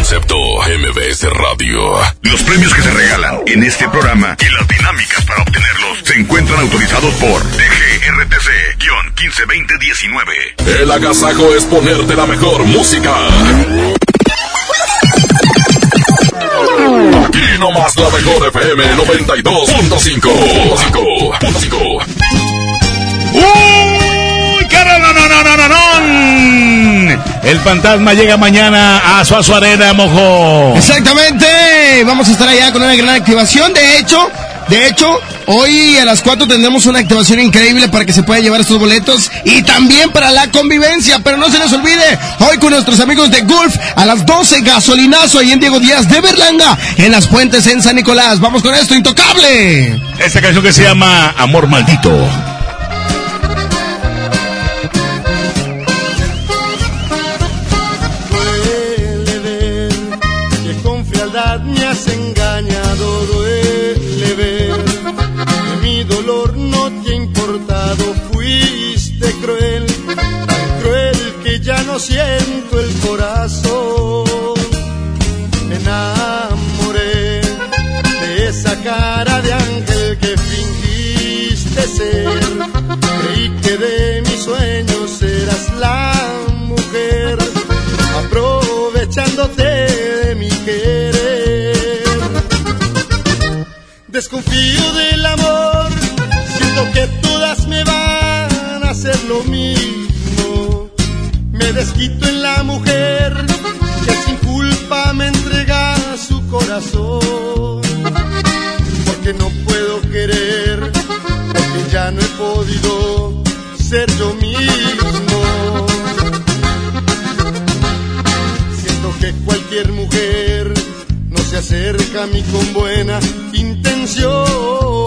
Concepto MBS Radio. Los premios que se regalan en este programa y las dinámicas para obtenerlos se encuentran autorizados por DGRTC-152019. El agasajo es ponerte la mejor música. Aquí nomás la mejor FM 92.5. ¡Uy! ¡Cara, no, no, no, no, no, no! El fantasma llega mañana a Suazo Arena, mojo. Exactamente. Vamos a estar allá con una gran activación. De hecho, de hecho, hoy a las 4 tendremos una activación increíble para que se pueda llevar estos boletos y también para la convivencia. Pero no se les olvide, hoy con nuestros amigos de Gulf a las 12, gasolinazo ahí en Diego Díaz de Berlanga, en las puentes en San Nicolás. Vamos con esto, intocable. Esta canción que se llama Amor Maldito. Siento el corazón. Me enamoré de esa cara de ángel que fingiste ser, creí que de mis sueños eras la mujer aprovechándote de mi querer. Desconfío del amor, siento que todas me van a hacer lo mismo desquito en la mujer que sin culpa me entrega su corazón. Porque no puedo querer, porque ya no he podido ser yo mismo. Siento que cualquier mujer no se acerca a mí con buena intención.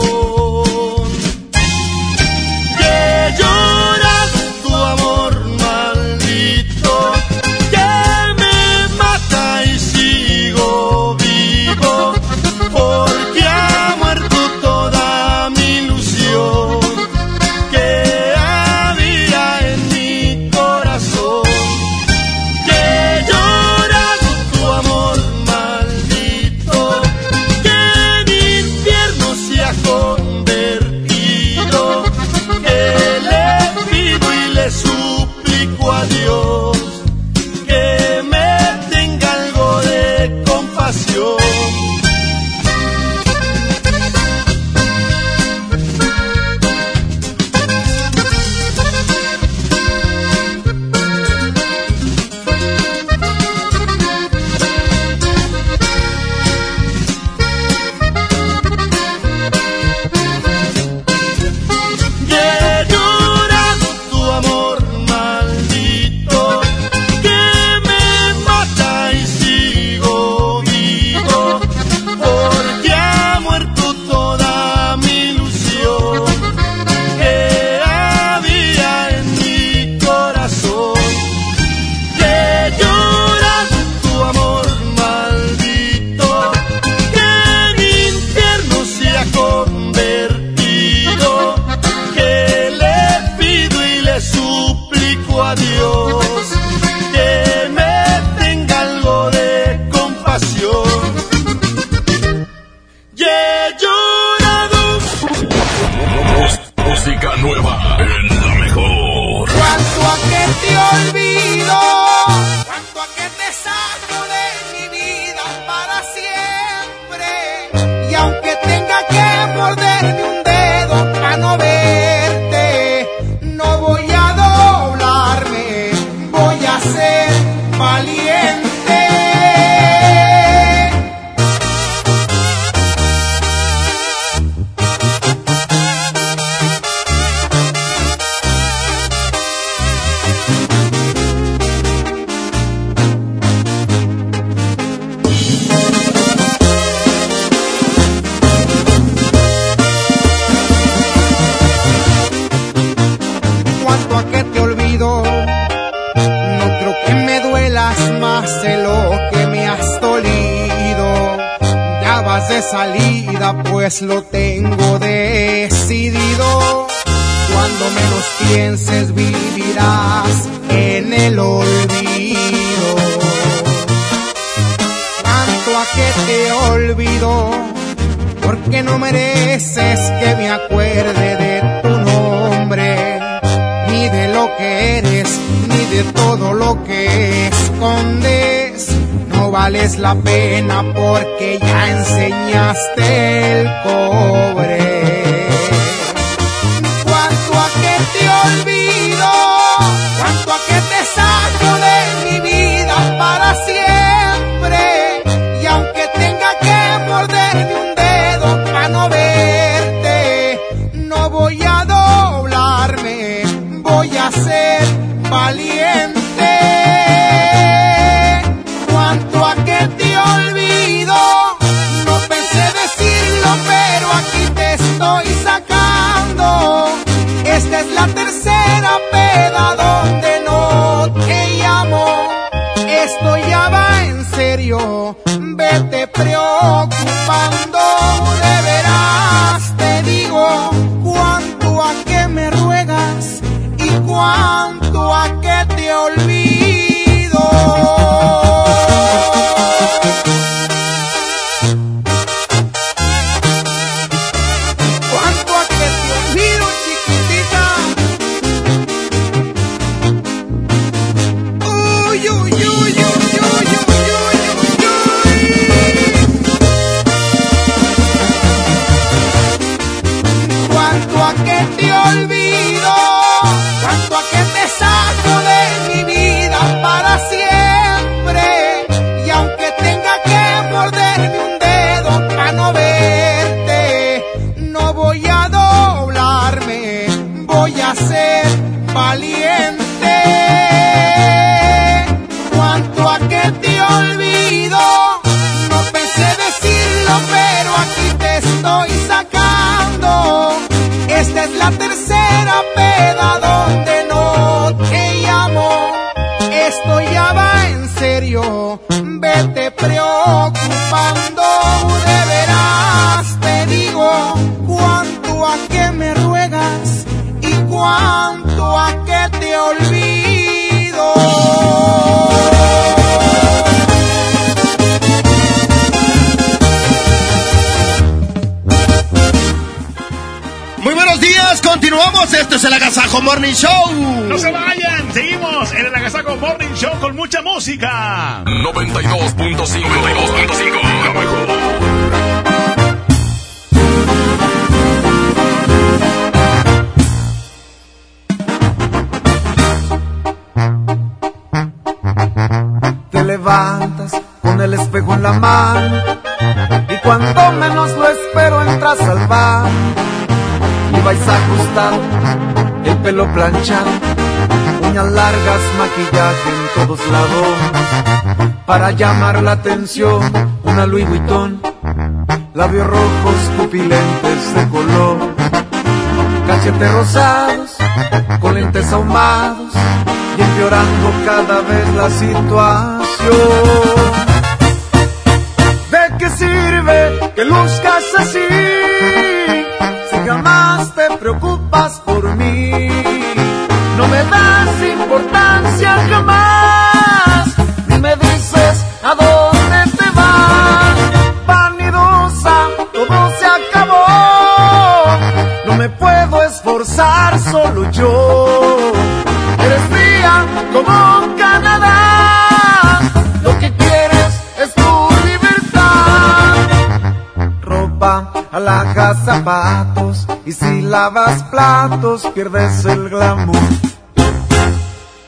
Lavas platos, pierdes el glamour.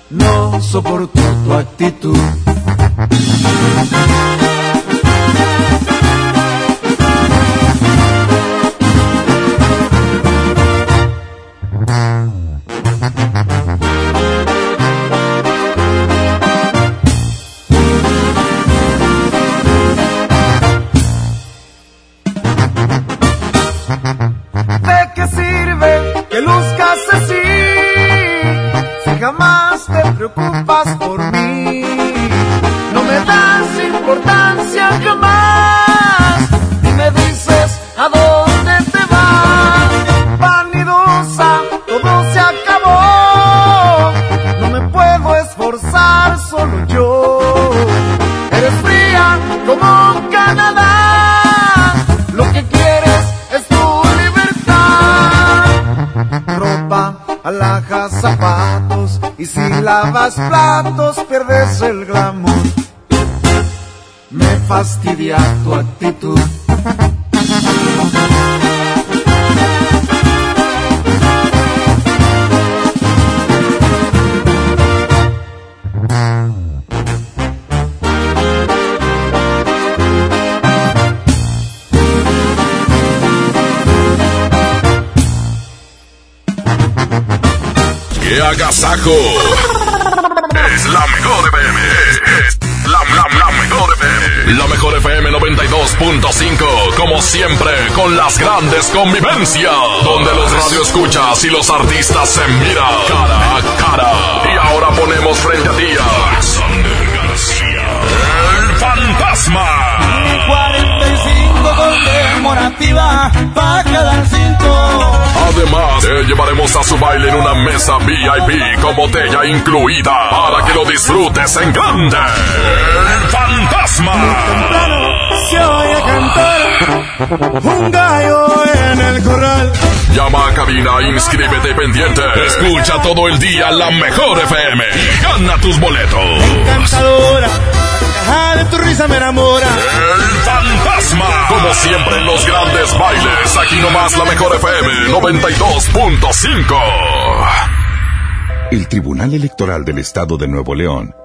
No soporto tu actitud. Lavas platos, pierdes el glamour. Me fastidia tu actitud. ¡Qué agasajo! 92.5. Como siempre, con las grandes convivencias. Donde los radioescuchas y los artistas se miran cara a cara. Y ahora ponemos frente a ti a Alexander García. El fantasma. 45 conmemorativa para cada cinco. Además, te llevaremos a su baile en una mesa VIP con botella incluida para que lo disfrutes en grande. El fantasma. Se oye cantar un gallo en el corral. Llama a cabina, inscríbete pendiente. Escucha todo el día la mejor FM y gana tus boletos. Encantadora, la de tu risa me enamora. El fantasma. Como siempre en los grandes bailes, aquí nomás la mejor FM 92.5. El Tribunal Electoral del Estado de Nuevo León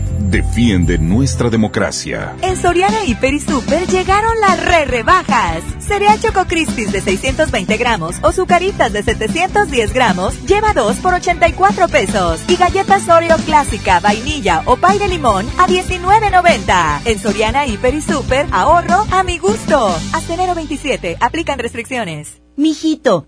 Defiende nuestra democracia. En Soriana Hiper y Super llegaron las re rebajas. Cereal Choco Crispis de 620 gramos o Zucaritas de 710 gramos lleva 2 por 84 pesos. Y galletas Oreo clásica, vainilla o pay de limón a 19.90. En Soriana Hiper y Super, ahorro a mi gusto. Hasta enero 27, aplican restricciones. Mijito,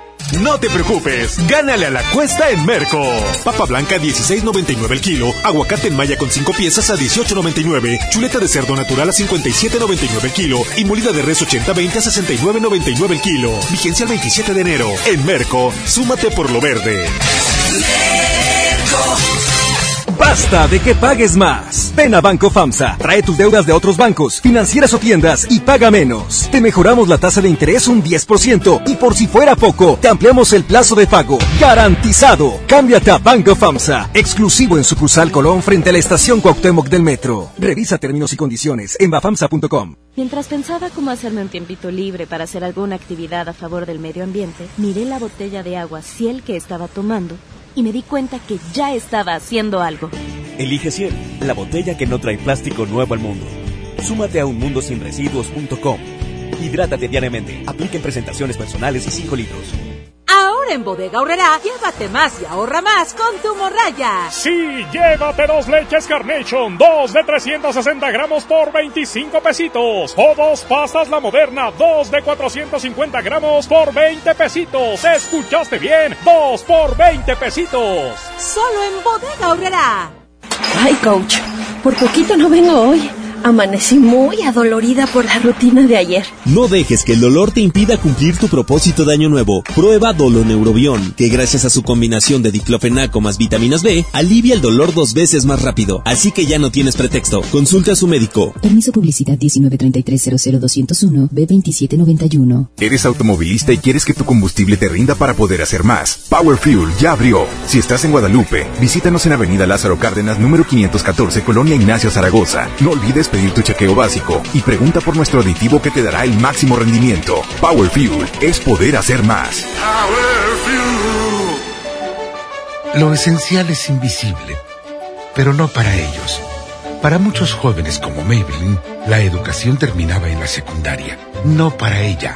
No te preocupes, gánale a la cuesta en Merco. Papa blanca 16.99 el kilo, aguacate en malla con 5 piezas a 18.99, chuleta de cerdo natural a 57.99 el kilo y molida de res 80-20 a 69.99 el kilo. Vigencia el 27 de enero. En Merco, súmate por lo verde. Basta de que pagues más. Ven a Banco FAMSA, trae tus deudas de otros bancos, financieras o tiendas y paga menos. Te mejoramos la tasa de interés un 10% y por si fuera poco, te ampliamos el plazo de pago. Garantizado. Cámbiate a Banco FAMSA, exclusivo en sucursal Colón frente a la estación Cuauhtémoc del Metro. Revisa términos y condiciones en bafamsa.com. Mientras pensaba cómo hacerme un tiempito libre para hacer alguna actividad a favor del medio ambiente, miré la botella de agua Ciel que estaba tomando y me di cuenta que ya estaba haciendo algo. Elige Ciel, la botella que no trae plástico nuevo al mundo. Súmate a unmundosinresiduos.com. Hidrátate diariamente. Apliquen presentaciones personales y 5 litros. Ahora en Bodega Aurrera, llévate más y ahorra más con tu morraya. Sí, llévate dos leches Carnation, dos de 360 gramos por 25 pesitos. O dos pastas La Moderna, dos de 450 gramos por 20 pesitos. ¿Escuchaste bien? Dos por 20 pesitos. Solo en Bodega Aurrera. Ay, coach, por poquito no vengo hoy. Amanecí muy adolorida por la rutina de ayer. No dejes que el dolor te impida cumplir tu propósito de año nuevo. Prueba Doloneurobión, que gracias a su combinación de diclofenaco más vitaminas B, alivia el dolor dos veces más rápido. Así que ya no tienes pretexto. Consulta a su médico. Permiso publicidad 193300201 B2791. Eres automovilista y quieres que tu combustible te rinda para poder hacer más. Power Fuel ya abrió. Si estás en Guadalupe, visítanos en Avenida Lázaro Cárdenas, número 514, Colonia Ignacio Zaragoza. No olvides pedir tu chequeo básico y pregunta por nuestro aditivo que te dará el máximo rendimiento. Power Fuel es poder hacer más. Lo esencial es invisible, pero no para ellos. Para muchos jóvenes como Maybelline, la educación terminaba en la secundaria. No para ella.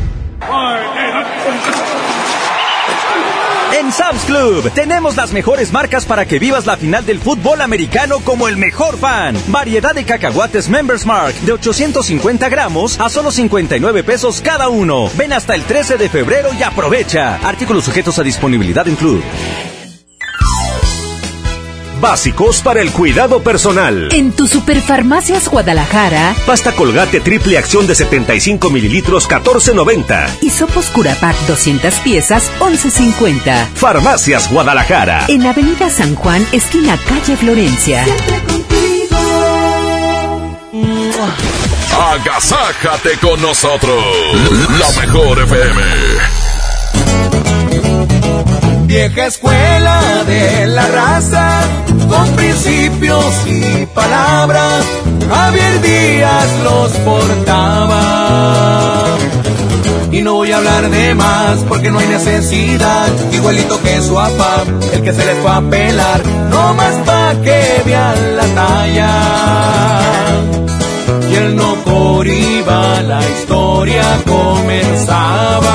En Sam's Club tenemos las mejores marcas para que vivas la final del fútbol americano como el mejor fan. Variedad de cacahuates Members Mark de 850 gramos a solo 59 pesos cada uno. Ven hasta el 13 de febrero y aprovecha. Artículos sujetos a disponibilidad en Club. Básicos para el cuidado personal. En tu Superfarmacias Guadalajara. Pasta colgate triple acción de 75 mililitros 14.90. Y sopos Curapac 200 piezas 11.50. Farmacias Guadalajara. En Avenida San Juan, esquina calle Florencia. Agasájate con nosotros. La mejor FM. Vieja escuela de la raza, con principios y palabras, Javier Díaz los portaba. Y no voy a hablar de más porque no hay necesidad, igualito que su papá, el que se les fue a pelar, no más pa' que vean la talla. Y él no por iba, la historia comenzaba.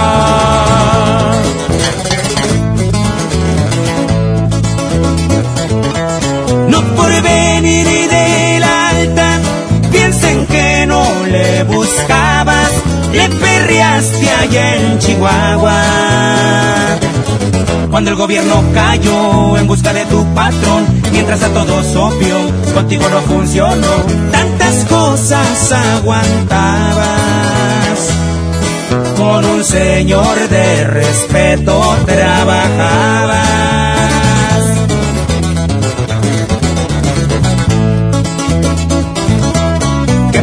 Por venir del alta, piensen que no le buscabas, le perreaste allá en Chihuahua. Cuando el gobierno cayó en busca de tu patrón, mientras a todos obvio, contigo no funcionó, tantas cosas aguantabas. Con un señor de respeto trabajabas.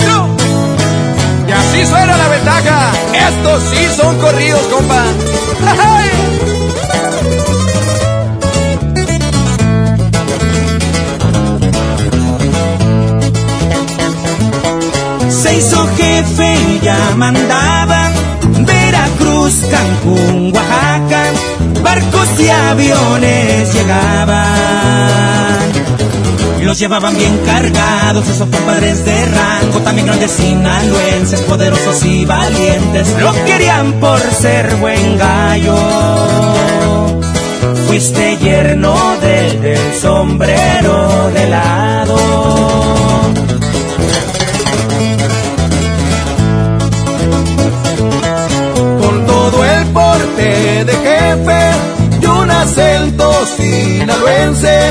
Y así suena la ventaja. Estos sí son corridos, compa. Se hizo jefe y ya mandaban Veracruz, Cancún, Oaxaca, barcos y aviones llegaban. Los llevaban bien cargados, esos compadres de rango, también grandes sinaloenses, poderosos y valientes, lo querían por ser buen gallo. Fuiste yerno del, del sombrero de lado. Con todo el porte de jefe y un acento sinaloense,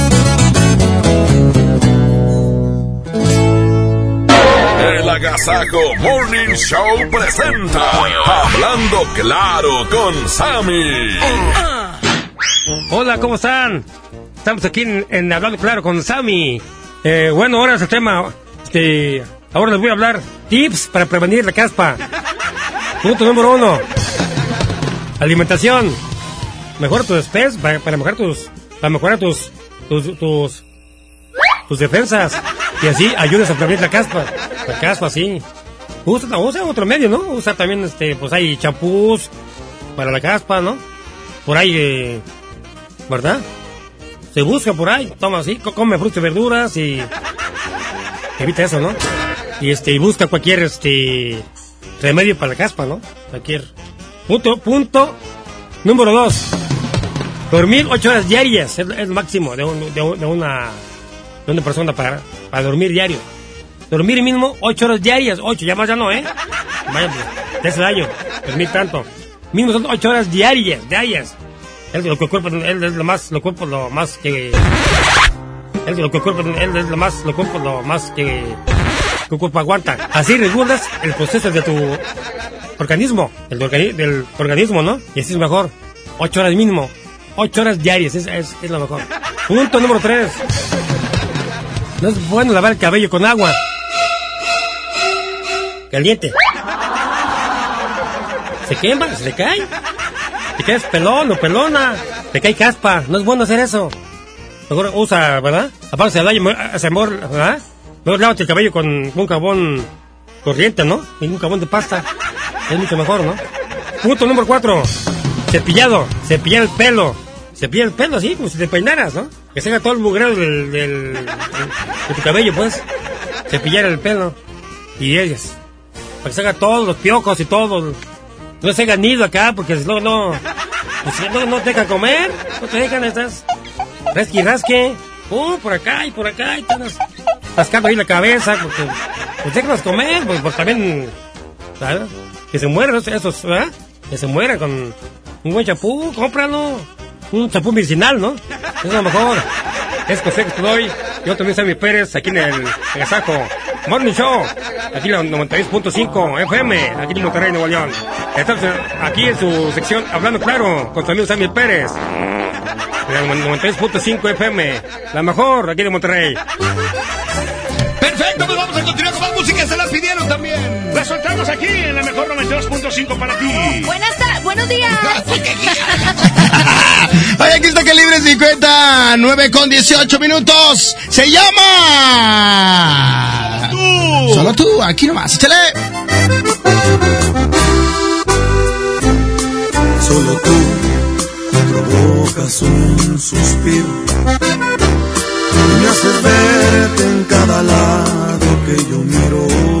Agasajo Morning Show presenta Hablando Claro con Sammy. Hola, ¿cómo están? Estamos aquí en, Hablando Claro con Sammy. Eh, bueno, ahora es el tema. Este, ahora les voy a hablar tips para prevenir la caspa. Punto número uno. Alimentación. Mejora tus espes para, mejorar tus, para mejorar tus, tus, tus defensas. Y así ayudas a prevenir la caspa. La caspa, sí. Usa, usa otro medio, ¿no? Usa también, este, pues hay champús para la caspa, ¿no? Por ahí, eh, ¿verdad? Se busca por ahí, toma así, co- come frutas y verduras y evita eso, ¿no? Y este, y busca cualquier este remedio para la caspa, ¿no? Cualquier. Punto, punto número dos. Dormir ocho horas diarias es, el máximo de, un- de de una de una persona para, para dormir diario. Dormir mínimo ocho horas diarias, ocho, ya más ya no, ¿eh? Vaya, pues, te hace daño, dormir tanto. Mínimo son ocho horas diarias, diarias. Es lo que el cuerpo, él es lo más, lo cuerpo lo más que... Es lo que el cuerpo, él es lo más, lo cuerpo lo más que... El cuerpo aguanta. Así regulas el proceso de tu organismo, el de organi- del organismo, ¿no? Y así es mejor. Ocho horas mínimo. Ocho horas diarias, es, es, es lo mejor. Punto número tres. No es bueno lavar el cabello con agua. Caliente. Se quema, se le cae. Te quedas pelón o pelona. Te cae caspa. No es bueno hacer eso. Mejor usa, ¿verdad? Aparte se daño, hace amor, ¿verdad? Mejor lávate el cabello con un jabón corriente, ¿no? Y un jabón de pasta. Es mucho mejor, ¿no? Punto número cuatro. Cepillado. Cepillar el pelo. Cepillar el pelo así, como si te peinaras, ¿no? Que se haga todo el mugrero del, del- de tu cabello, pues. cepillar el pelo. Y ellas. Para que se haga todos los piojos y todo. No se hagan nido acá porque si no, pues, no, no te dejan comer. No te dejan estas. Rasque y rasque. Uh, por acá y por acá. Y todas rascando ahí la cabeza. Porque. Pues déjanos comer. Pues, pues también. ¿sabes? Que se mueran esos, ¿verdad? Que se mueran con un buen chapú. Cómpralo. Un chapú medicinal, ¿no? Es lo mejor. Es José que te doy. Yo también soy Pérez, aquí en el Agasajo. Morning Show. Aquí en la 92.5 FM, aquí en Monterrey, Nuevo León. Estamos aquí en su sección Hablando Claro, con su amigo Sammy Pérez. La 92.5 FM, la mejor aquí de Monterrey. Perfecto, pues vamos a continuar con más música. Se las pidieron también. La soltamos aquí en la mejor 92.5 para ti. Buenas tardes, buenos días. Ay, aquí está Calibre 50, 9 con 18 minutos. Se llama. Tú. Solo tú, aquí nomás. Échale. Solo tú provocas un suspiro. Me haces verte en cada lado que yo miro.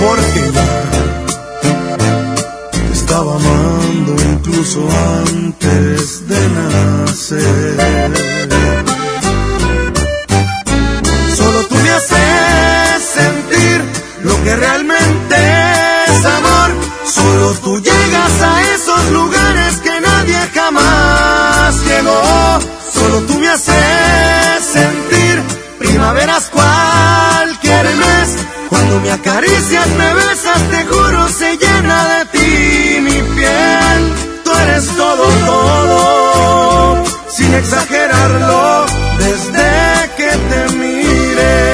Porque ya te estaba amando incluso antes de nacer. Solo tú me haces sentir lo que realmente es amor. Solo tú llegas a esos lugares que nadie jamás llegó. Solo tú me haces acaricias, me besas, te juro, se llena de ti mi piel. Tú eres todo, todo, sin exagerarlo, desde que te miré.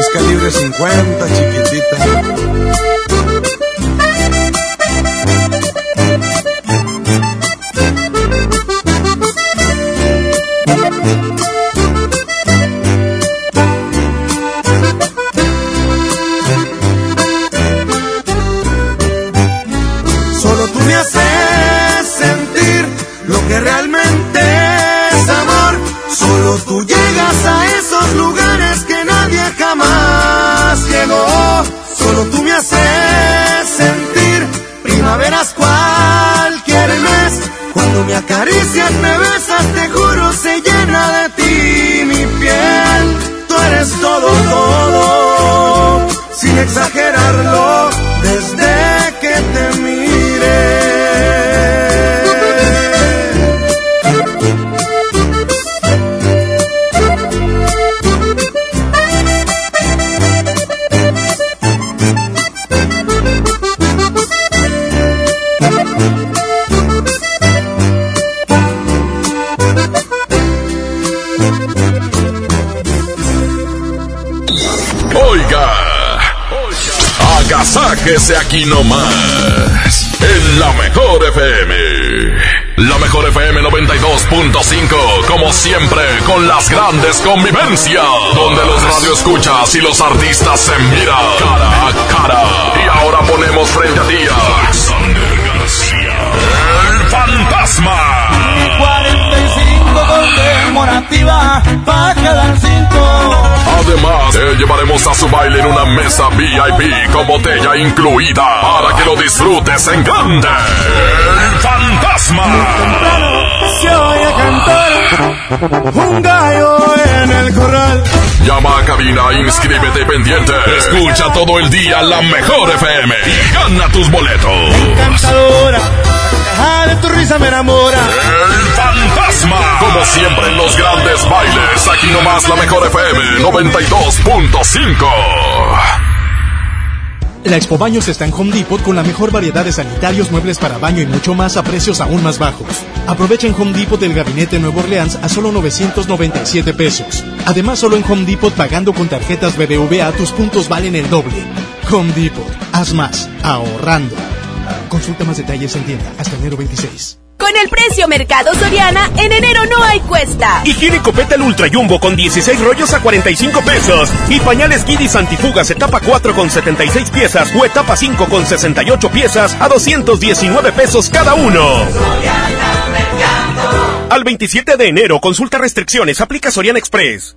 Es calibre 50, aquí nomás, en la mejor FM. La mejor FM 92.5, como siempre, con las grandes convivencias, donde los radioescuchas y los artistas se miran cara a cara. Y ahora ponemos frente a ti a Alexander García, el fantasma. 45 conmemorativa para quedar cinco. Además, te llevaremos a su baile en una mesa VIP con botella incluida para que lo disfrutes en grande. El fantasma. Se oye cantar un gallo en el corral. Llama a cabina, inscríbete pendiente. Escucha todo el día la mejor FM y gana tus boletos. Cantadora, la de tu risa me enamora. El fantasma. Como siempre en los grandes bailes, aquí nomás la mejor FM 92.5. La Expo Baños está en Home Depot con la mejor variedad de sanitarios, muebles para baño y mucho más a precios aún más bajos. Aprovecha en Home Depot el gabinete Nuevo Orleans a solo 997 pesos. Además, solo en Home Depot pagando con tarjetas BBVA tus puntos valen el doble. Home Depot, haz más, ahorrando. Consulta más detalles en tienda hasta enero 26. Mercado Soriana, en enero no hay cuesta. Higiénico Petal Ultra Jumbo con 16 rollos a 45 pesos. Y pañales Kidis Antifugas etapa 4 con 76 piezas o etapa 5 con 68 piezas a 219 pesos cada uno. Al 27 de enero, consulta restricciones, aplica Soriana Express.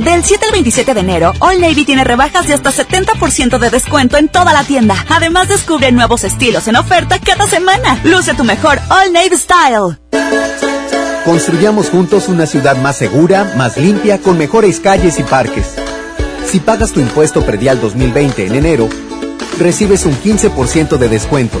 Del 7 al 27 de enero, All Navy tiene rebajas de hasta 70% de descuento en toda la tienda. Además, descubre nuevos estilos en oferta cada semana. Luce tu mejor All Navy Style. Construyamos juntos una ciudad más segura, más limpia, con mejores calles y parques. Si pagas tu impuesto predial 2020 en enero, recibes un 15% de descuento.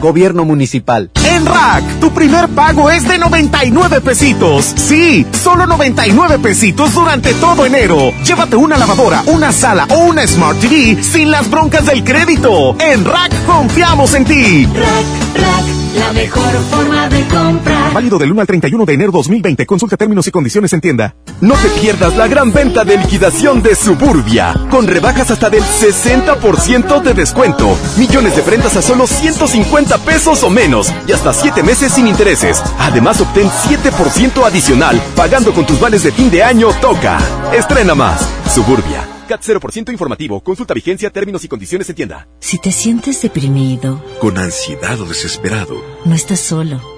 Gobierno Municipal. En Rack, tu primer pago es de 99 pesitos. Sí, solo 99 pesitos durante todo enero. Llévate una lavadora, una sala o una Smart TV sin las broncas del crédito. En Rack confiamos en ti. Rack, Rack, la mejor forma de comprar. Válido del 1 al 31 de enero 2020. Consulta términos y condiciones en tienda. No te pierdas la gran venta de liquidación de Suburbia, con rebajas hasta del 60% de descuento. Millones de prendas a solo 150 pesos o menos y hasta 7 meses sin intereses. Además, obtén 7% adicional pagando con tus vales de fin de año Toca. Estrena más. Suburbia. CAT 0% informativo. Consulta vigencia, términos y condiciones en tienda. Si te sientes deprimido, con ansiedad o desesperado, no estás solo.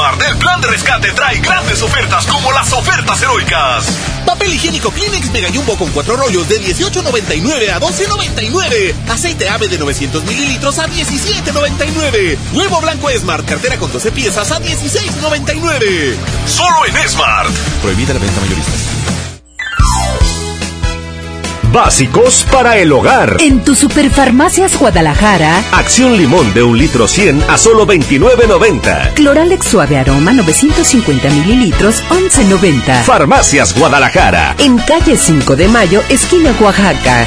El plan de rescate trae grandes ofertas como las ofertas heroicas. Papel higiénico Kleenex Mega Jumbo con cuatro rollos de 18.99 a 12.99. Aceite ave de 900 mililitros a 17.99. Huevo blanco Smart, cartera con 12 piezas a 16.99. Solo en Smart. Prohibida la venta mayorista. Básicos para el hogar. En tu Superfarmacias Guadalajara. Acción limón de un litro 100 a solo 29.90. Cloralex suave aroma 950 mililitros 11.90. Farmacias Guadalajara. En calle 5 de Mayo, esquina Oaxaca.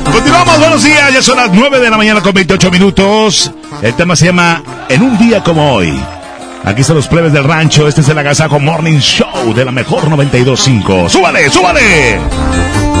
Continuamos, buenos días, ya son las 9 de la mañana con 28 minutos. El tema se llama En un día como hoy. Aquí están los plebes del rancho, este es el Agasajo Morning Show de la mejor 92.5. ¡Súbale, súbale!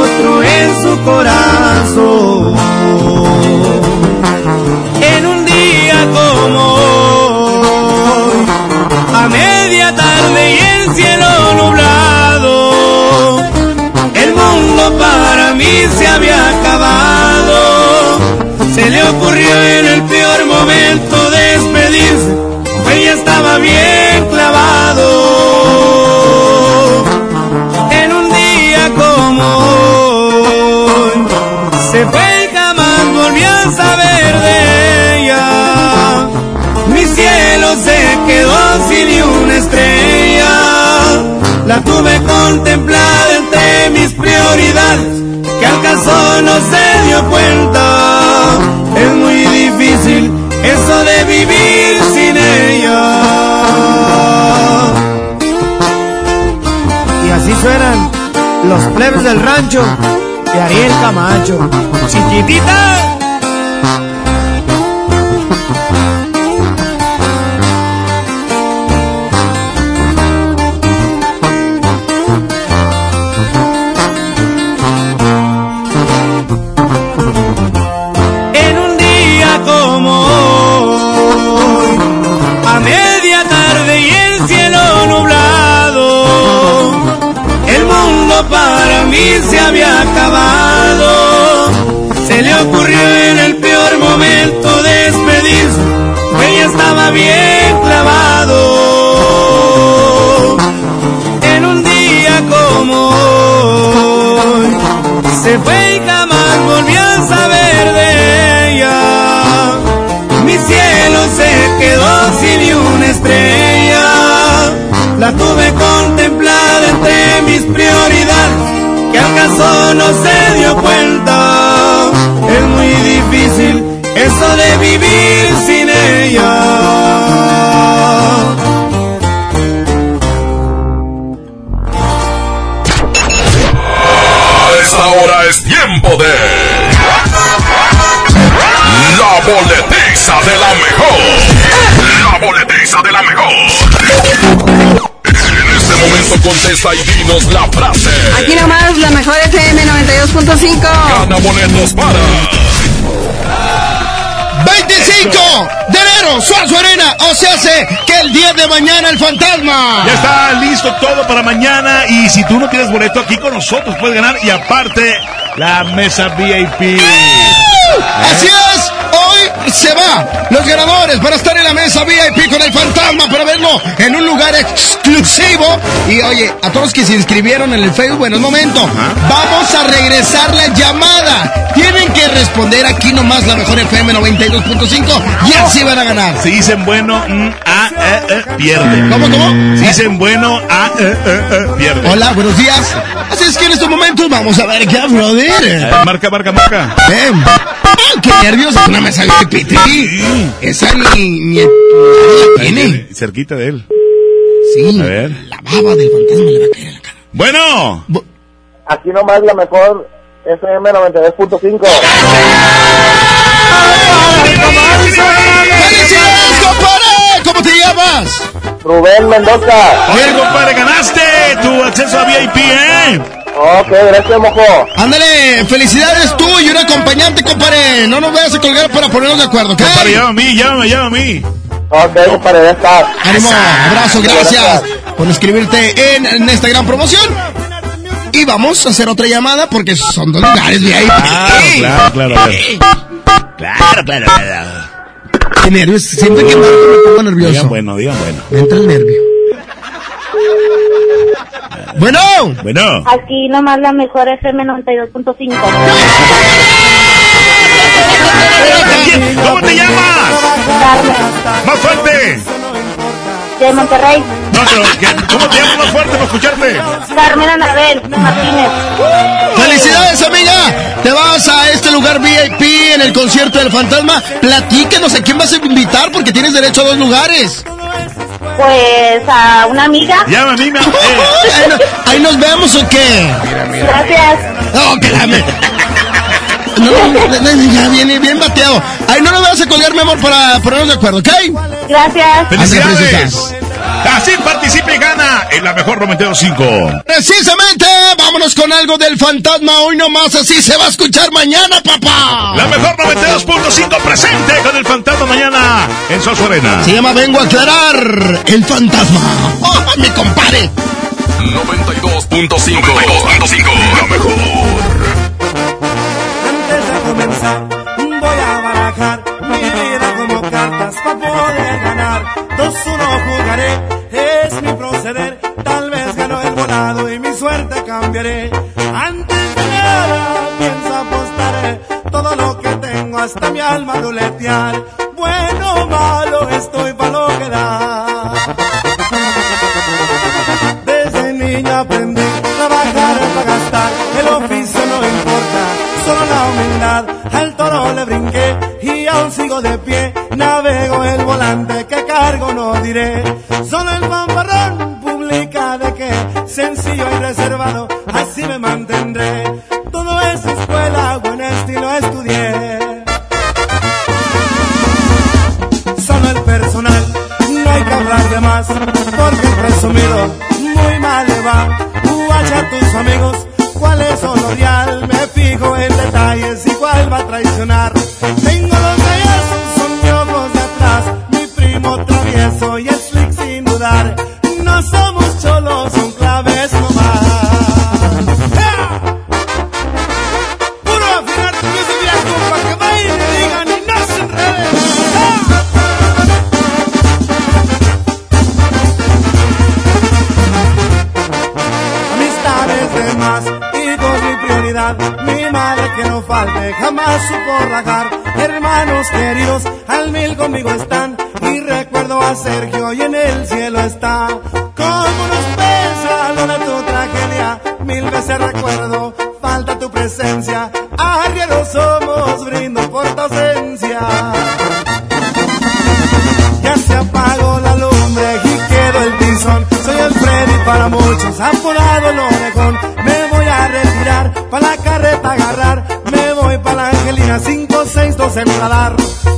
corazón. En un día como hoy, a media tarde y el cielo nublado, el mundo para mí La tuve contemplada entre mis prioridades, que al caso no se dio cuenta. Es muy difícil eso de vivir sin ella. Y así suenan los plebes del rancho de Ariel Camacho. Chiquitita. Contesta y dinos la frase. Aquí nomás la mejor FM 92.5. Gana boletos para. 25 de enero, Suazo Arena, o se hace que el día de mañana el fantasma. Ya está listo todo para mañana y si tú no tienes boleto aquí con nosotros puedes ganar y aparte la mesa VIP. Así es, hoy se va los ganadores para estar en la mesa VIP con el fantasma para verlo en un lugar exclusivo. Y oye, a todos que se inscribieron en el Facebook, bueno, es momento. Vamos a regresar la llamada. Tienen que responder aquí nomás la mejor FM 92.5 y así van a ganar. Si dicen bueno, mm, ah, eh, eh, pierde. ¿Cómo, cómo? Si dicen bueno, ah, eh, eh, eh, pierde. Hola, buenos días. Así es que en estos momentos vamos a ver qué. Eh, marca, marca, marca. Ven. ¡Ah, ¡Qué nervios! Es una mesa VIP. Esa ni, ni nadie la tiene. Cerquita de él. Sí. A ver. La baba del fantasma le va a caer en la cara. Bueno. Aquí nomás la mejor FM 92.5. ¡Felicidades, compadre! ¿Cómo te llamas? Rubén Mendoza. Oye, compadre, ganaste tu acceso a VIP, ¿eh? Ok, gracias, mojo. Ándale, felicidades tú y un acompañante, compadre. No nos vayas a colgar para ponernos de acuerdo, ¿ok? Compadre, llama a mí, llama, llama a mí. Ok, compadre, ya está. Ánimo, abrazo, gracias por inscribirte en, en esta gran promoción. Y vamos a hacer otra llamada porque son dos lugares VIP. Claro, claro, claro. Claro, claro, claro. Qué nervios. Siempre que me pongo nervioso. Digan bueno, digan bueno. Me entra el nervio. Bueno. Bueno. Aquí nomás la mejor FM 92.5. ¿Cómo te llamas? Carmen. Más fuerte. De Monterrey. No, ¿cómo te llamas más fuerte para escucharte? Carmen Anabel Martínez. ¡Felicidades, amiga! Te vas a este lugar VIP en el concierto del fantasma. Platíquenos a quién vas a invitar porque tienes derecho a dos lugares. Pues a una amiga. Ya, a mí me... Ahí, no- ahí nos vemos o qué? Gracias. No, que la me- No, no, no, ya viene bien bateado. Ahí no nos vas a colgar, mi amor, para ponernos de acuerdo, ¿ok? Gracias. ¡Felicidades! Así participa y gana en la mejor 92.5. Precisamente, vámonos con algo del fantasma hoy nomás, así se va a escuchar mañana, papá. La mejor 92.5 presente con el fantasma mañana en Soso Arena. Se llama Vengo a aclarar el fantasma. ¡Oh, mi compadre! 92.5. 92.5. La mejor. Antes de nada, pienso apostaré todo lo que tengo hasta mi alma ruletear. Bueno o malo, estoy para lo que da. Desde niño aprendí a trabajar para gastar, el oficio no importa, solo la humildad. Al toro le brinqué y aún sigo de pie, navego el volante que cargo no diré. Solo el fanfarrón publica de que sencillo y reservado, así me mantendré. Todo es escuela, buen estilo estudié. Solo el personal, no hay que hablar de más, porque el presumido muy mal le va. Guacha a tus amigos, cuál es lo real, me fijo en detalles y cuál va a traicionar. Arrieros somos, brindo por tu ausencia. Ya se apagó la lumbre y quedó el tizón. Soy el Freddy para muchos, apodado el orejón. Me voy a retirar, para la carreta agarrar. Me voy para la Angelina, 562 en radar.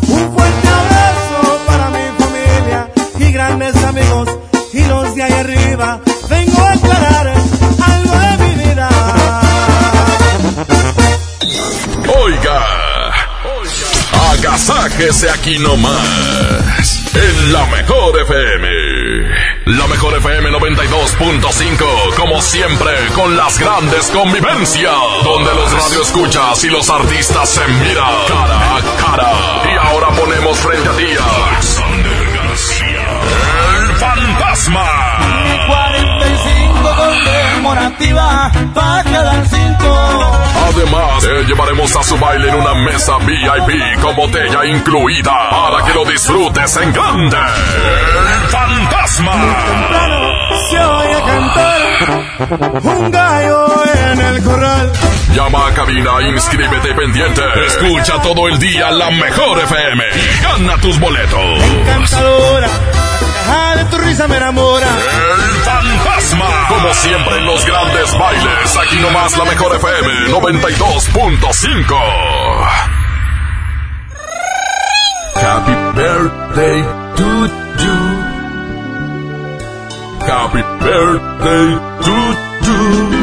Un fuerte abrazo para mi familia y grandes amigos. Y los de ahí arriba, vengo a aclarar Oiga, agasáquese aquí nomás. En la mejor FM. La mejor FM 92.5, como siempre, con las grandes convivencias. Donde los radioescuchas y los artistas se miran cara a cara. Y ahora ponemos frente a ti a Alexander García. El fantasma. 45 conmemorativa, para quedar cinco. Además, te llevaremos a su baile en una mesa VIP con botella incluida para que lo disfrutes en grande. El fantasma. Se oye cantar un gallo en el corral. Llama a cabina, inscríbete pendiente. Escucha todo el día la mejor FM y gana tus boletos. Encantadora, la de tu risa me enamora. El fantasma. Como siempre en los grandes bailes, aquí nomás la mejor FM 92.5. Happy birthday to you. Happy birthday to you.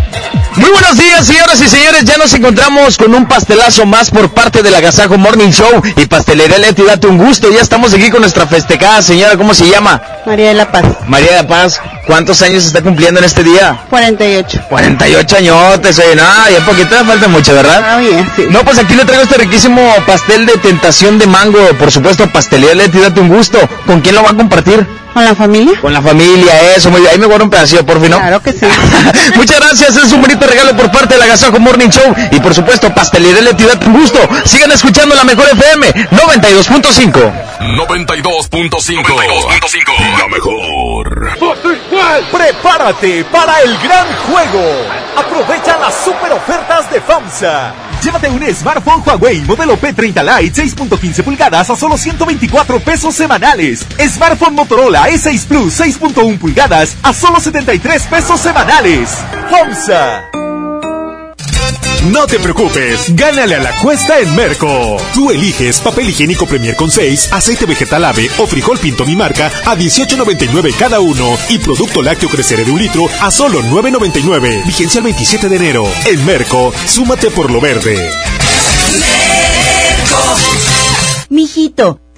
Muy buenos días, señoras y señores. Ya nos encontramos con un pastelazo más por parte del Agasajo Morning Show y Pastelería Leti. Date un gusto. Ya estamos aquí con nuestra festejada señora. ¿Cómo se llama? María de la Paz. María de la Paz. ¿Cuántos años está cumpliendo en este día? 48. 48 añotes, oye, no, ya poquito le falta mucho, ¿verdad? Ah, bien, sí. No, pues aquí le traigo este riquísimo pastel de tentación de mango, por supuesto, pastelería Leti, date un gusto. ¿Con quién lo va a compartir? ¿Con la familia? Con la familia, eso, muy bien. Ahí me guardo un pedacillo, por fin, ¿no? Claro que sí. Muchas gracias, es un bonito regalo por parte de la Gasajo Morning Show. Y por supuesto, Pastelería Leti, date un gusto. Sigan escuchando la mejor FM, 92.5. 92.5. La mejor. Prepárate para el gran juego. Aprovecha las super ofertas de FAMSA. Llévate un smartphone Huawei modelo P30 Lite 6.15 pulgadas a solo 124 pesos semanales. Smartphone Motorola E6 Plus 6.1 pulgadas a solo 73 pesos semanales. FAMSA. No te preocupes, gánale a la cuesta en Merco. Tú eliges papel higiénico Premier con 6, aceite vegetal ave o frijol pinto mi marca a 18.99 cada uno y producto lácteo creceré de un litro a solo 9.99. Vigencia el 27 de enero. En Merco, súmate por lo verde. Mijito,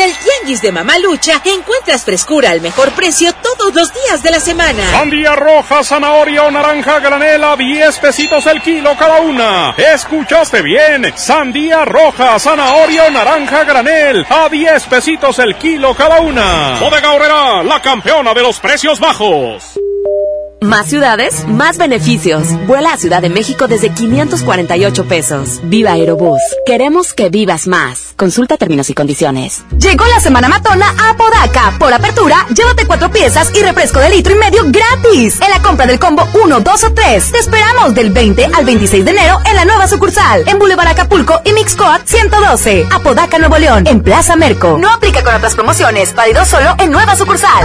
En el Tianguis de Mamalucha encuentras frescura al mejor precio todos los días de la semana. Sandía roja, zanahoria o naranja granela, 10 pesitos el kilo cada una. ¿Escuchaste bien? Sandía roja, zanahoria o naranja granel, a 10 pesitos el kilo cada una. Bodega Horrera, la campeona de los precios bajos. Más ciudades, más beneficios. Vuela a Ciudad de México desde 548 pesos. Viva Aerobús. Queremos que vivas más. Consulta términos y condiciones. Llegó la semana matona a Podaca. Por apertura, llévate cuatro piezas y refresco de litro y medio gratis. En la compra del combo 1, 2 o 3. Te esperamos del 20 al 26 de enero en la nueva sucursal. En Boulevard Acapulco y Mixcoat 112. Apodaca, Nuevo León. En Plaza Merco. No aplica con otras promociones. Válido solo en nueva sucursal.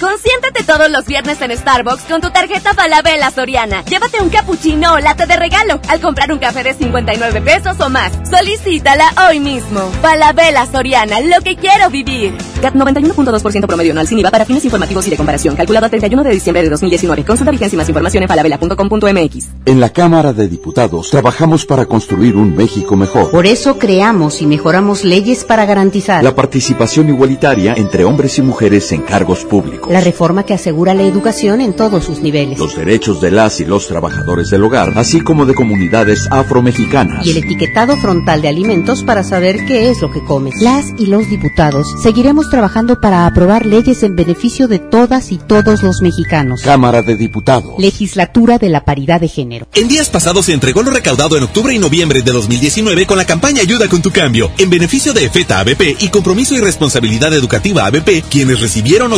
Consiéntate todos los viernes en Starbucks con tu tarjeta Falabella Soriana. Llévate un cappuccino o latte de regalo al comprar un café de 59 pesos o más. Solicítala hoy mismo. Falabella Soriana, lo que quiero vivir. CAT 91.2% promedio anual sin IVA para fines informativos y de comparación. Calculado a 31 de diciembre de 2019. Consulta vigencia y más información en falabella.com.mx. En la Cámara de Diputados trabajamos para construir un México mejor. Por eso creamos y mejoramos leyes para garantizar la participación igualitaria entre hombres y mujeres en cargos públicos. La reforma que asegura la educación en todos sus niveles. Los derechos de las y los trabajadores del hogar, así como de comunidades afromexicanas. Y el etiquetado frontal de alimentos para saber qué es lo que comes. Las y los diputados seguiremos trabajando para aprobar leyes en beneficio de todas y todos los mexicanos. Cámara de Diputados. Legislatura de la Paridad de Género. En días pasados se entregó lo recaudado en octubre y noviembre de 2019 con la campaña Ayuda con tu cambio, en beneficio de EFETA ABP y Compromiso y Responsabilidad Educativa ABP, quienes recibieron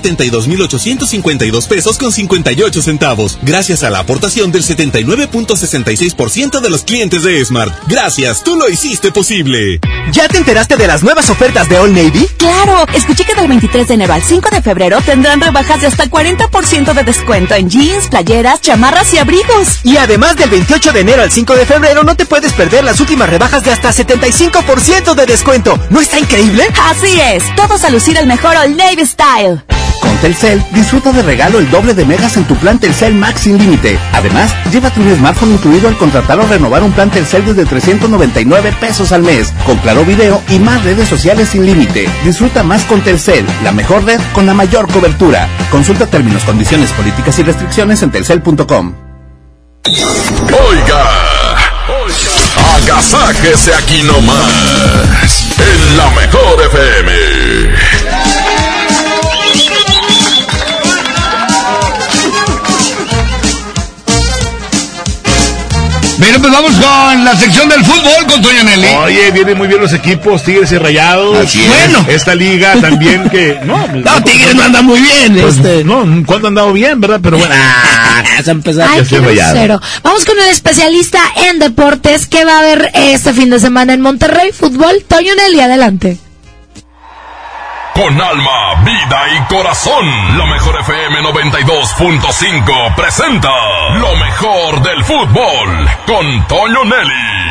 872.852 pesos con 58 centavos, gracias a la aportación del 79.66% de los clientes de Smart. Gracias, tú lo hiciste posible. ¿Ya te enteraste de las nuevas ofertas de All Navy? Claro, escuché que del 23 de enero al 5 de febrero tendrán rebajas de hasta 40% de descuento en jeans, playeras, chamarras y abrigos. Y además del 28 de enero al 5 de febrero no te puedes perder las últimas rebajas de hasta 75% de descuento. ¿No está increíble? Así es, todos a lucir el mejor All Navy Style. Con Telcel, disfruta de regalo el doble de megas en tu plan Telcel Max sin límite. Además, llévate un smartphone incluido al contratar o renovar un plan Telcel desde 399 pesos al mes, con claro video y más redes sociales sin límite. Disfruta más con Telcel, la mejor red con la mayor cobertura. Consulta términos, condiciones, políticas y restricciones en telcel.com. Oiga, agasáquese aquí nomás, en la mejor FM. Bien, pues vamos con la sección del fútbol con Toño Nelly. Oye, vienen muy bien los equipos, Tigres y Rayados. Así es. Bueno. Esta liga también que... No, No, Tigres no anda muy bien. Pues, este. No, ¿cuándo ha andado bien, verdad? Pero bueno. Vas a empezar. Ay, qué grosero. Vamos con el especialista en deportes que va a haber este fin de semana en Monterrey. Fútbol, Toño Nelly, adelante. Con alma, vida y corazón, la mejor FM 92.5 presenta lo mejor del fútbol con Toño Nelly.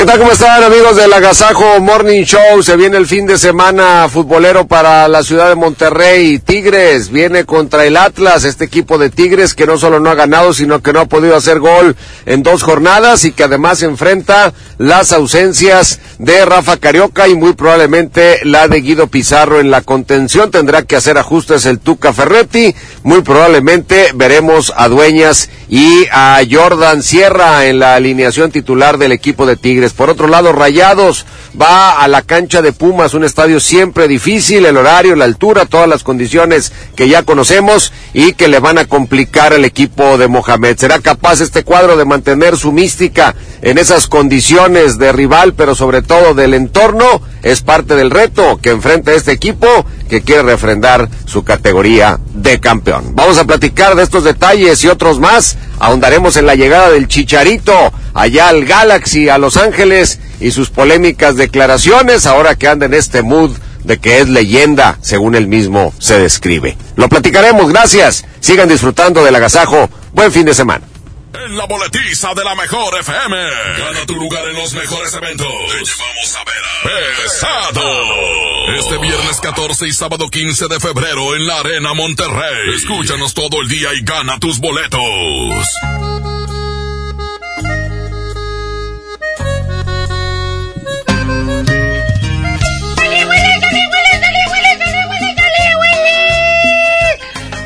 ¿Qué tal? ¿Cómo están amigos del Agasajo Morning Show? Se viene el fin de semana futbolero para la ciudad de Monterrey. Tigres viene contra el Atlas, este equipo de Tigres que no solo no ha ganado, sino que no ha podido hacer gol en dos jornadas y que además enfrenta las ausencias de Rafa Carioca y muy probablemente la de Guido Pizarro en la contención. Tendrá que hacer ajustes el Tuca Ferretti. Muy probablemente veremos a Dueñas y a Jordan Sierra en la alineación titular del equipo de Tigres. Por otro lado, Rayados va a la cancha de Pumas, un estadio siempre difícil, el horario, la altura, todas las condiciones que ya conocemos y que le van a complicar al equipo de Mohamed. ¿Será capaz este cuadro de mantener su mística en esas condiciones de rival, pero sobre todo del entorno? Es parte del reto que enfrenta este equipo que quiere refrendar su categoría de campeón. Vamos a platicar de estos detalles y otros más. Ahondaremos en la llegada del Chicharito allá al Galaxy, a Los Ángeles y sus polémicas declaraciones ahora que anda en este mood de que es leyenda, según él mismo se describe. Lo platicaremos, gracias. Sigan disfrutando del agasajo. Buen fin de semana. En la boletiza de la mejor FM. Gana tu lugar en los mejores eventos. Te llevamos a ver a Pesado. Este viernes 14 y sábado 15 de febrero en la Arena Monterrey. Escúchanos todo el día y gana tus boletos.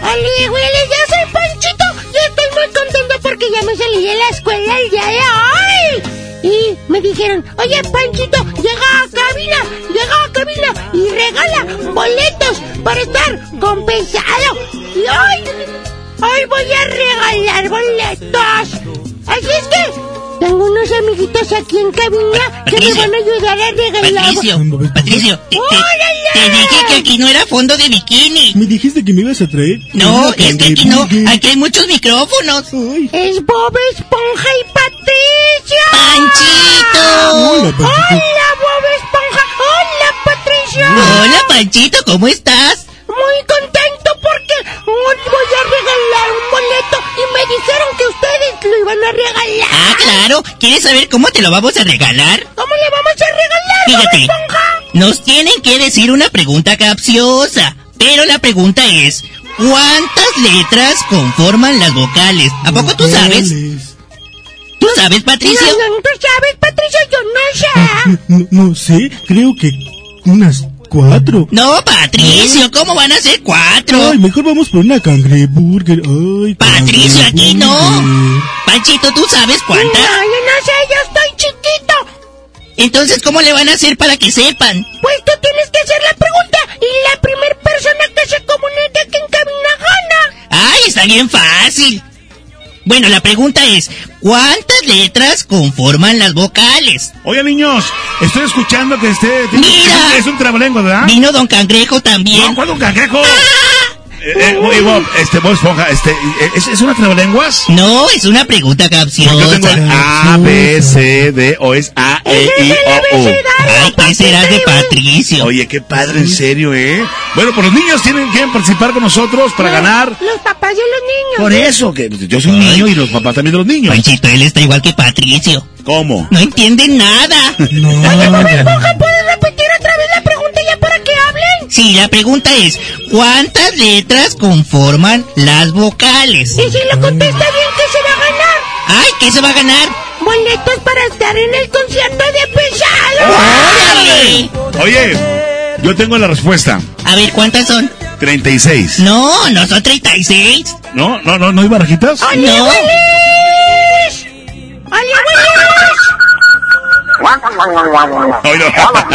¡Ali, porque ya me salí de la escuela el día de hoy. Y me dijeron, oye, Panchito, llega a cabina, llega a cabina y regala boletos para estar compensado. Y hoy, hoy voy a regalar boletos. Así es que tengo unos amiguitos aquí en cabina que me van a ayudar a regalar. Patricio, Patricio, te, te- te dije que aquí no era fondo de bikini. ¿Me dijiste que me ibas a traer? No, es que aquí no, aquí hay muchos micrófonos. Es Bob Esponja y Patricia. ¡Panchito! Hola, Panchito. Hola, Bob Esponja. Hola, Patricia. Hola, Panchito, ¿cómo estás? Muy contento porque hoy voy a regalar un boleto y me dijeron que ustedes lo iban a regalar. Ah, claro. ¿Quieres saber cómo te lo vamos a regalar? ¿Cómo le vamos a regalar, Fíjate, nos tienen que decir una pregunta capciosa. Pero la pregunta es, ¿cuántas letras conforman las vocales? ¿A poco tú sabes? ¿Tú sabes, Patricio? No, no, tú sabes, Patricia, yo no sé. No, no sé, creo que unas cuatro. No, Patricio, ¿cómo van a ser cuatro? Ay, mejor vamos por una cangreburger. Ay, Patricio, aquí no. Panchito, ¿tú sabes cuántas? No, yo no sé, yo estoy chiquito. Entonces, ¿cómo le van a hacer para que sepan? Pues tú tienes que hacer la pregunta y la primera persona que se comunique aquí en cabina gana. ¡Ay, está bien fácil! Bueno, la pregunta es, ¿cuántas letras conforman las vocales? Oye, niños, estoy escuchando que este... ¡Mira! Es un trabalengua, ¿verdad? Vino Don Cangrejo también. No, ¿cuándo un cangrejo? Eh, eh, Bob, este, Bob Esponja, este, eh, ¿es, ¿es una trabalenguas? No, es una pregunta capciosa. Yo tengo el A, B, C, D, o es A, E, I, O, U. Ay, ¿qué serás de Patricio? Oye, qué padre, en serio, ¿eh? Bueno, pues los niños tienen que participar con nosotros para ganar. Los papás de los niños. Por eso, que yo soy un niño y los papás también de los niños. Panchito, él está igual que Patricio. ¿Cómo? No entienden nada. No, Oye, Bob. Esponja, ¿puedes Sí, la pregunta es, ¿cuántas letras conforman las vocales? Y si lo contesta bien, ¿qué se va a ganar? Ay, ¿qué se va a ganar? Boletos para estar en el concierto de Pesado. ¡Órale! Oye, yo tengo la respuesta. A ver, ¿cuántas son? 36. No, no son 36. ¿No? ¿No, no, no hay barajitas? ¡Oye, No. Willis! ¡Oye, Willis!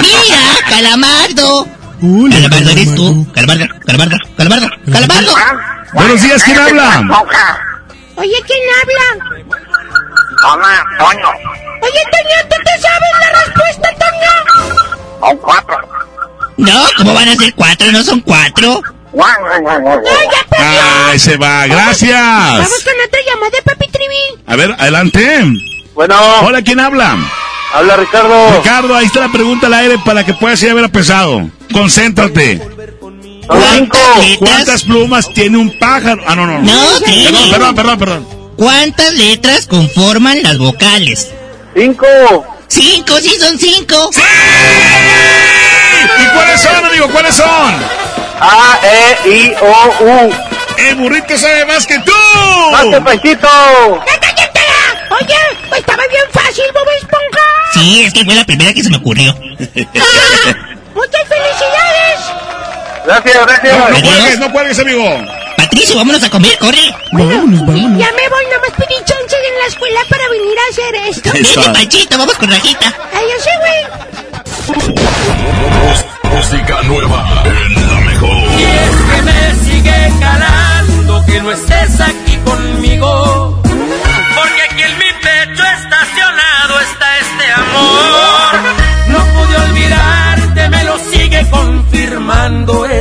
¡Mira, Calamardo! Hola, Calamardo eres tú. Calamardo, Calamardo, Calamardo, Calamardo. Buenos días, ¿quién habla? Oye, ¿quién habla? Hola, Toño. Oye, Toño, ¿tú te sabes la respuesta, Toño? Son cuatro. No, ¿cómo van a ser cuatro? No son cuatro. Ahí se va, gracias. Vamos con otra llamada de Papi Trivi. A ver, adelante. Bueno. Hola, ¿quién habla? Habla Ricardo. Ricardo, ahí está la pregunta al aire para que puedas ir a ver a pesado. Concéntrate. ¿Cuántas plumas tiene un pájaro? Ah, no, no, no. No, sí. Perdón, perdón, perdón, perdón. ¿Cuántas letras conforman las vocales? Cinco. Cinco, sí son cinco. ¿Y cuáles son, amigo? ¿Cuáles son? A, E, I, O, U. El burrito sabe más que tú. ¡Más que Panchito! Oye, pues estaba bien fácil, Bob Esponja. Sí, es que fue la primera que se me ocurrió. ¡Muchas felicidades! Gracias, gracias. No, no cuelgues, no cuelgues, amigo. Patricio, vámonos a comer, corre. Vámonos, vámonos. Ya me voy, nada más pedí chance en la escuela para venir a hacer esto. Vete, Panchito, vamos con Rajita. Ay, yo sé, güey. Música nueva en la mejor. Y es que me sigue calando que no estés aquí conmigo.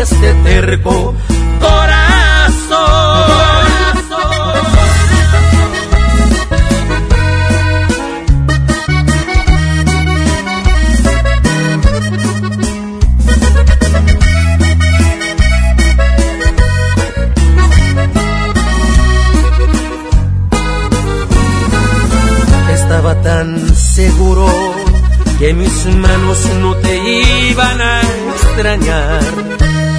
Este terco corazón. Estaba tan seguro que mis manos no te iban a extrañar,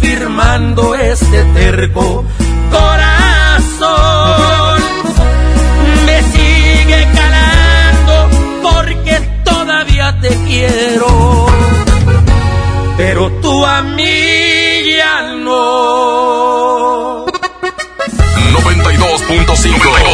Confirmando este terco corazón. Me sigue calando porque todavía te quiero. Pero tú a mí ya no. 92.5. 92.5.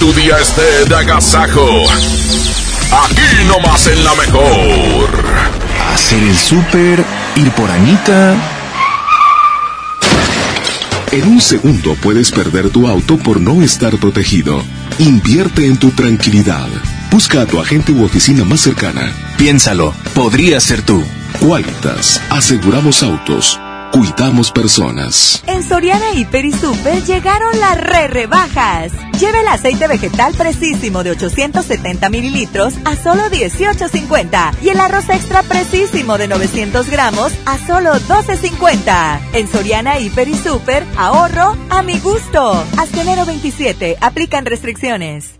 tu día esté de agasajo. Aquí nomás en la mejor. Hacer el súper, ir por Anita. En un segundo puedes perder tu auto por no estar protegido. Invierte en tu tranquilidad. Busca a tu agente u oficina más cercana. Piénsalo, podría ser tú. Qualitas, aseguramos autos. Cuidamos personas. En Soriana Hiper y Super llegaron las re rebajas. Lleva el aceite vegetal precisísimo de 870 mililitros a solo 18.50 y el arroz extra precisísimo de 900 gramos a solo 12.50. En Soriana Hiper y Super, ahorro a mi gusto. Hasta enero 27, aplican restricciones.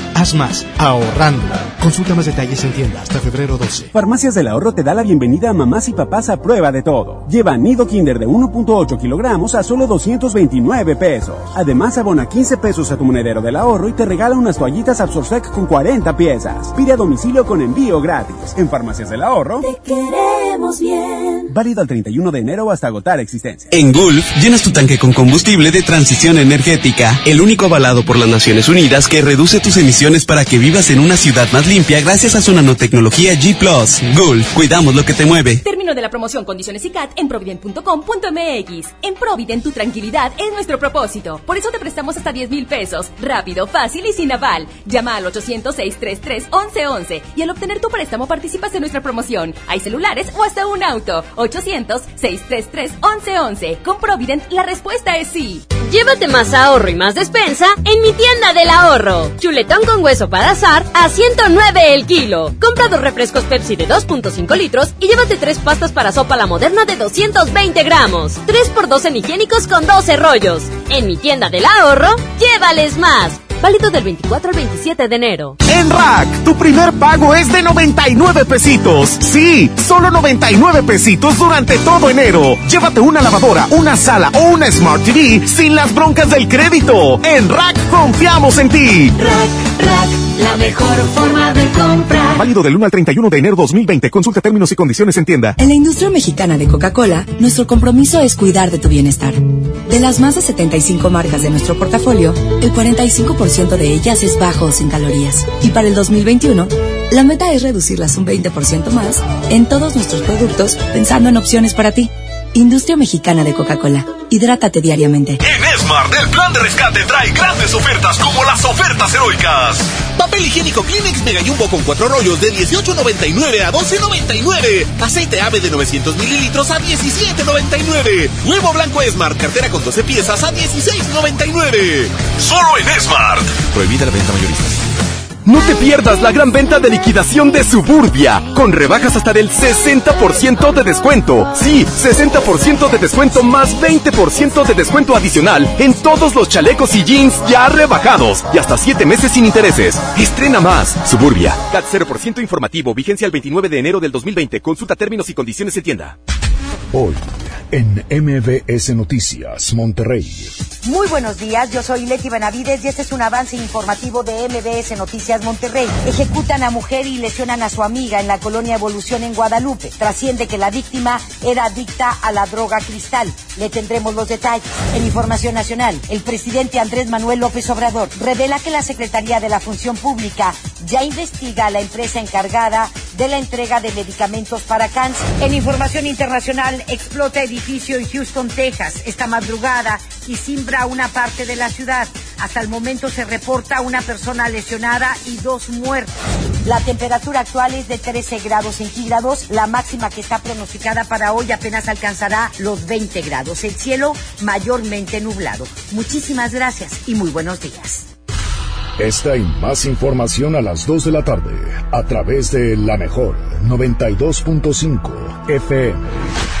Haz más, ahorrando. Consulta más detalles en tienda hasta febrero 12. Farmacias del Ahorro te da la bienvenida a mamás y papás a prueba de todo. Lleva nido Kinder de 1.8 kilogramos a solo 229 pesos. Además, abona 15 pesos a tu monedero del ahorro y te regala unas toallitas Absorsec con 40 piezas. Pide a domicilio con envío gratis. En Farmacias del Ahorro. Te queremos bien. Válido al 31 de enero hasta agotar existencia. En Gulf, llenas tu tanque con combustible de transición energética, el único avalado por las Naciones Unidas que reduce tus emisiones para que vivas en una ciudad más limpia gracias a su nanotecnología G ⁇ Gulf, cuidamos lo que te mueve. Término de la promoción Condiciones y CAT en provident.com.mx. En Provident tu tranquilidad es nuestro propósito. Por eso te prestamos hasta 10 mil pesos. Rápido, fácil y sin aval. Llama al 800-633-1111 y al obtener tu préstamo participas en nuestra promoción. Hay celulares o hasta un auto. 800-633-1111. Con Provident la respuesta es sí. Llévate más ahorro y más despensa en mi tienda del ahorro. Chuletón con hueso para azar a 109 el kilo. Compra dos refrescos Pepsi de 2.5 litros y llévate tres pastas para sopa la moderna de 220 gramos. 3x2 en higiénicos con 12 rollos. En mi tienda del ahorro, llévales más. Válido del 24 al 27 de enero. En Rack, tu primer pago es de 99 pesitos. Sí, solo 99 pesitos durante todo enero. Llévate una lavadora, una sala o una Smart TV sin las broncas del crédito. En Rack confiamos en ti. Rack, Rack, la mejor forma de comprar. Válido del 1 al 31 de enero 2020. Consulta términos y condiciones en tienda. En la industria mexicana de Coca-Cola, nuestro compromiso es cuidar de tu bienestar. De las más de 75 marcas de nuestro portafolio, el 45% de ellas es bajo o sin calorías. Y para el 2021, la meta es reducirlas un 20% más en todos nuestros productos, pensando en opciones para ti. Industria Mexicana de Coca-Cola. Hidrátate diariamente. En Smart, el plan de rescate trae grandes ofertas como las ofertas heroicas. Papel higiénico Kleenex Mega Jumbo con cuatro rollos de 18.99 a 12.99. Aceite ave de 900 mililitros a 17.99. Huevo blanco Smart, cartera con 12 piezas a 16.99. Solo en Smart. Prohibida la venta mayorista. No te pierdas la gran venta de liquidación de Suburbia, con rebajas hasta del 60% de descuento. Sí, 60% de descuento más 20% de descuento adicional en todos los chalecos y jeans ya rebajados y hasta 7 meses sin intereses. Estrena más. Suburbia. CAT 0% informativo, vigencia el 29 de enero del 2020. Consulta términos y condiciones en tienda. Hoy, en MBS Noticias, Monterrey. Muy buenos días, yo soy Leti Benavides y este es un avance informativo de MBS Noticias Monterrey. Ejecutan a mujer y lesionan a su amiga en la colonia Evolución en Guadalupe. Trasciende que la víctima era adicta a la droga cristal. Le tendremos los detalles. En Información Nacional, el presidente Andrés Manuel López Obrador revela que la Secretaría de la Función Pública ya investiga a la empresa encargada de la entrega de medicamentos para cáncer. En Información Internacional, explota edificio en Houston, Texas, esta madrugada y simbra una parte de la ciudad. Hasta el momento se reporta una persona lesionada y dos muertos. La temperatura actual es de 13 grados centígrados. La máxima que está pronosticada para hoy apenas alcanzará los 20 grados. El cielo mayormente nublado. Muchísimas gracias y muy buenos días. Esta y más información a las 2 de la tarde a través de la mejor 92.5 FM.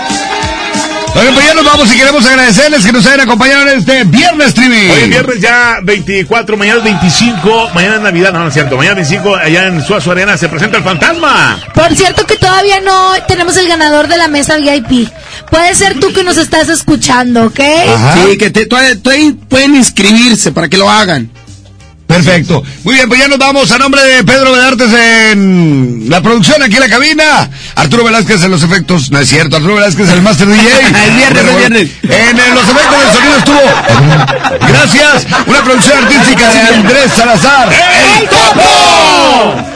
Oigan, pues ya nos vamos y queremos agradecerles que nos hayan acompañado en este viernes streaming. Hoy es viernes ya 24, mañana es 25, mañana es Navidad, no, no es cierto, mañana 25 allá en Suazo Arena se presenta el fantasma. Por cierto que todavía no tenemos el ganador de la mesa VIP. Puede ser tú que nos estás escuchando, ¿ok? Sí, que te, todavía, todavía pueden inscribirse para que lo hagan. Perfecto. Muy bien, pues ya nos vamos a nombre de Pedro Bedartes en la producción aquí en la cabina. Arturo Velázquez en los efectos. No es cierto, Arturo Velázquez en el Master DJ. el viernes, el viernes. En, en los efectos del sonido estuvo. Gracias. Una producción artística de Andrés Salazar. ¡El Topo!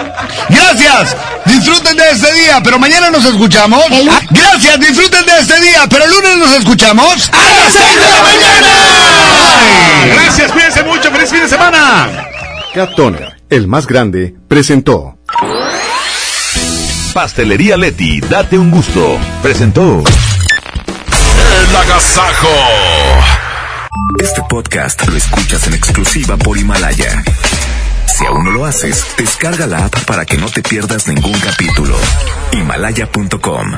Gracias. Disfruten de este día, pero mañana nos escuchamos. Gracias, disfruten de este día, pero el lunes nos escuchamos. ¡A las 6 de la mañana! Gracias, cuídense mucho, feliz fin de semana. Cat Toner, el más grande, presentó. Pastelería Leti, date un gusto. Presentó. El agasajo. Este podcast lo escuchas en exclusiva por Himalaya. Si aún no lo haces, descarga la app para que no te pierdas ningún capítulo. Himalaya.com